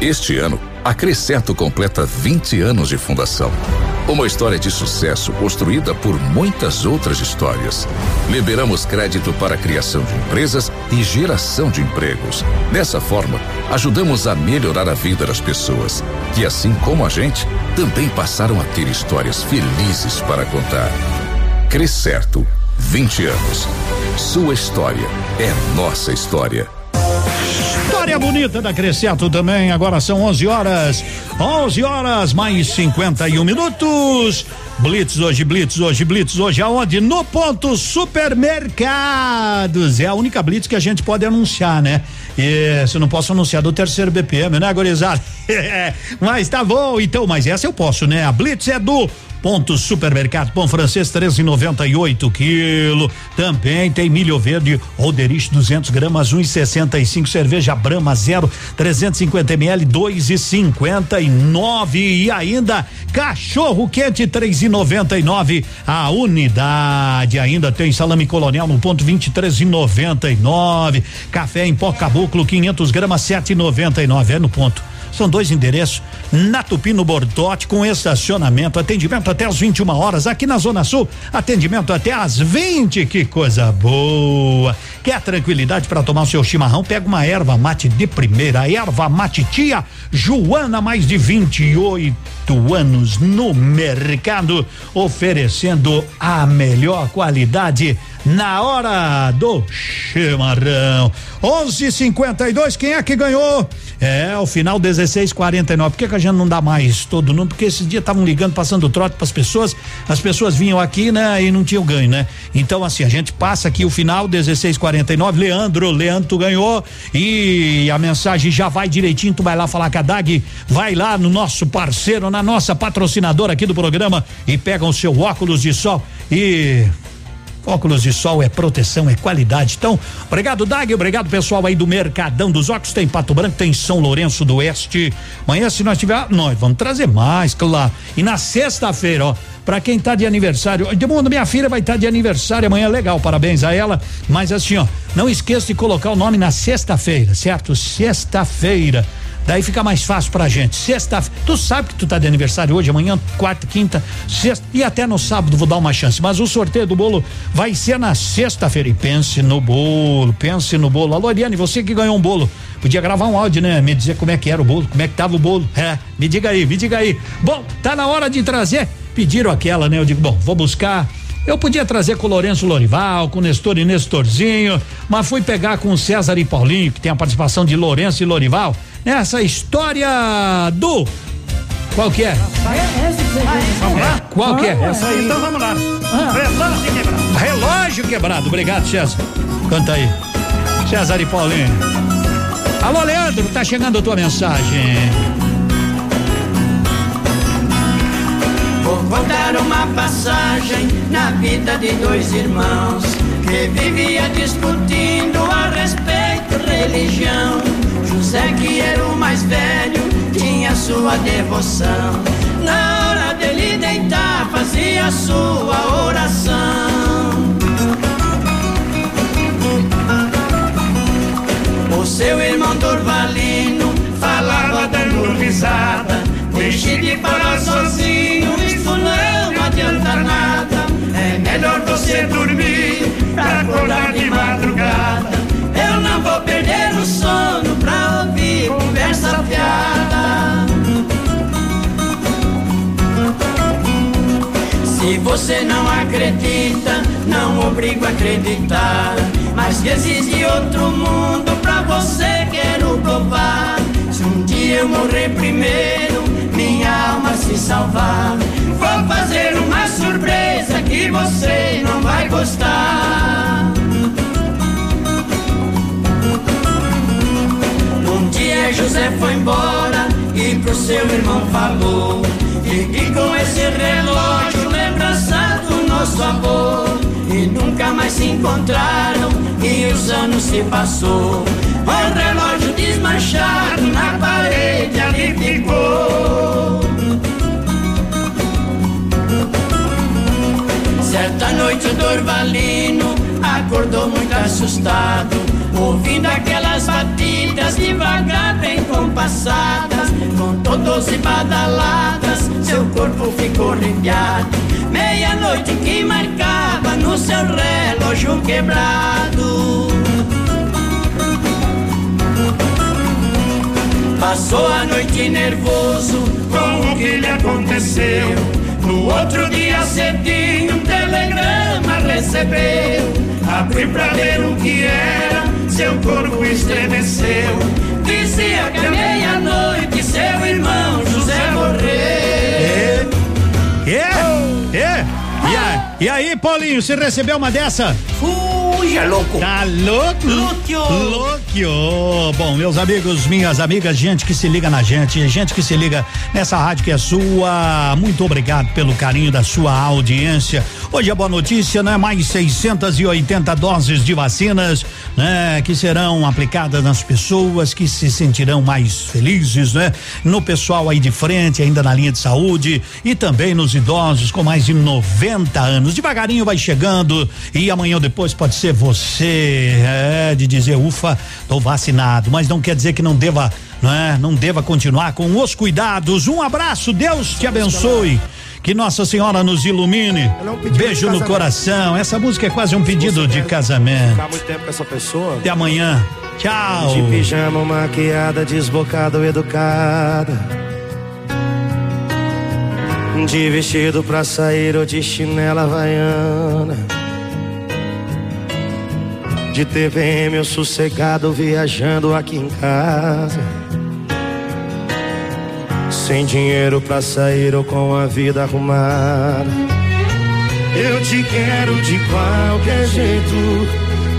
Este ano, a Crescerto completa 20 anos de fundação. Uma história de sucesso construída por muitas outras histórias. Liberamos crédito para a criação de empresas e geração de empregos. Dessa forma, ajudamos a melhorar a vida das pessoas, que assim como a gente, também passaram a ter histórias felizes para contar. Crescerto, 20 anos. Sua história é nossa história. História bonita da Cresceto também. Agora são 11 horas. 11 horas mais 51 minutos. Blitz hoje, Blitz hoje, Blitz hoje. Aonde? No ponto supermercados. É a única Blitz que a gente pode anunciar, né? E se não posso anunciar do terceiro BPM, né, gurizada? mas tá bom, então, mas essa eu posso, né? A Blitz é do Ponto Supermercado Pão Francês 13,98 quilo. Também tem milho verde Roderich 200 gramas 1,65 cerveja Brahma 0 350 ml 2,59 e ainda cachorro quente 3,99 a unidade. Ainda tem salame colonial no ponto 23,99 café em pó caboclo 500 gramas 7,99 é no ponto. São dois endereços na Tupino Bortote com estacionamento, atendimento até às 21 horas aqui na Zona Sul, atendimento até às 20. Que coisa boa! Quer tranquilidade para tomar o seu chimarrão? Pega uma erva mate de primeira, erva mate tia Joana, mais de 28 anos no mercado, oferecendo a melhor qualidade na hora do chimarrão. 11:52 quem é que ganhou? É, o final 1649. Por que, que a gente não dá mais todo mundo? Porque esses dias estavam ligando, passando trote para as pessoas. As pessoas vinham aqui, né, e não tinham ganho, né? Então, assim, a gente passa aqui o final 1649. Leandro, Leandro, tu ganhou. E a mensagem já vai direitinho. Tu vai lá falar com a DAG. Vai lá no nosso parceiro, na nossa patrocinadora aqui do programa e pega o seu óculos de sol e Óculos de sol é proteção, é qualidade. Então, obrigado, Dag. Obrigado, pessoal aí do Mercadão dos Óculos. Tem Pato Branco, tem São Lourenço do Oeste. Amanhã, se nós tiver, nós vamos trazer mais, claro. E na sexta-feira, ó, para quem tá de aniversário. De mundo, minha filha vai estar tá de aniversário amanhã, legal, parabéns a ela. Mas assim, ó, não esqueça de colocar o nome na sexta-feira, certo? Sexta-feira Daí fica mais fácil pra gente. Sexta, tu sabe que tu tá de aniversário hoje, amanhã, quarta, quinta, sexta e até no sábado vou dar uma chance. Mas o sorteio do bolo vai ser na sexta-feira. E pense no bolo, pense no bolo. Alô, Ariane, você que ganhou um bolo. Podia gravar um áudio, né? Me dizer como é que era o bolo, como é que tava o bolo. É, me diga aí, me diga aí. Bom, tá na hora de trazer. Pediram aquela, né? Eu digo, bom, vou buscar. Eu podia trazer com o Lourenço Lorival, com o Nestor e Nestorzinho, mas fui pegar com o César e Paulinho, que tem a participação de Lourenço e Lorival, nessa história do. Qual que é? Vamos lá? Qual que é? Essa aí. Então vamos lá. Relógio quebrado. Relógio quebrado. Obrigado, César. Canta aí. César e Paulinho. Alô, Leandro, tá chegando a tua mensagem. Vou contar uma passagem na vida de dois irmãos que vivia discutindo a respeito religião. José, que era o mais velho, tinha sua devoção. Na hora dele deitar, fazia sua oração. O seu irmão Dorvalino falava dando risada. Deixe de falar sozinho, isso não adianta nada. É melhor você dormir pra acordar de você não acredita, não obrigo a acreditar. Mas que existe outro mundo pra você quero provar. Se um dia eu morrer primeiro, minha alma se salvar. Vou fazer uma surpresa que você não vai gostar. Um dia José foi embora e pro seu irmão falou: Fique com esse relógio, nosso avô. E nunca mais se encontraram e os anos se passou. O relógio desmanchado na parede ali ficou. Certa noite o Dorvalino acordou muito assustado, ouvindo aquelas batidas devagar, bem compassadas, contou doze badaladas, seu corpo ficou arrepiado. Meia-noite que marcava no seu relógio quebrado. Passou a noite nervoso com o que lhe aconteceu. No outro dia cedinho um telegrama recebeu. Abri pra ler o que era, seu corpo estremeceu. Dizia que à meia-noite seu irmão José morreu. É? É? E, a- e aí, Paulinho, você recebeu uma dessa? Fuja, louco. Tá louco? Lúcio. Louco. Bom, meus amigos, minhas amigas, gente que se liga na gente, gente que se liga nessa rádio que é sua. Muito obrigado pelo carinho da sua audiência. Hoje a boa notícia, né? Mais 680 doses de vacinas, né? Que serão aplicadas nas pessoas que se sentirão mais felizes, né? No pessoal aí de frente, ainda na linha de saúde e também nos idosos com mais de 90 anos. Devagarinho vai chegando e amanhã ou depois pode ser você, é, de dizer, ufa, tô vacinado, mas não quer dizer que não deva, não é? Não deva continuar com os cuidados. Um abraço, Deus te abençoe. Que Nossa Senhora nos ilumine. Beijo no coração. Essa música é quase um pedido de casamento. Ficar muito tempo com essa pessoa. Até amanhã. Tchau. De pijama, maquiada, desbocada ou educada. De vestido pra sair ou de chinela havaiana. De TVM ou sossegado viajando aqui em casa. Sem dinheiro pra sair ou com a vida arrumada. Eu te quero de qualquer jeito,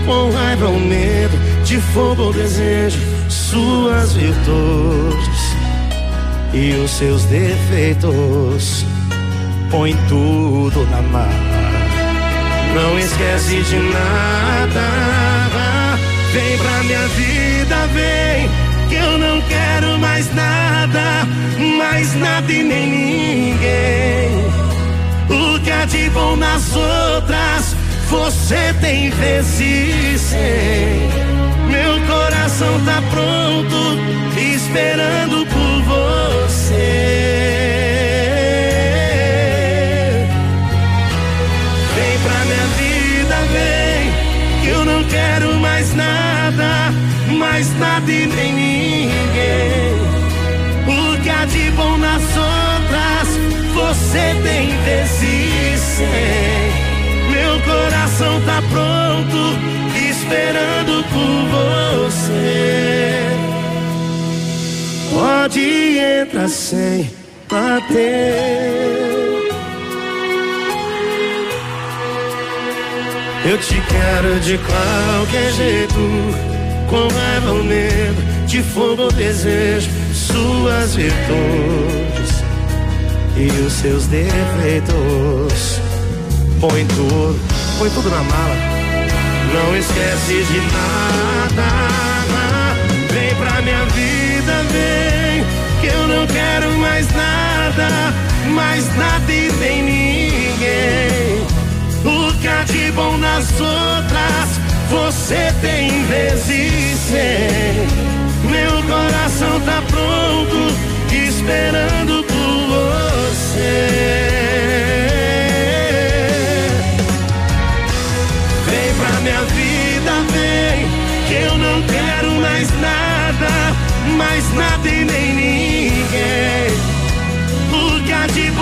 com raiva ou medo, de fogo ou desejo, suas virtudes e os seus defeitos. Põe tudo na mala, não esquece de nada. Vem pra minha vida, vem, que eu não quero mais nada, mais nada e nem ninguém. O que há de bom nas outras, você tem vezes cem. Meu coração tá pronto, esperando mais nada e nem ninguém. O que há de bom nas outras, você tem vezes cem. Meu coração tá pronto, esperando por você. Pode entrar sem bater. Eu te quero de qualquer jeito, com raiva ou medo, de fogo ou desejo, suas virtudes e os seus defeitos. Põe tudo, põe tudo na mala, não esquece de nada. Vem pra minha vida, vem, que eu não quero mais nada, mais nada e nem ninguém. O que há de bom nas outras, você tem vezes ser. Meu coração tá pronto, esperando por você. Vem pra minha vida, vem, que eu não quero mais nada, mais nada e nem ninguém.